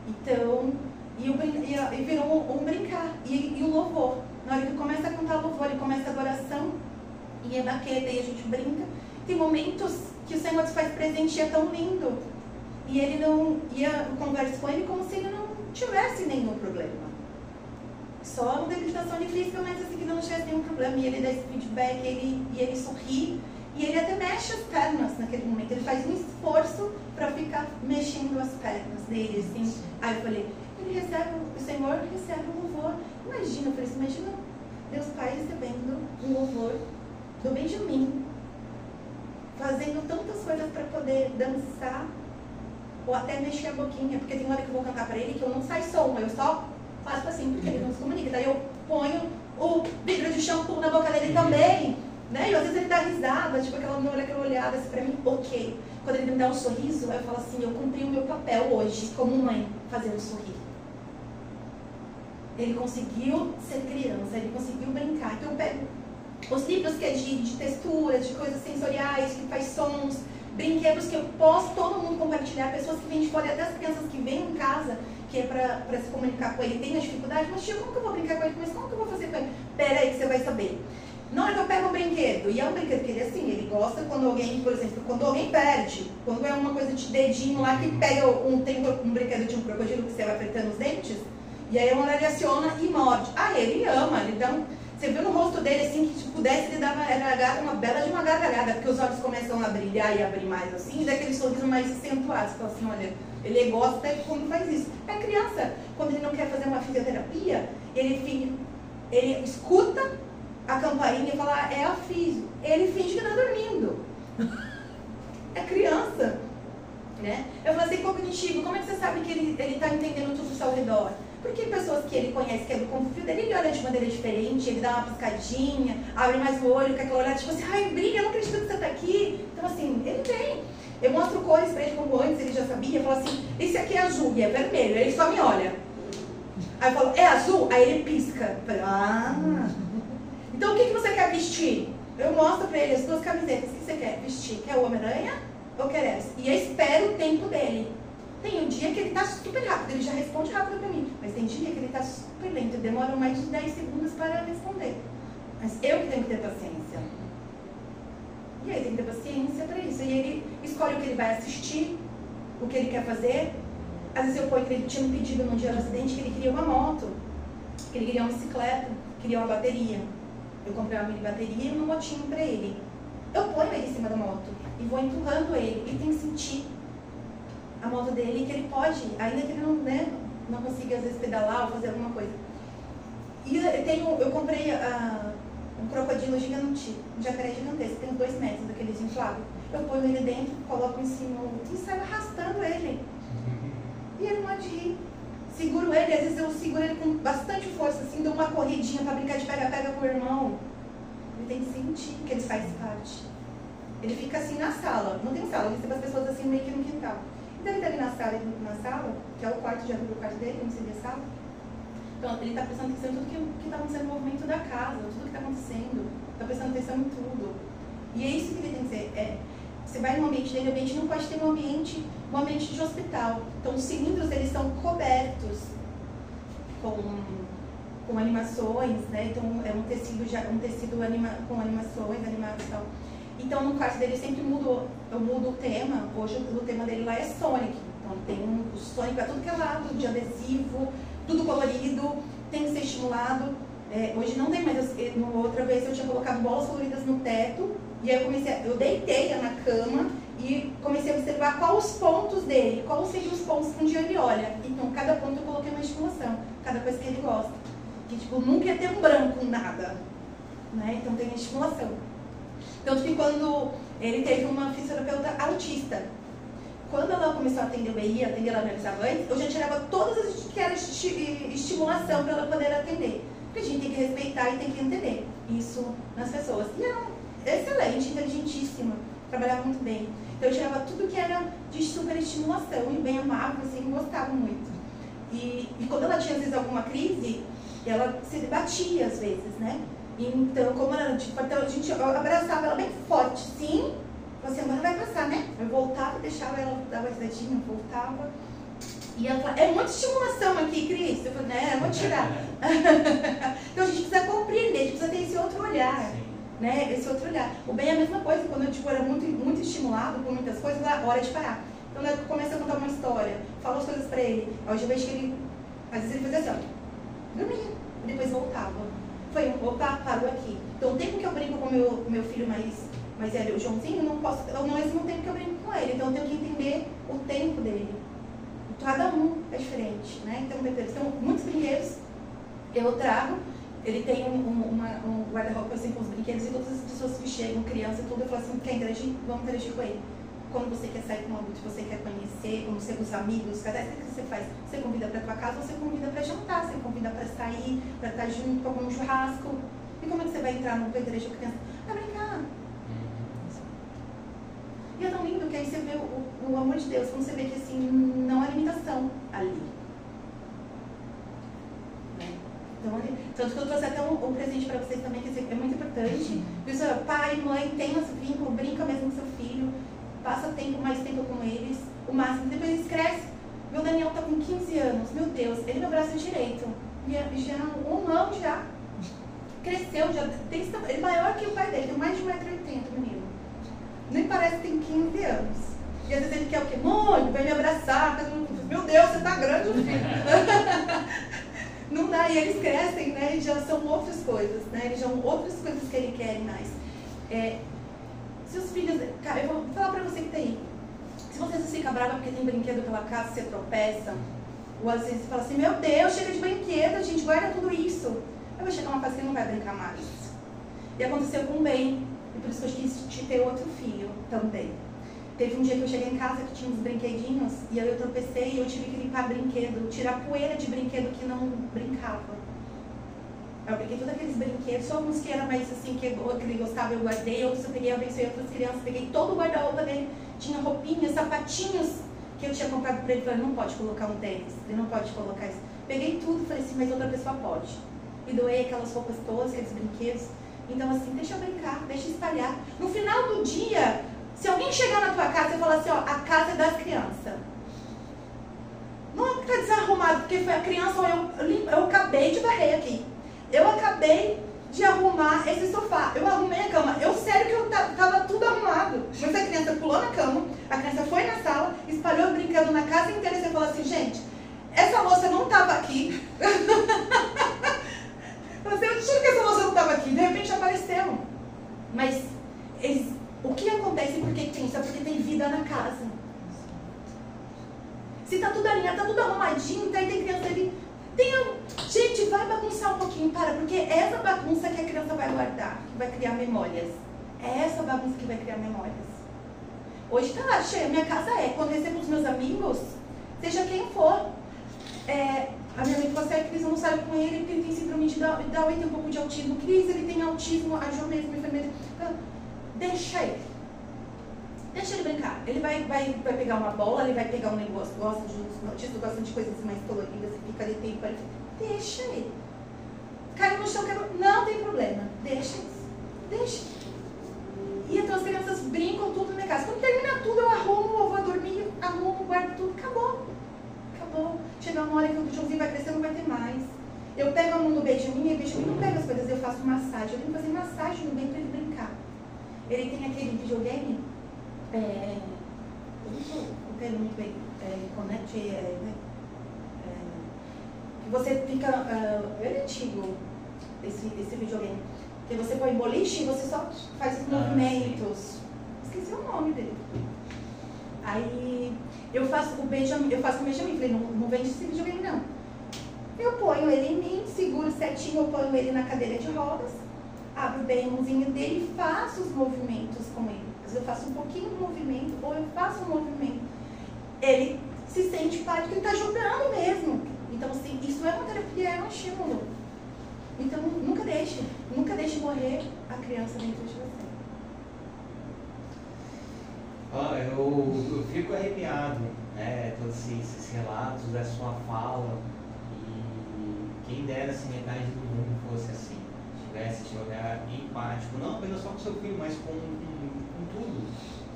Então, e, o, e virou um, um brincar. E, e o louvor. Que começa a cantar louvor e começa a adoração, e é baqueta e a gente brinca, tem momentos que o Senhor se faz presente e é tão lindo. E ele não. E eu converso com ele como se ele não tivesse nenhum problema. Só no debilitação de física, mas assim que não tivesse nenhum problema. E ele dá esse feedback, ele, e ele sorri. E ele até mexe as pernas naquele momento. Ele faz um esforço para ficar mexendo as pernas dele, assim. Aí eu falei, ele recebe, o Senhor recebe louvor. Imagina, eu falei assim, imagina Deus Pai recebendo um louvor do Benjamin, fazendo tantas coisas para poder dançar ou até mexer a boquinha, porque tem hora que eu vou cantar para ele que eu não sai som, eu só faço assim, porque ele não se comunica. Daí eu ponho o vidro de shampoo na boca dele também, né? E às vezes ele dá risada, tipo aquela, olha aquela olhada assim pra mim, ok. Quando ele me dá um sorriso, eu falo assim, eu cumpri o meu papel hoje como mãe, fazendo sorrir. Ele conseguiu ser criança, ele conseguiu brincar. Então eu pego os livros que é de, de texturas, de coisas sensoriais, que faz sons, brinquedos que eu posso todo mundo compartilhar, pessoas que vêm de fora, até as crianças que vêm em casa, que é para se comunicar com ele, tem a dificuldade, mas tia, como que eu vou brincar com ele? Mas como que eu vou fazer com ele? Pera aí que você vai saber. Na hora que eu pego um brinquedo, e é um brinquedo que ele assim, ele gosta quando alguém, por exemplo, quando alguém perde, quando é uma coisa de dedinho lá que pega um, tem um brinquedo de um crocodilo que você vai apertando os dentes, e aí hora ele aciona e morde. Ah, ele ama, dá um, Você viu no rosto dele assim que se pudesse ele dava uma bela de uma gargalhada, porque os olhos começam a brilhar e abrir mais assim, e daquele sorriso mais acentuado. Você fala assim, olha, ele gosta quando faz isso. É criança, quando ele não quer fazer uma fisioterapia, ele, ele escuta a campainha e fala, é a fisio. Ele finge que está dormindo. <laughs> É criança. Né? Eu falei assim, cognitivo, como é que você sabe que ele está entendendo tudo ao seu redor? Porque pessoas que ele conhece, que é do convívio dele, ele olha de maneira diferente, ele dá uma piscadinha, abre mais o olho, com aquela olhada, tipo assim, ai, brilha, eu não acredito que você está aqui. Então, assim, ele vem. Eu mostro cores pra ele como antes, ele já sabia, eu falo assim, esse aqui é azul e é vermelho, ele só me olha. Aí eu falo, é azul? Aí ele pisca. Falei, ah. Então o que, que você quer vestir? Eu mostro pra ele as duas camisetas. O que você quer vestir? Quer o Homem-Aranha ou quer essa? E eu espero o tempo dele. Tem um dia que ele tá super rápido, ele já responde rápido pra mim. Mas tem dia que ele tá super lento, demora mais de 10 segundos para responder. Mas eu que tenho que ter paciência. E aí tem que ter paciência para isso. E ele escolhe o que ele vai assistir, o que ele quer fazer. Às vezes eu ponho que ele tinha um pedido num dia do acidente que ele queria uma moto, que ele queria uma bicicleta, queria uma bateria. Eu comprei uma mini bateria e uma motinho para ele. Eu ponho ele em cima da moto e vou empurrando ele. Ele tem que sentir a moto dele que ele pode, ainda que ele não, né, não consiga às vezes pedalar ou fazer alguma coisa. E eu, tenho, eu comprei a, um crocodilo gigante, um jacaré gigantesco, tem uns dois metros daqueles infláveis. Eu ponho ele dentro, coloco em cima e saio arrastando ele. E ele não pode rir. Seguro ele, às vezes eu seguro ele com bastante força, assim, dou uma corridinha para brincar de pega-pega com o irmão. Ele tem que sentir que ele faz parte. Ele fica assim na sala, não tem sala, ele recebe as pessoas assim meio que no quintal. Então ele tá ali na sala, na sala, que é o quarto, já viu o quarto dele, como seria a sala. Então ele está prestando atenção em tudo que está acontecendo no movimento da casa, tudo que está acontecendo. Está prestando atenção em tudo. E é isso que ele tem que ser. É, você vai no ambiente dele, o ambiente não pode ter um ambiente, um ambiente de hospital. Então os cilindros eles são cobertos com, com animações, né? Então é um tecido, já, um tecido anima, com animações, animação. Então no quarto dele sempre mudo, eu mudo o tema. Hoje o tema dele lá é Sonic. Então tem um, o Sonic para tudo que é lado, de adesivo, tudo colorido, tem que ser estimulado. É, hoje não tem mais, eu, no outra vez eu tinha colocado bolas coloridas no teto, e aí eu comecei, eu deitei na cama e comecei a observar quais os pontos dele, quais seriam os pontos que um dia ele olha. Então, cada ponto eu coloquei uma estimulação, cada coisa que ele gosta. Que, tipo, nunca ia ter um branco, nada. Né? Então, tem a estimulação. Tanto que quando ele teve uma fisioterapeuta autista, quando ela começou a atender o BI, atender ela analisava antes, eu já tirava todas as que era estimulação para ela poder atender. Porque a gente tem que respeitar e tem que entender isso nas pessoas. E ela excelente, inteligentíssima, trabalhava muito bem. Então eu tirava tudo que era de super estimulação e bem amável, assim, gostava muito. E, e quando ela tinha às vezes alguma crise, ela se debatia às vezes, né? Então, como ela, tipo, então a gente abraçava ela bem forte, sim, falava assim, agora vai passar, né? Eu voltava, deixava ela dar uma risadinha, voltava. E ela falava, é muita estimulação aqui, Cris. Eu falei, né, vou tirar. <laughs> então a gente precisa compreender, a gente precisa ter esse outro olhar né? Esse outro olhar. O bem é a mesma coisa, quando eu tipo, era muito, muito estimulado por muitas coisas, era hora de parar. Então eu começo a contar uma história, falo as coisas pra ele, hoje eu vejo que ele, às vezes ele fazia assim, ó, dormia, depois voltava. Foi um, opa, parou aqui. Então o tempo que eu brinco com meu, meu filho mais, mais velho, o Joãozinho, não posso, não é o mesmo tempo que eu brinco com ele, então eu tenho que entender o tempo dele. Cada um é diferente, né? Então, então muitos brinquedos eu trago ele tem um, um, um guarda-roupa assim com os brinquedos e todas as pessoas que chegam, criança e tudo, eu falo assim, quer interagir? Vamos interagir com ele. Quando você quer sair com um adulto, você quer conhecer, como os amigos, cada vez que você faz, você convida para tua casa, você convida para jantar, você convida para sair, para estar junto, para comer um churrasco. E como é que você vai entrar no interagir com a criança? Para brincar. E é tão lindo que aí você vê o, o amor de Deus, quando você vê que assim, não há limitação ali. Então, tanto que eu trouxe até um, um presente para vocês também, que é muito importante. Pessoal, pai, mãe, tenha esse vínculo, brinca mesmo com seu filho, passa tempo, mais tempo com eles, o máximo. Depois eles crescem. Meu Daniel está com 15 anos, meu Deus, ele é meu braço direito. É, já um ano já. Cresceu, já tem, ele é maior que o pai dele, tem mais de 1,80m, menino. Nem parece que tem 15 anos. E às vezes ele quer o quê? Mãe, vem me abraçar. Meu Deus, você tá grande, filho. <laughs> não dá, e eles crescem, né? E já são outras coisas, né? Eles já são outras coisas que eles querem mais. É, se os filhos. Cara, eu vou falar pra você que tem. Se você se fica brava porque tem brinquedo pela casa, você tropeça, ou às vezes você fala assim, meu Deus, chega de brinquedo, gente guarda tudo isso. Aí vai chegar uma fase que ele não vai brincar mais. E aconteceu com o Ben, e por isso que eu quis te ter outro filho também. Teve um dia que eu cheguei em casa que tinha uns brinquedinhos e aí eu tropecei e eu tive que limpar brinquedo, tirar poeira de brinquedo que não brincava. Eu peguei todos aqueles brinquedos, só alguns que eram mais assim, que, ele gostava, eu guardei, outros eu peguei, abençoei outras crianças, peguei todo o guarda-roupa dele, tinha roupinhas, sapatinhos que eu tinha comprado para ele, falei, não pode colocar um tênis, ele não pode colocar isso. Peguei tudo, falei assim, mas outra pessoa pode. E doei aquelas roupas todas, aqueles brinquedos. Então assim, deixa eu brincar, deixa eu espalhar. No final do dia, se alguém chegar na tua casa e falar assim, ó, a casa é das crianças. Não é tá desarrumado, porque foi a criança, eu, eu, eu acabei de varrer aqui. Eu acabei de arrumar esse sofá. Eu arrumei a cama. Eu sério que eu tava tudo arrumado. Mas a criança pulou na cama, a criança foi na sala, espalhou brincando na casa inteira e você falou assim, gente, essa moça não tava aqui. <laughs> Você, eu juro que essa moça não tava aqui. De repente apareceu. Mas o que acontece por que tem isso? É porque tem vida na casa. Se tá tudo alinhado, tá tudo arrumadinho, daí tem criança ali. Gente, vai bagunçar um pouquinho, para, porque é essa bagunça que a criança vai guardar, que vai criar memórias. É essa bagunça que vai criar memórias. Hoje tá lá, cheia, minha casa é. Quando recebo os meus amigos, seja quem for, é, a minha mãe falou assim, Cris, eu não saio com ele porque ele tem síndrome de Down, ele tem um pouco de autismo. Cris, ele tem autismo, a Jo mesmo, enfermeira. Deixa ele. Deixa ele brincar. Ele vai, vai, vai pegar uma bola, ele vai pegar um negócio, gosta de notícias, gosta de coisas mais coloridas, e fica ali tempo ali. Deixa ele. Caiu no chão, quebrou. Não tem problema. Deixa eles. Deixa. E então as crianças brincam tudo na minha casa. Quando termina tudo, eu arrumo, eu vou dormir, arrumo, guardo tudo. Acabou. Acabou. Chega uma hora que o Joãozinho vai crescer, não vai ter mais. Eu pego a mão do Benjamin e o Benjamin não pega as coisas, eu faço massagem. Eu tenho que fazer massagem no bem para ele brincar. Ele tem aquele videogame, é, eu entendo muito bem, é, Connect, é, né? é, que você fica, ele é antigo, esse, esse videogame, que você põe boliche e você só faz os ah, movimentos. Esqueci o nome dele. Aí eu faço o Benjamin, eu faço o Benjamin, falei, não, não vende esse videogame não. Eu ponho ele em mim, seguro certinho, eu ponho ele na cadeira de rodas, abro bem a mãozinha dele e faço os movimentos com ele. Vezes eu faço um pouquinho do movimento ou eu faço um movimento. Ele se sente parte que ele está jogando mesmo. Então, assim, isso é uma terapia, é um estímulo. Então, nunca deixe, nunca deixe morrer a criança dentro de você. Ah, eu, eu fico arrepiado, né? Todos esses, esses relatos da sua fala. E quem dera se metade do mundo fosse assim tivesse esse olhar empático, não apenas só com seu filho, mas com,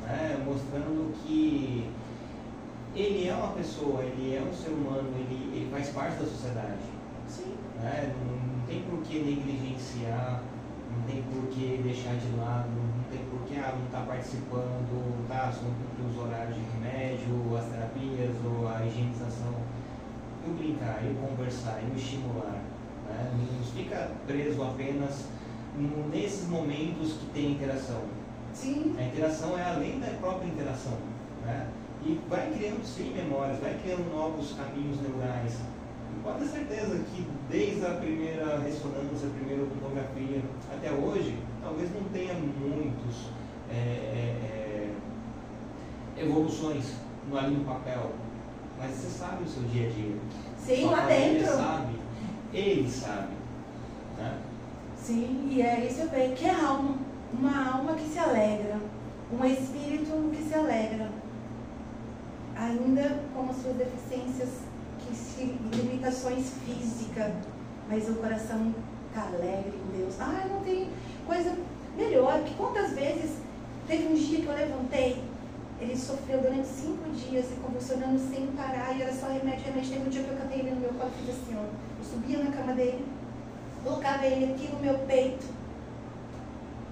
né? mostrando que ele é uma pessoa, ele é um ser humano, ele, ele faz parte da sociedade. Sim. Né? Não, não tem por que negligenciar, não tem por que deixar de lado, não tem por que ah, não estar tá participando, tá, só não cumprir os horários de remédio, as terapias ou a higienização. Eu brincar, eu conversar, eu estimular né? Não fica preso apenas nesses momentos que tem interação. Sim. A interação é além da própria interação. Né? E vai criando sim memórias, vai criando novos caminhos neurais. E pode ter certeza que desde a primeira ressonância, a primeira tomografia até hoje, talvez não tenha muitos é, é, evoluções no ali no papel. Mas você sabe o seu dia a dia. Sim, lá dentro. sabe ele sabe. Né? Sim, e é isso bem, que é alma. Uma alma que se alegra, um espírito que se alegra. Ainda com as suas deficiências, se, limitações físicas, mas o coração está alegre com Deus. Ah, não tem coisa melhor. Que quantas vezes teve um dia que eu levantei, ele sofreu durante cinco dias e convulsionando sem parar, e era só remédio, remédio. Teve um dia que eu catei ele no meu colo e fiz assim, ó subia na cama dele, colocava ele aqui no meu peito,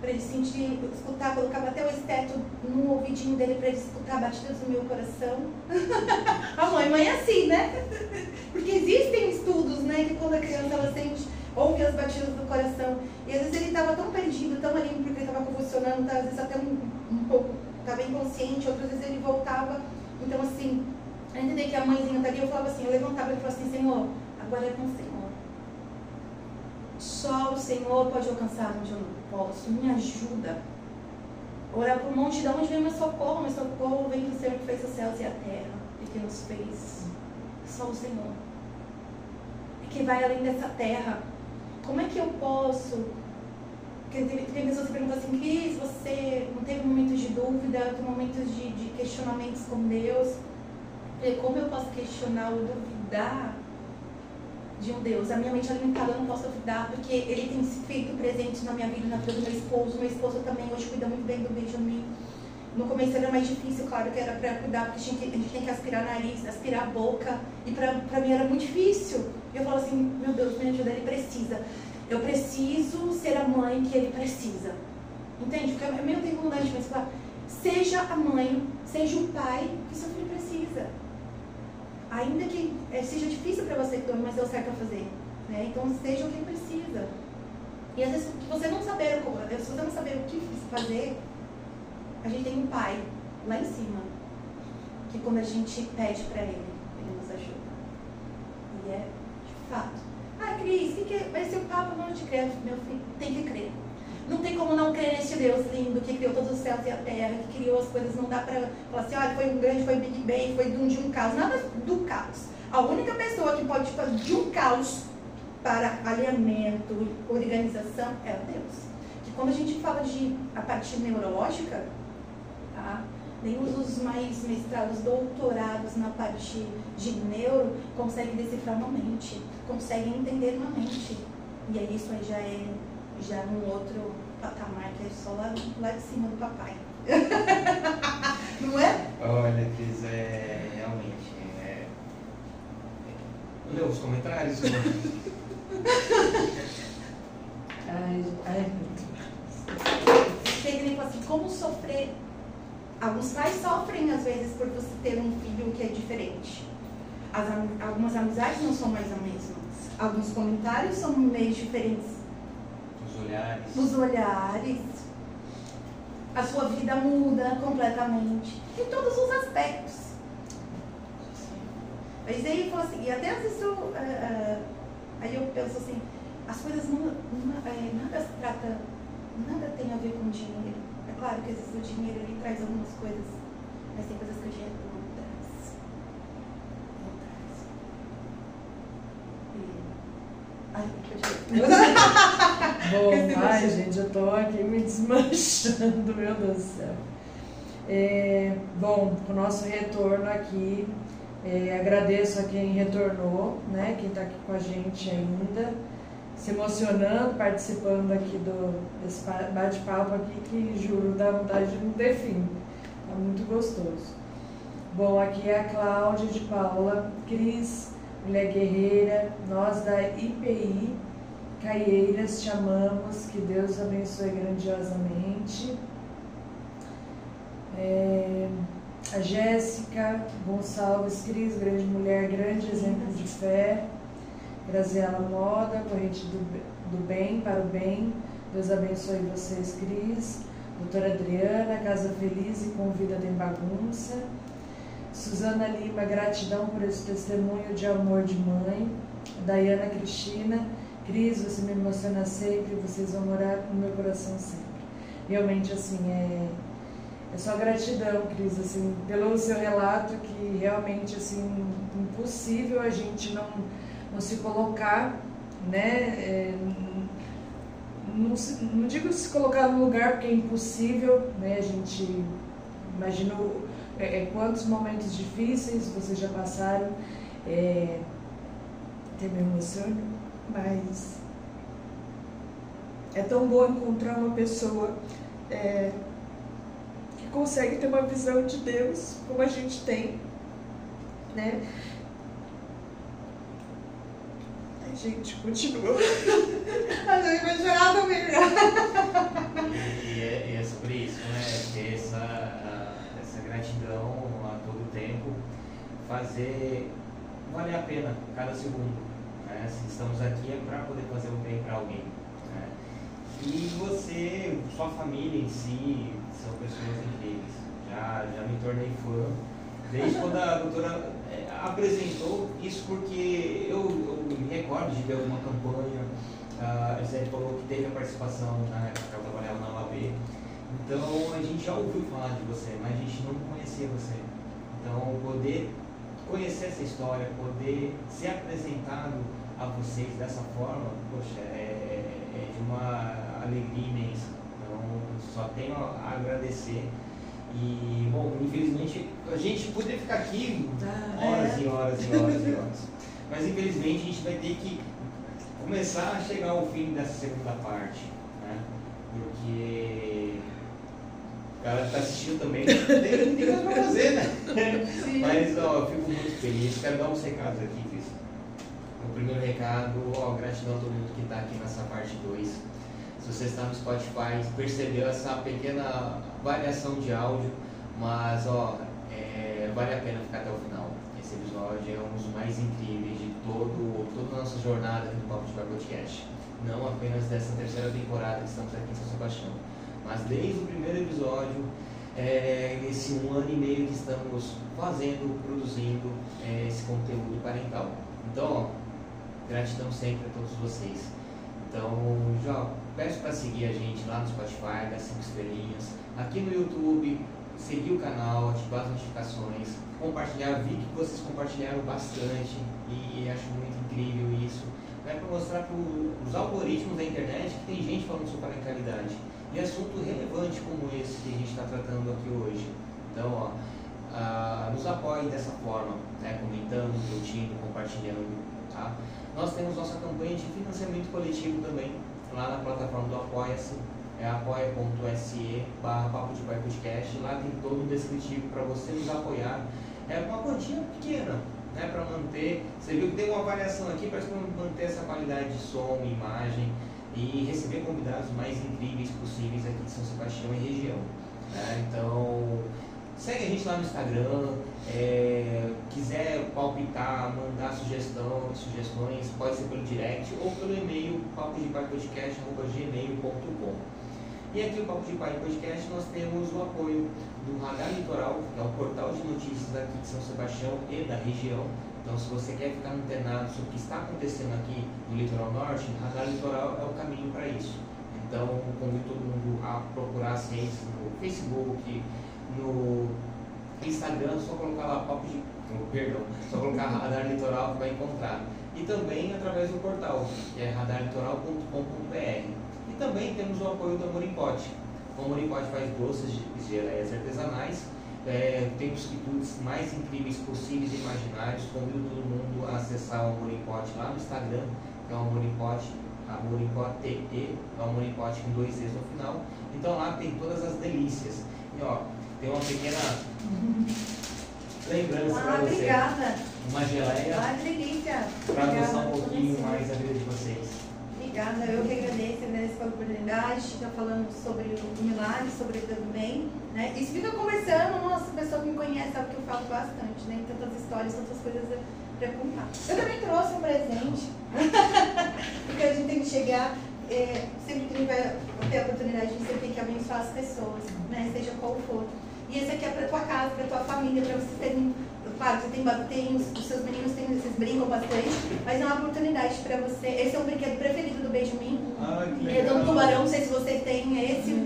para ele sentir, escutar, colocava até o esteto no ouvidinho dele para ele escutar batidas do meu coração. <laughs> a mãe, mãe é assim, né? <laughs> Porque existem estudos, né, que quando a criança ela sente, ouve as batidas do coração, e às vezes ele estava tão perdido, tão ali, porque ele estava convulsionando, tá, às vezes até um, um pouco, estava inconsciente, outras vezes ele voltava. Então, assim, a entender que a mãezinha estaria, eu falava assim, eu levantava e falava assim, Senhor, agora é Senhor. Só o Senhor pode alcançar onde eu não posso. Me ajuda. Orar para o monte, de onde vem meu socorro? Meu socorro vem do Senhor que fez os céus e a terra e que nos fez. Só o Senhor. E que vai além dessa terra. Como é que eu posso porque tem, pessoas que perguntam assim, Cris, você não teve momentos de dúvida, momentos de, de questionamentos com Deus. Como eu posso questionar ou duvidar de um Deus? A minha mente alimentada eu não posso duvidar, porque ele tem se feito presente na minha vida, na vida do meu esposo. Meu esposo também hoje cuida muito bem do Benjamin. No começo era mais difícil, claro que era para cuidar, porque a gente, a gente tem que aspirar nariz, aspirar boca. E para mim era muito difícil. E eu falo assim, meu Deus, me ajuda, ele precisa. Eu preciso ser a mãe que ele precisa. Entende? Porque é meio redundante, mas falar, seja a mãe, seja o pai que seu filho precisa. Ainda que é, seja difícil para você que dorme, mas o certo a fazer. Né? Então seja o que precisa. E às vezes você não saber, se você não saber o que fazer, a gente tem um pai lá em cima, que quando a gente pede para ele, ele nos ajuda. E é de fato. Ah, Cris, que é? vai ser o Papa não te crer, meu filho, tem que crer. Não tem como não crer nesse Deus lindo que criou todos os céus e a terra, que criou as coisas. Não dá para falar assim, olha, foi um grande, foi Big Bang, foi de um, de um caos. Nada do caos. A única pessoa que pode fazer de um caos para alinhamento, organização, é Deus. Que quando a gente fala de a parte neurológica, tá? nem os mais mestrados, doutorados na parte de neuro conseguem decifrar uma mente, conseguem entender uma mente. E aí isso aí já é já num outro patamar que é só lá, lá de cima do papai. <laughs> Não é? Olha, Cris, é realmente. É... Leu os comentários? <laughs> ai, ai, assim, como sofrer Alguns pais sofrem, às vezes, por você ter um filho que é diferente. As, algumas amizades não são mais as mesmas. Alguns comentários são meio diferentes. Olhares. Os olhares. A sua vida muda completamente. Em todos os aspectos. Mas aí eu assim, e até às vezes eu, uh, aí eu penso assim, as coisas não, não, é, nada se trata, nada tem a ver com dinheiro Claro que às vezes o dinheiro ele traz algumas coisas, mas tem coisas que o dinheiro não traz. Não traz. E... Ai, <laughs> Bom, ai gente, eu tô aqui me desmanchando, <laughs> meu Deus do céu. É, bom, com o nosso retorno aqui, é, agradeço a quem retornou, né, quem está aqui com a gente ainda se emocionando, participando aqui do, desse bate-papo aqui, que juro, dá vontade de não ter fim. Tá muito gostoso. Bom, aqui é a Cláudia de Paula, Cris, mulher guerreira, nós da IPI, Caieiras, te amamos, que Deus abençoe grandiosamente. É, a Jéssica Gonçalves Cris, grande mulher, grande exemplo de fé. Graziela Moda, corrente do, do bem para o bem. Deus abençoe vocês, Cris. Doutora Adriana, Casa Feliz e Convida Tem Bagunça. Suzana Lima, gratidão por esse testemunho de amor de mãe. Dayana Cristina, Cris, você me emociona sempre, vocês vão morar no meu coração sempre. Realmente, assim, é, é só gratidão, Cris, assim, pelo seu relato que realmente, assim, impossível a gente não não se colocar, né? É, não, não, digo se colocar no lugar porque é impossível, né? A gente imagina é, quantos momentos difíceis vocês já passaram. É, até me emociono, mas é tão bom encontrar uma pessoa é, que consegue ter uma visão de Deus como a gente tem, né? Gente, continua. A gente vai chorar também. E, é, é sobre isso, né? Ter essa, essa a todo tempo, fazer valer a pena cada segundo. Né? Se estamos aqui é para poder fazer o bem para alguém. Né? E você, sua família em si, são pessoas incríveis. Já, já me tornei fã. Desde quando a doutora é, apresentou isso porque eu, eu, me recordo de ver alguma campanha, a Gisele falou que teve a participação na época que ela trabalhava na UAB. Então a gente já ouviu falar de você, mas a gente não conhecia você. Então, poder conhecer essa história, poder ser apresentado a vocês dessa forma, poxa, é, é de uma alegria imensa. Então, só tenho a agradecer. E, bom, infelizmente, a gente poderia ficar aqui horas é. e horas e horas e horas. Mas, infelizmente, a gente vai ter que começar a chegar ao fim dessa segunda parte, né? Porque o cara que tá assistindo também tem, tem coisa pra fazer, né? Mas, ó, eu fico muito feliz. Quero dar uns recados aqui, Cris. O primeiro recado, ó, gratidão a todo mundo que está aqui nessa parte 2. Se você está no Spotify, percebeu essa pequena variação de áudio, mas, ó, é, vale a pena ficar até o final. Esse episódio é um dos mais incríveis de todo, toda a nossa jornada aqui no Papo de Bar Podcast. Não apenas dessa terceira temporada que estamos aqui em São Sebastião, mas desde o primeiro episódio, é, esse um ano e meio que estamos fazendo, produzindo é, esse conteúdo parental. Então, ó, gratidão sempre a todos vocês. Então, já peço para seguir a gente lá no Spotify, dar 5 estrelinhas, aqui no YouTube, seguir o canal, ativar as notificações, compartilhar. Vi que vocês compartilharam bastante e acho muito incrível isso. É para mostrar para os algoritmos da internet que tem gente falando sobre parentalidade e assunto relevante como esse que a gente está tratando aqui hoje. Então, ó, nos apoie dessa forma, né, comentando, curtindo, compartilhando. Tá? Nós temos nossa campanha de financiamento coletivo também, lá na plataforma do Apoia-se, é apoia.se barra papo de pai podcast, lá tem todo o descritivo para você nos apoiar. É uma quantia pequena, né, para manter, você viu que tem uma variação aqui, que manter essa qualidade de som, imagem e receber convidados mais incríveis possíveis aqui de São Sebastião e região. né? Então, segue a gente lá no Instagram, é, quiser palpitar, mandar sugestão, sugestões, pode ser pelo direct ou pelo e-mail papodepaiPodcast.gmail.com E aqui o Papo de Pai Podcast nós temos o apoio do Radar Litoral, que é o portal de notícias aqui de São Sebastião e da região. Então, se você quer ficar antenado sobre o que está acontecendo aqui no Litoral Norte, Radar Litoral é o caminho para isso. Então, convido todo mundo a procurar a ciência no Facebook, no Instagram, só colocar lá Papo de. oh, Perdão, só colocar Radar Litoral que vai encontrar. E também através do portal, que é radarlitoral.com.br. E também temos o apoio do Amor em Pote. O Amor em Pote faz doces de geleias artesanais é, tem os quitutes mais incríveis possíveis e imaginários. Convido todo mundo a acessar o Amor em Pote lá no Instagram, que é o Amor em Pote, Amor em Pote TE, é o Amor em Pote com dois E's no final. Então lá tem todas as delícias. E ó, tem uma pequena <laughs> lembrança Ah, para você. obrigada. Uma geleia Ah, delícia. para adoçar um pouquinho mais a vida de vocês. Obrigada, eu que agradeço, agradeço pela oportunidade de estar falando sobre o milagre, sobre o bem, né? E se fica conversando, nossa, a pessoa que me conhece sabe que eu falo bastante, né? Tantas histórias, tantas coisas para contar. Eu também trouxe um presente, <laughs> porque a gente tem que chegar, é, sempre que vai ter a oportunidade, você tem que abençoar as pessoas, né? Seja qual for. E esse aqui é para tua casa, para tua família, para vocês terem Claro, você tem, tem os, seus meninos têm, vocês brincam bastante, mas é uma oportunidade para você. Esse é o brinquedo preferido do Benjamin. Ah, que Ele é de um tubarão, não sei se você tem esse.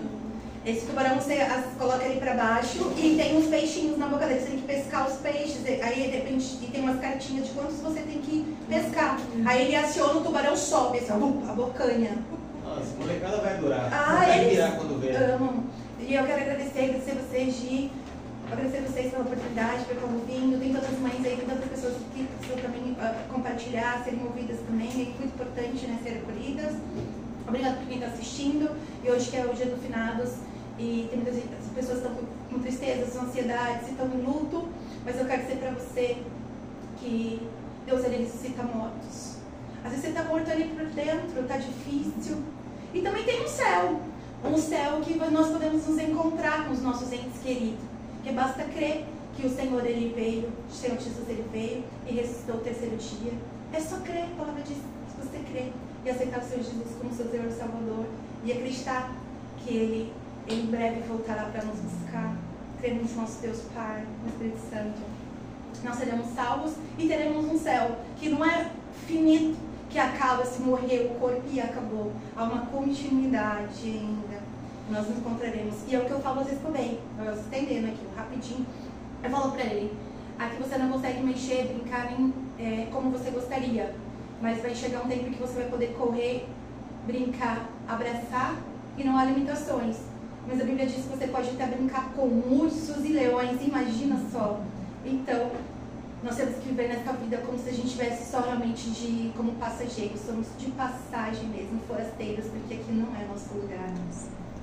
Esse tubarão você as- coloca ele para baixo e tem uns peixinhos na boca dele. Você tem que pescar os peixes. Aí depende, e tem umas cartinhas de quantos você tem que pescar. Aí ele aciona o tubarão sobe, assim, a bocanha. Nossa, molecada vai adorar. Ah, vai virar quando vê. amam. E eu quero agradecer, agradecer vocês, Gi, agradecer vocês pela oportunidade, por estar ouvindo. Tem tantas mães aí, tem tantas pessoas que precisam também ah, compartilhar, serem ouvidas também. É muito importante, né, serem acolhidas. Obrigada por quem está assistindo. E hoje que é o dia do finados. E tem muitas pessoas estão com, tristezas, com ansiedades, estão em luto. Mas eu quero dizer para você que Deus ele ressuscita mortos. Às vezes você está morto ali por dentro, está difícil. E também tem um céu. Um céu que nós podemos nos encontrar com os nossos entes queridos. Que basta crer que o Senhor ele veio, o Senhor Jesus ele veio e ressuscitou o terceiro dia. É só crer, a palavra diz, se você crer e aceitar o Senhor Jesus como seu Senhor e Salvador e acreditar que ele, ele em breve voltará para nos buscar. Cremos no nosso Deus Pai, no Espírito Santo. Nós seremos salvos e teremos um céu que não é finito, que acaba se morrer o corpo e acabou. Há uma continuidade ainda. Nós nos encontraremos. E é o que eu falo duas vezes bem. Eu estendendo aqui, rapidinho. Eu falo pra ele, aqui você não consegue mexer, brincar nem é, como você gostaria. Mas vai chegar um tempo que você vai poder correr, brincar, abraçar e não há limitações. Mas a Bíblia diz que você pode até brincar com ursos e leões, imagina só. Então, nós temos que viver nessa vida como se a gente tivesse só realmente de como passageiros, somos de passagem mesmo, forasteiros, porque aqui não é nosso lugar.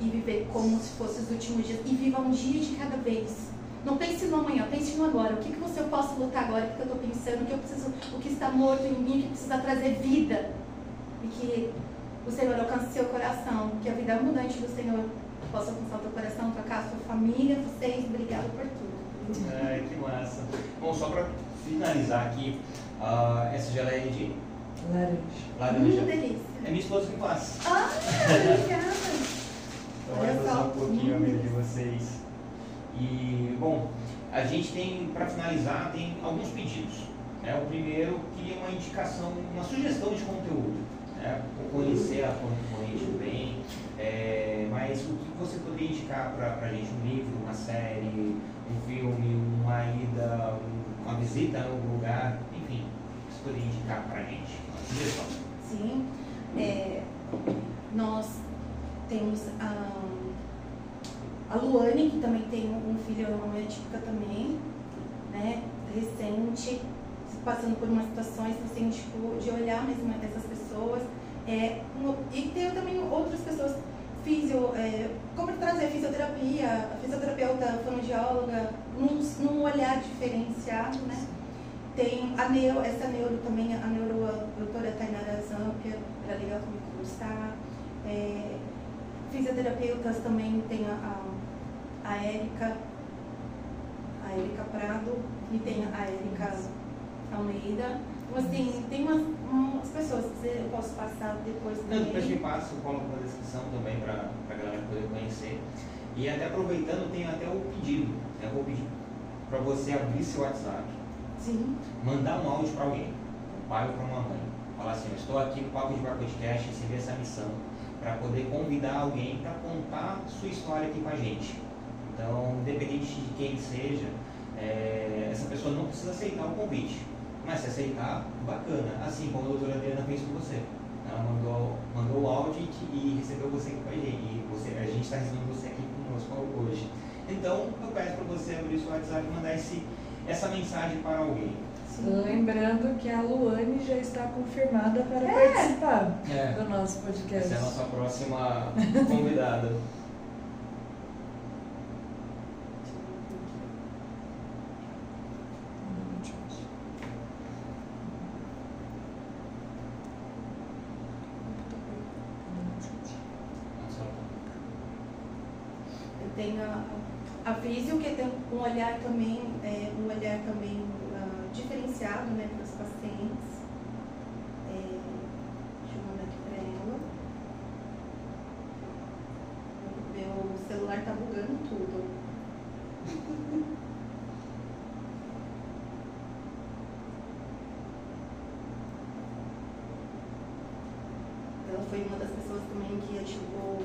E viver como se fosse os últimos dias. E viva um dia de cada vez. Não pense no amanhã, pense no agora. O que, que você eu posso lutar agora? O que, que eu estou pensando? O que eu preciso, o que está morto em mim, o que precisa trazer vida. E que o Senhor alcance seu coração, que a vida abundante do Senhor possa alcançar o teu coração, tocar a sua família, vocês. Obrigado por tudo. Ai, que massa. Bom, só para finalizar aqui, uh, essa geleia de Laranja. laranja. Hum, delícia. É minha esposa que faz. Ah, obrigada. <laughs> Usar um pouquinho a vida de vocês. E, bom, a gente tem, para finalizar, tem alguns pedidos. Né? O primeiro, queria uma indicação, uma sugestão de conteúdo. Né? Conhecer a concorrente bem, é, mas o que você poderia indicar para a gente? Um livro, uma série, um filme, uma ida, um- uma visita a algum lugar, enfim, o que você poderia indicar para a gente? Uma sugestão. Sim. É, nós temos a, a Luane, que também tem um filho, uma mulher típica também, né? Recente, passando por umas situações assim, tipo, de olhar mesmo essas pessoas. É, e tem também outras pessoas, fisio, é, como trazer fisioterapia, a fisioterapeuta, fonoaudióloga, num, num olhar diferenciado, né? Tem a neuro, essa neuro também, a neuro, a doutora Tainara Zampia, era legal também conversar. É, fisioterapeutas também tem a, a, a Érica, a Érica Prado e tem a Érica Almeida. Então, assim, tem umas, umas pessoas que eu posso passar depois Não, depois também. passa, eu coloco na descrição também para a galera poder conhecer. E até aproveitando, tem até o pedido. Eu vou pedir para você abrir seu WhatsApp, Sim, mandar um áudio para alguém, um pai ou para uma mãe. Falar assim, eu estou aqui no Papo de Podcast, recebi essa missão para poder convidar alguém para contar sua história aqui com a gente. Então, independente de quem seja, é, essa pessoa não precisa aceitar o convite. Mas se aceitar, bacana. Assim como a doutora Adriana fez com você. Ela mandou, mandou o áudio e, recebeu você aqui com a gente. Você, a gente está recebendo você aqui conosco hoje. Então, eu peço para você abrir seu WhatsApp e mandar esse, essa mensagem para alguém. Sim. Lembrando que a Luane já está confirmada para participar É. do nosso podcast. Essa é a nossa próxima convidada. Eu tenho a, a Físio, que tem um olhar também, é, um olhar também diferenciado né, para os pacientes. É, deixa eu mandar aqui para ela. Meu celular tá bugando tudo. Ela foi uma das pessoas também que ativou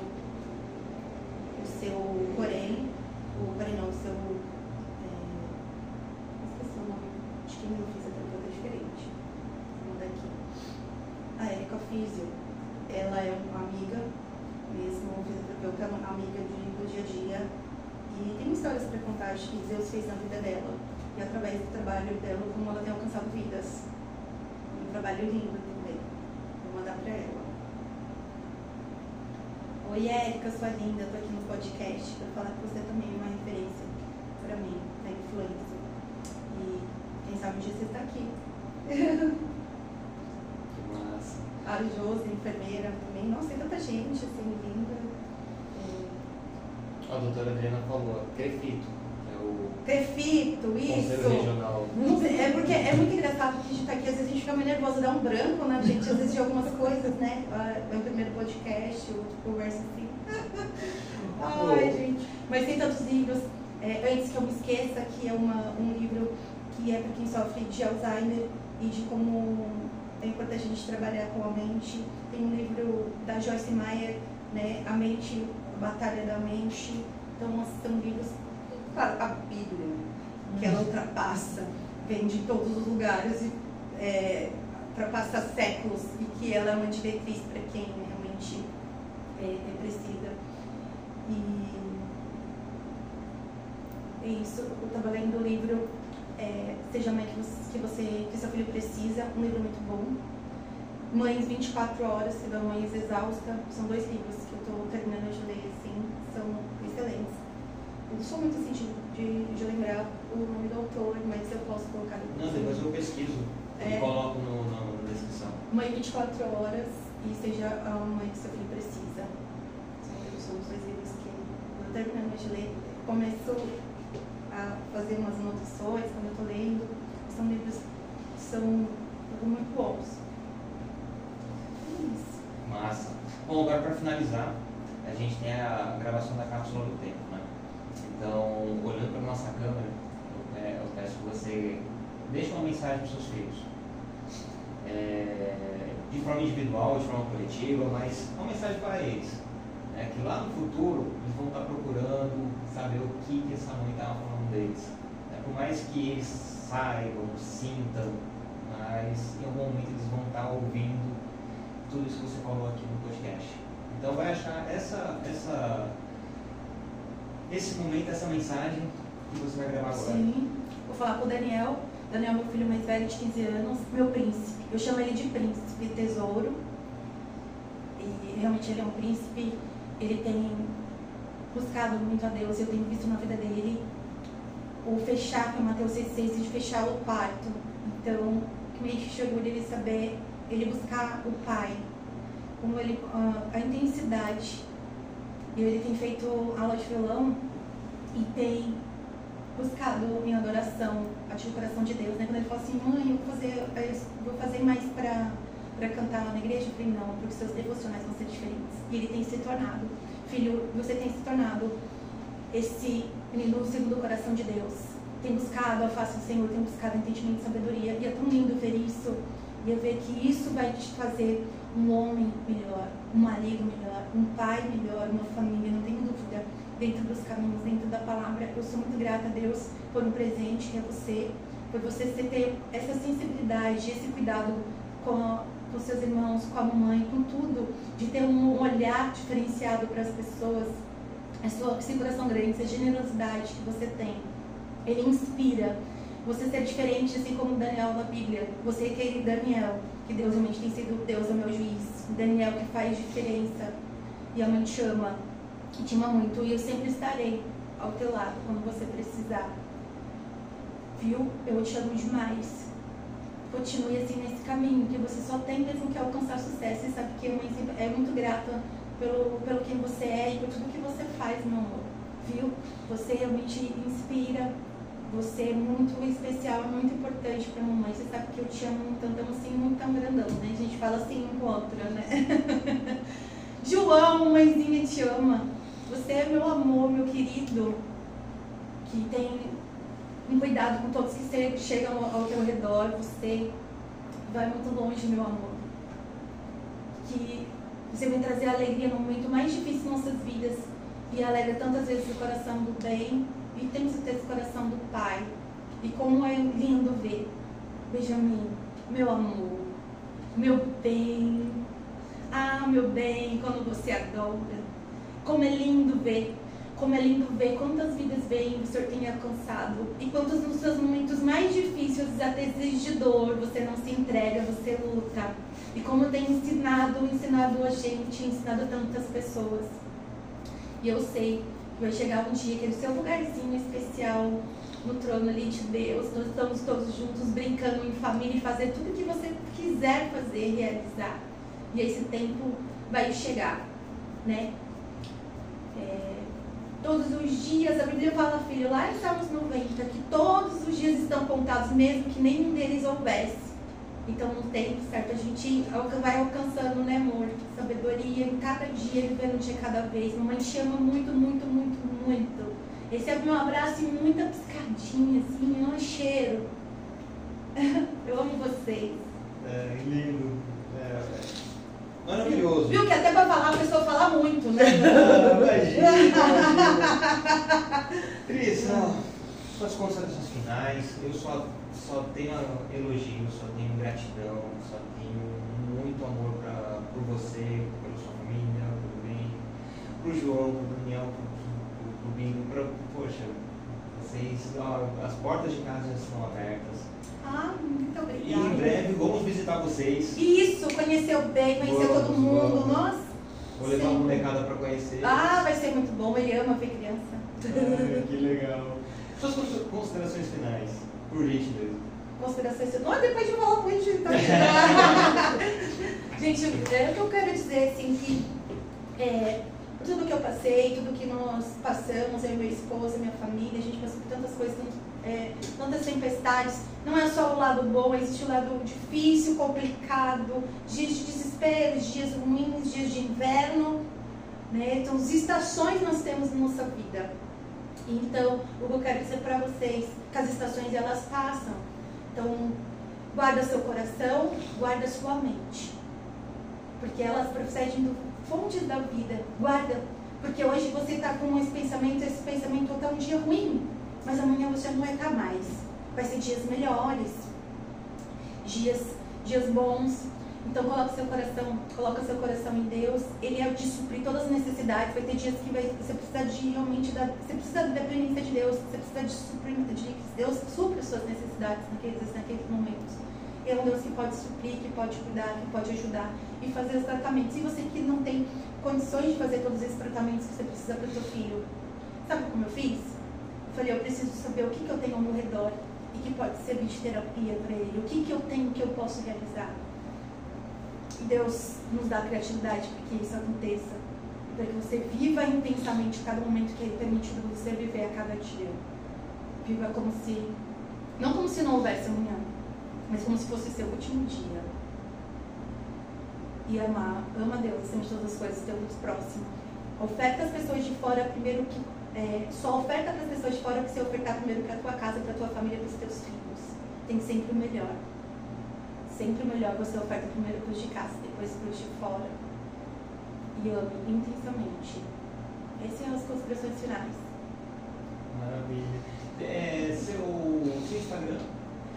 o seu porém, o porém não, o seu. É, esqueci o nome, acho que meu fisioterapeuta é diferente. Vou mandar aqui. A Erika Físio, ela é uma amiga, mesmo fisioterapeuta, é uma amiga de, do dia a dia. E tem histórias para contar, acho que Deus fez na vida dela. E através do trabalho dela, como ela tem alcançado vidas. Um trabalho lindo também. Vou mandar para ela. Sua linda, tô aqui no podcast para falar que você também é uma referência para mim, na influência. E quem sabe um dia você está aqui. Que massa. A Josi, enfermeira também. Nossa, tem tanta gente assim, linda. É, A doutora Adriana falou, Crefito, é o Crefito, Conselho isso. É porque é muito engraçado que a gente tá aqui, às vezes a gente fica meio nervosa, dá um branco na gente, às vezes de algumas coisas, né? Ah, É o primeiro podcast, o outro conversa assim. Tem tantos livros. É, antes que eu me esqueça, que é uma, um livro que é para quem sofre de Alzheimer e de como é importante a gente trabalhar com a mente. Tem um livro da Joyce Meyer, né? A mente, a Batalha da Mente. Então, são livros, claro, a Bíblia, que ela ultrapassa, vem de todos os lugares e é, ultrapassa séculos e que ela é uma diretriz para quem realmente é, é precisa. E isso, eu estava lendo o livro é, Seja Mãe que você, que você, que seu filho precisa, um livro muito bom. Mães 24 horas, se dá Mães Exausta, são dois livros que eu estou terminando de ler, assim, são excelentes. Eu não sou muito assim de, de, lembrar o nome do autor, mas eu posso colocar Não, depois eu pesquiso é, e coloco no, no, na descrição. Mãe 24 horas e seja a mãe que seu filho precisa. São os dois livros que eu estou terminando de ler. Começo a fazer umas anotações quando eu estou lendo. São livros que são muito bons. É isso. Massa. Bom, agora para finalizar, a gente tem a gravação da cápsula do tempo, né? Então, olhando para nossa câmera, eu, é, eu peço que você deixe uma mensagem para os seus filhos. É, de forma individual, de forma coletiva, mas uma mensagem para eles. Né? Que lá no futuro eles vão estar procurando saber o que, que essa mãe estava deles. Né? Por mais que eles saibam, sintam, mas em algum momento eles vão estar ouvindo tudo isso que você falou aqui no podcast. Então vai achar essa, essa, esse momento, essa mensagem que você vai gravar agora. Sim. Vou falar pro Daniel. Daniel é meu filho mais velho de 15 anos, meu príncipe. Eu chamo ele de príncipe tesouro. E realmente ele é um príncipe. Ele tem buscado muito a Deus. Eu tenho visto na vida dele o fechar, que é Mateus 6,6, de fechar o quarto. Então, que me enche de orgulho ele saber, ele buscar o Pai, como ele, a, a intensidade. E ele tem feito aula de violão e tem buscado em adoração, a o coração de Deus, né? Quando ele fala assim, mãe, eu vou fazer, eu vou fazer mais para para cantar lá na igreja, eu falei, não, porque seus devocionais vão ser diferentes. E ele tem se tornado, filho, você tem se tornado esse menino segundo o coração de Deus. Tem buscado a face do Senhor, tem buscado entendimento e sabedoria. E é tão lindo ver isso. E é ver que isso vai te fazer um homem melhor, um marido melhor, um pai melhor, uma família, não tenho dúvida, dentro dos caminhos, dentro da palavra. Eu sou muito grata a Deus por um presente que é você, por você ter essa sensibilidade, esse cuidado com, com seus irmãos, com a mamãe, com tudo, de ter um olhar diferenciado para as pessoas esse coração grande, essa generosidade que você tem, ele inspira você ser diferente, assim como Daniel na Bíblia. Você é aquele Daniel, que Deus realmente tem sido Deus é meu juiz. Daniel que faz diferença. E a mãe te ama, que te ama muito. E eu sempre estarei ao teu lado quando você precisar. Viu? Eu te amo demais. Continue assim nesse caminho, que você só tem mesmo que alcançar sucesso. E sabe que a mãe sempre é muito grata pelo, pelo quem você é e por tudo que você faz, meu amor. Viu? Você realmente inspira. Você é muito especial, muito importante pra mamãe. Você sabe que eu te amo tanto, amo assim, muito tão grandão, né? A gente fala assim um com o outro, né? <laughs> João, mãezinha, te ama. Você é meu amor, meu querido, que tem um cuidado com todos que chegam ao teu redor. Você vai muito longe, meu amor. Que você vem trazer alegria no momento mais difícil de nossas vidas e alegra tantas vezes o coração do bem e temos que esse coração do Pai. E como é lindo ver, Benjamin, meu amor, meu bem, ah, meu bem, quando você adora. Como é lindo ver, como é lindo ver quantas vidas bem o Senhor tem alcançado e quantos nos seus momentos mais difíceis, até de dor, você não se entrega, você luta e como tem ensinado, ensinado a gente, ensinado tantas pessoas. E eu sei que vai chegar um dia que no seu lugarzinho especial, no trono ali de Deus, nós estamos todos juntos brincando em família e fazer tudo que você quiser fazer, realizar. E esse tempo vai chegar, né? É, todos os dias, a Bíblia fala, filho, lá em Salmos 90, que todos os dias estão contados, mesmo que nenhum deles houvesse. Então, no tempo certo, a gente vai alcançando, né, amor? Sabedoria em cada dia, vivendo um dia cada vez. Mamãe te ama muito, muito, muito, muito. Esse é o meu abraço e muita piscadinha, assim, um cheiro. <laughs> Eu amo vocês. É, lindo. É, Maravilhoso. Viu que até pra falar a pessoa fala muito, né? <laughs> <laughs> Cris, ó, suas considerações finais. Eu só, só tenho elogio, só tenho gratidão, só tenho muito amor pra, por você, pela sua família, pelo bem, pro João, pro Daniel, pro, pro, pro Bingo, pra, poxa, vocês, as portas de casa já estão abertas. Ah, muito E obrigada. em breve vamos visitar vocês. Isso, conheceu bem, conheceu Vamos, todo mundo. vamos. Nossa. Vou levar Sim. uma molecada pra conhecer. Ah, vai ser muito bom. Ele ama ver criança. Ai, que legal. Suas cons- considerações finais, por gentileza. Considerações. Não, depois de falar muito, gente. Tá... <laughs> gente, é o que eu quero dizer, assim, que é, tudo que eu passei, tudo que nós passamos, eu e meu esposo, minha família, a gente passou por tantas coisas, é, tantas tempestades. Não é só o lado bom, existe o lado difícil, complicado, dias de desespero, dias ruins, dias de inverno. Né? Então, as estações nós temos na nossa vida. Então, o que eu quero dizer para vocês, que as estações elas passam. Então, guarda seu coração, guarda sua mente. Porque elas procedem do fontes da vida. Guarda. Porque hoje você está com esse pensamento, esse pensamento está um dia ruim. Mas amanhã você não vai estar mais. Vai ser dias melhores. Dias, dias bons. Então coloca seu coração, coloca seu coração em Deus. Ele é de suprir todas as necessidades. Vai ter dias que vai, você precisa de realmente da, você precisa da dependência de Deus. Você precisa de suprir, de que Deus supre as suas necessidades naqueles, naqueles momentos. Ele é um Deus que pode suprir, que pode cuidar, que pode ajudar e fazer os tratamentos. E você que não tem condições de fazer todos esses tratamentos que você precisa para o seu filho, sabe como eu fiz? Eu falei, eu preciso saber o que, que eu tenho ao meu redor e que pode servir de terapia para ele. O que, que eu tenho que eu posso realizar? E Deus nos dá criatividade para que isso aconteça. Para que você viva intensamente cada momento que Ele permitido você viver a cada dia. Viva como se. Não como se não houvesse amanhã, mas como se fosse seu último dia. E amar, ama Deus acima de todas as coisas, Deus próximo. Oferta as pessoas de fora primeiro que. É, só oferta para as pessoas de fora que você ofertar primeiro para a tua casa, para a tua família, para os teus filhos. Tem sempre o melhor. Sempre o melhor você oferta primeiro para os de casa, depois para os de fora. E ame intensamente. Essas são as considerações finais. Maravilha. É, seu, seu Instagram,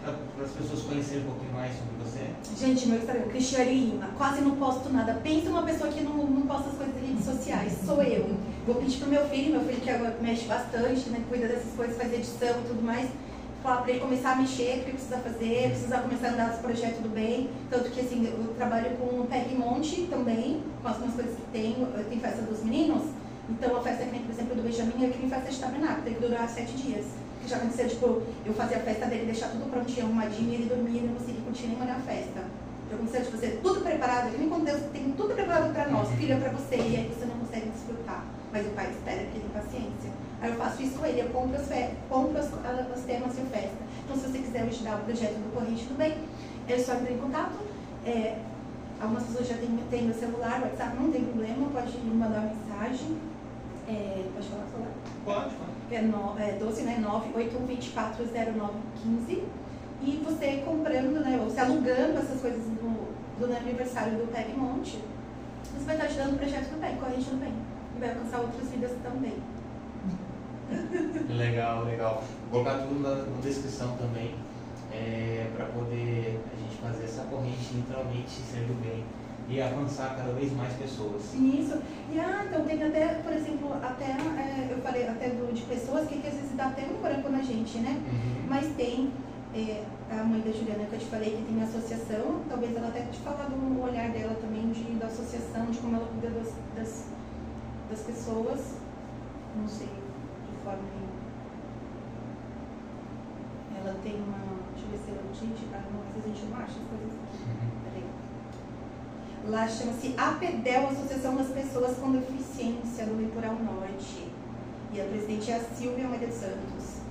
para as pessoas conhecerem um pouquinho mais sobre você. Gente, meu Instagram, Cristiane Lima. Quase não posto nada. Pensa uma pessoa que não, não posta as coisas em redes sociais. Sou eu. Vou pedir pro meu filho, meu filho que agora mexe bastante, né? Cuida dessas coisas, faz edição e tudo mais. Falar pra ele começar a mexer, o que precisa fazer, precisa começar a andar nos projetos do bem. Tanto que assim, eu trabalho com o Peg Monte também, com as minhas coisas que tenho. Eu tenho festa dos meninos. Então a festa que por exemplo, do Benjamin é que nem festa de tabernáculo, tem que durar sete dias. Que já aconteceu, tipo, eu fazia a festa dele, deixar tudo prontinho, arrumadinho, e ele dormia e não conseguia curtir nem olhar a festa. Já aconteceu de fazer tudo preparado, que nem quando Deus tem tudo preparado pra nós, filho é pra você, e aí você não consegue desfrutar. Mas o pai espera porque tem paciência. Aí eu faço isso com ele, eu compro as, compro as, as temas e a festa. Então se você quiser ajudar o projeto do Corrente do Bem, é só entrar em contato. É, algumas pessoas já têm, têm meu celular, WhatsApp, não tem problema, pode me mandar uma mensagem. É, pode falar o celular? Pode, pode. é, no, é 12, né? 981240915. E você comprando, né? Ou se alugando essas coisas do, do aniversário do Peg Monte, você vai estar ajudando o projeto do bem, corrente do bem. E vai alcançar outras vidas também. <laughs> Legal, legal. Vou colocar tudo na, na descrição também, é, para poder a gente fazer essa corrente literalmente ser do bem e avançar cada vez mais pessoas. Isso. E ah, então tem até, por exemplo, até é, eu falei até do, de pessoas que, que às vezes dá até um branco na gente, né? Uhum. Mas tem é, a mãe da Juliana que eu te falei que tem associação, talvez ela até te falar do olhar dela também de, da associação, de como ela cuida das, das, das pessoas, não sei, Ela tem uma. Deixa eu ver se ela. Gente, ah, não, às vezes a gente não acha as coisas aqui. Uhum. Peraí. Lá chama-se APDEL, Associação das Pessoas com Deficiência do Litoral Norte. E a presidente é a Silvia Maria dos Santos.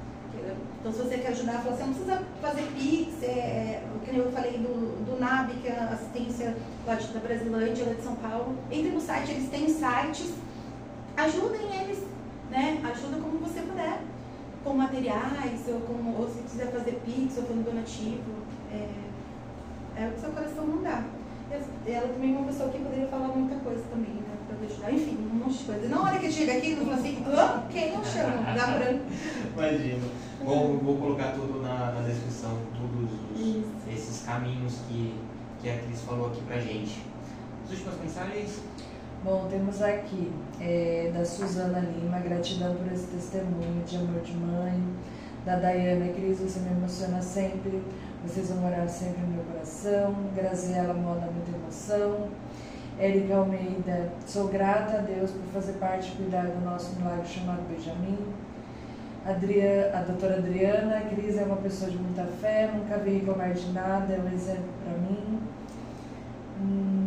Então, se você quer ajudar, fala assim, não precisa fazer Pix, é, é, que eu falei do, do NAB, que é a assistência lá de, da Brasilândia, lá de São Paulo. Entre no site, eles têm sites, ajudem eles, né? Ajuda como você puder, com materiais, ou, com, ou se quiser fazer Pix, ou com donativo. É, é o que seu coração mandar. E ela também é uma pessoa que poderia falar muita coisa também, né? Pra me ajudar. Enfim, um monte de coisa. Na hora que chega aqui, não fala assim, ah, quem não chama? Dá pra... Imagina. Vou, vou colocar tudo na, na descrição, todos esses caminhos que, que a Cris falou aqui pra gente. As últimas mensagens? Bom, temos aqui é, da Suzana Lima, gratidão por esse testemunho de amor de mãe. Da Dayana Cris, você me emociona sempre, vocês vão morar sempre no meu coração. Graziela Moda, muita emoção. Érica Almeida, sou grata a Deus por fazer parte e cuidar do nosso milagre chamado Benjamin. Adria, a doutora Adriana, Cris é uma pessoa de muita fé, nunca vi reclamar de nada, é um exemplo para mim. Hum,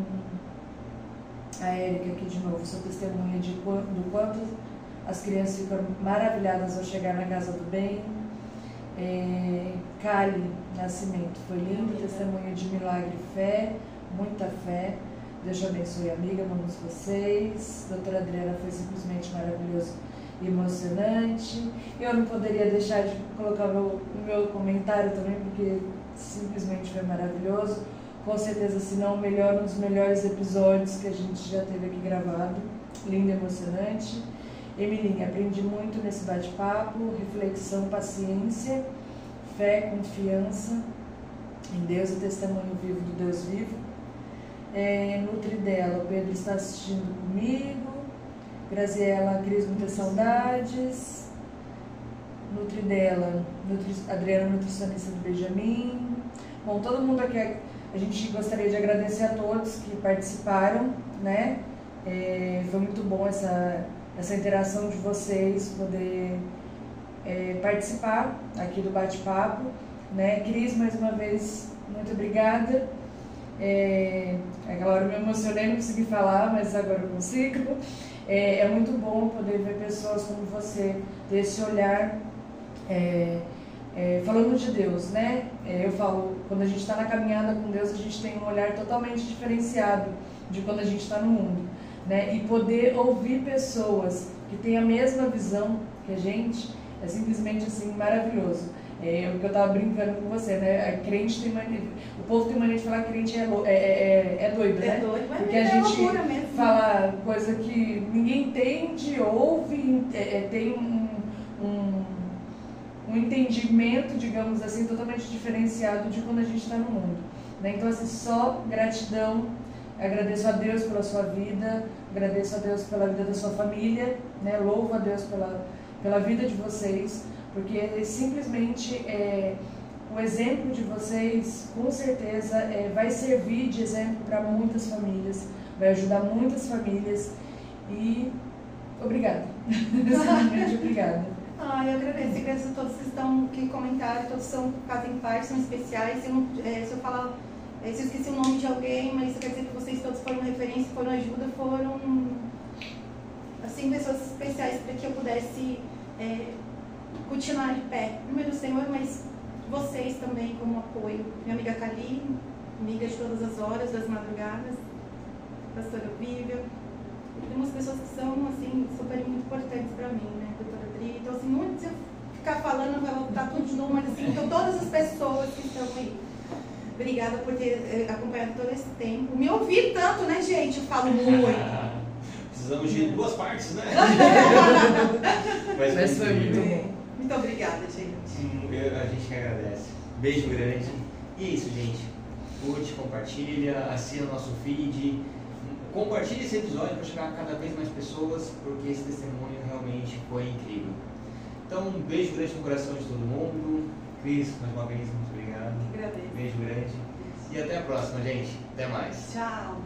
a Érica aqui de novo, sou testemunha de do quanto as crianças ficam maravilhadas ao chegar na casa do bem. É, Kali Nascimento, foi lindo, testemunho de milagre e fé, muita fé. Deus te abençoe, amiga, amamos vocês. Doutora Adriana foi simplesmente maravilhoso e emocionante. Eu não poderia deixar de colocar o meu, o meu comentário também, porque simplesmente foi maravilhoso. Com certeza, se não o melhor, um dos melhores episódios que a gente já teve aqui gravado. Lindo emocionante. Emilinha, aprendi muito nesse bate-papo, reflexão, paciência, fé, confiança em Deus e testemunho vivo do Deus vivo. É, Nutri dela, o Pedro está assistindo comigo. Graziela, Cris, muitas saudades. Nutri dela, Nutri, Adriana, nutricionista do Benjamin. Bom, todo mundo aqui, a gente gostaria de agradecer a todos que participaram, né? É, foi muito bom essa, essa interação de vocês, poder é, participar aqui do bate-papo. Né? Cris, mais uma vez, muito obrigada. É, aquela hora eu me emocionei, não consegui falar, mas agora eu consigo. É, é muito bom poder ver pessoas como você, ter esse olhar é, é, falando de Deus, né? É, eu falo, quando a gente está na caminhada com Deus, a gente tem um olhar totalmente diferenciado de quando a gente está no mundo, né? E poder ouvir pessoas que têm a mesma visão que a gente é simplesmente assim maravilhoso. É o que eu estava brincando com você, né? A crente tem mania, o povo tem mania de falar que crente é, lou- é, é, é doido, né? É doido, mas Porque é a gente mesmo. fala coisa que ninguém entende, ouve, é, é, tem um, um, um entendimento, digamos assim, totalmente diferenciado de quando a gente está no mundo. Né? Então, assim, só gratidão. Agradeço a Deus pela sua vida, agradeço a Deus pela vida da sua família, né? louvo a Deus pela, pela vida de vocês, porque simplesmente é, o exemplo de vocês, com certeza, é, vai servir de exemplo para muitas famílias, vai ajudar muitas famílias e obrigada. <laughs> Simplesmente obrigada. Ah, eu agradeço. Agradeço a todos que estão que comentaram, todos são, fazem parte, são especiais. Se eu, é, se eu falar, é, se eu esqueci o nome de alguém, mas isso quer dizer que vocês todos foram referência, foram ajuda, foram assim, pessoas especiais para que eu pudesse é, continuar de pé. Número do Senhor, mas vocês também como apoio. Minha amiga Kali, amiga de todas as horas, das madrugadas, pastora Vívia. Tem umas pessoas que são, assim, super importantes para mim, né, Então, assim, muito se eu ficar falando, vai voltar tudo de novo, mas assim, então todas as pessoas que estão aí. Obrigada por ter eh, acompanhado todo esse tempo. Me ouvir tanto, né, gente? Eu falo <laughs> muito. Precisamos de duas partes, né? <laughs> Mas foi muito bom. Muito obrigada, gente. Hum, A gente que agradece. Beijo grande. E é isso, gente. Curte, compartilha, assina o nosso feed. Compartilhe esse episódio para chegar a cada vez mais pessoas, porque esse testemunho realmente foi incrível. Então, um beijo grande no coração de todo mundo. Cris, mais uma vez, muito obrigado. Agradeço. Beijo grande. E até a próxima, gente. Até mais. Tchau.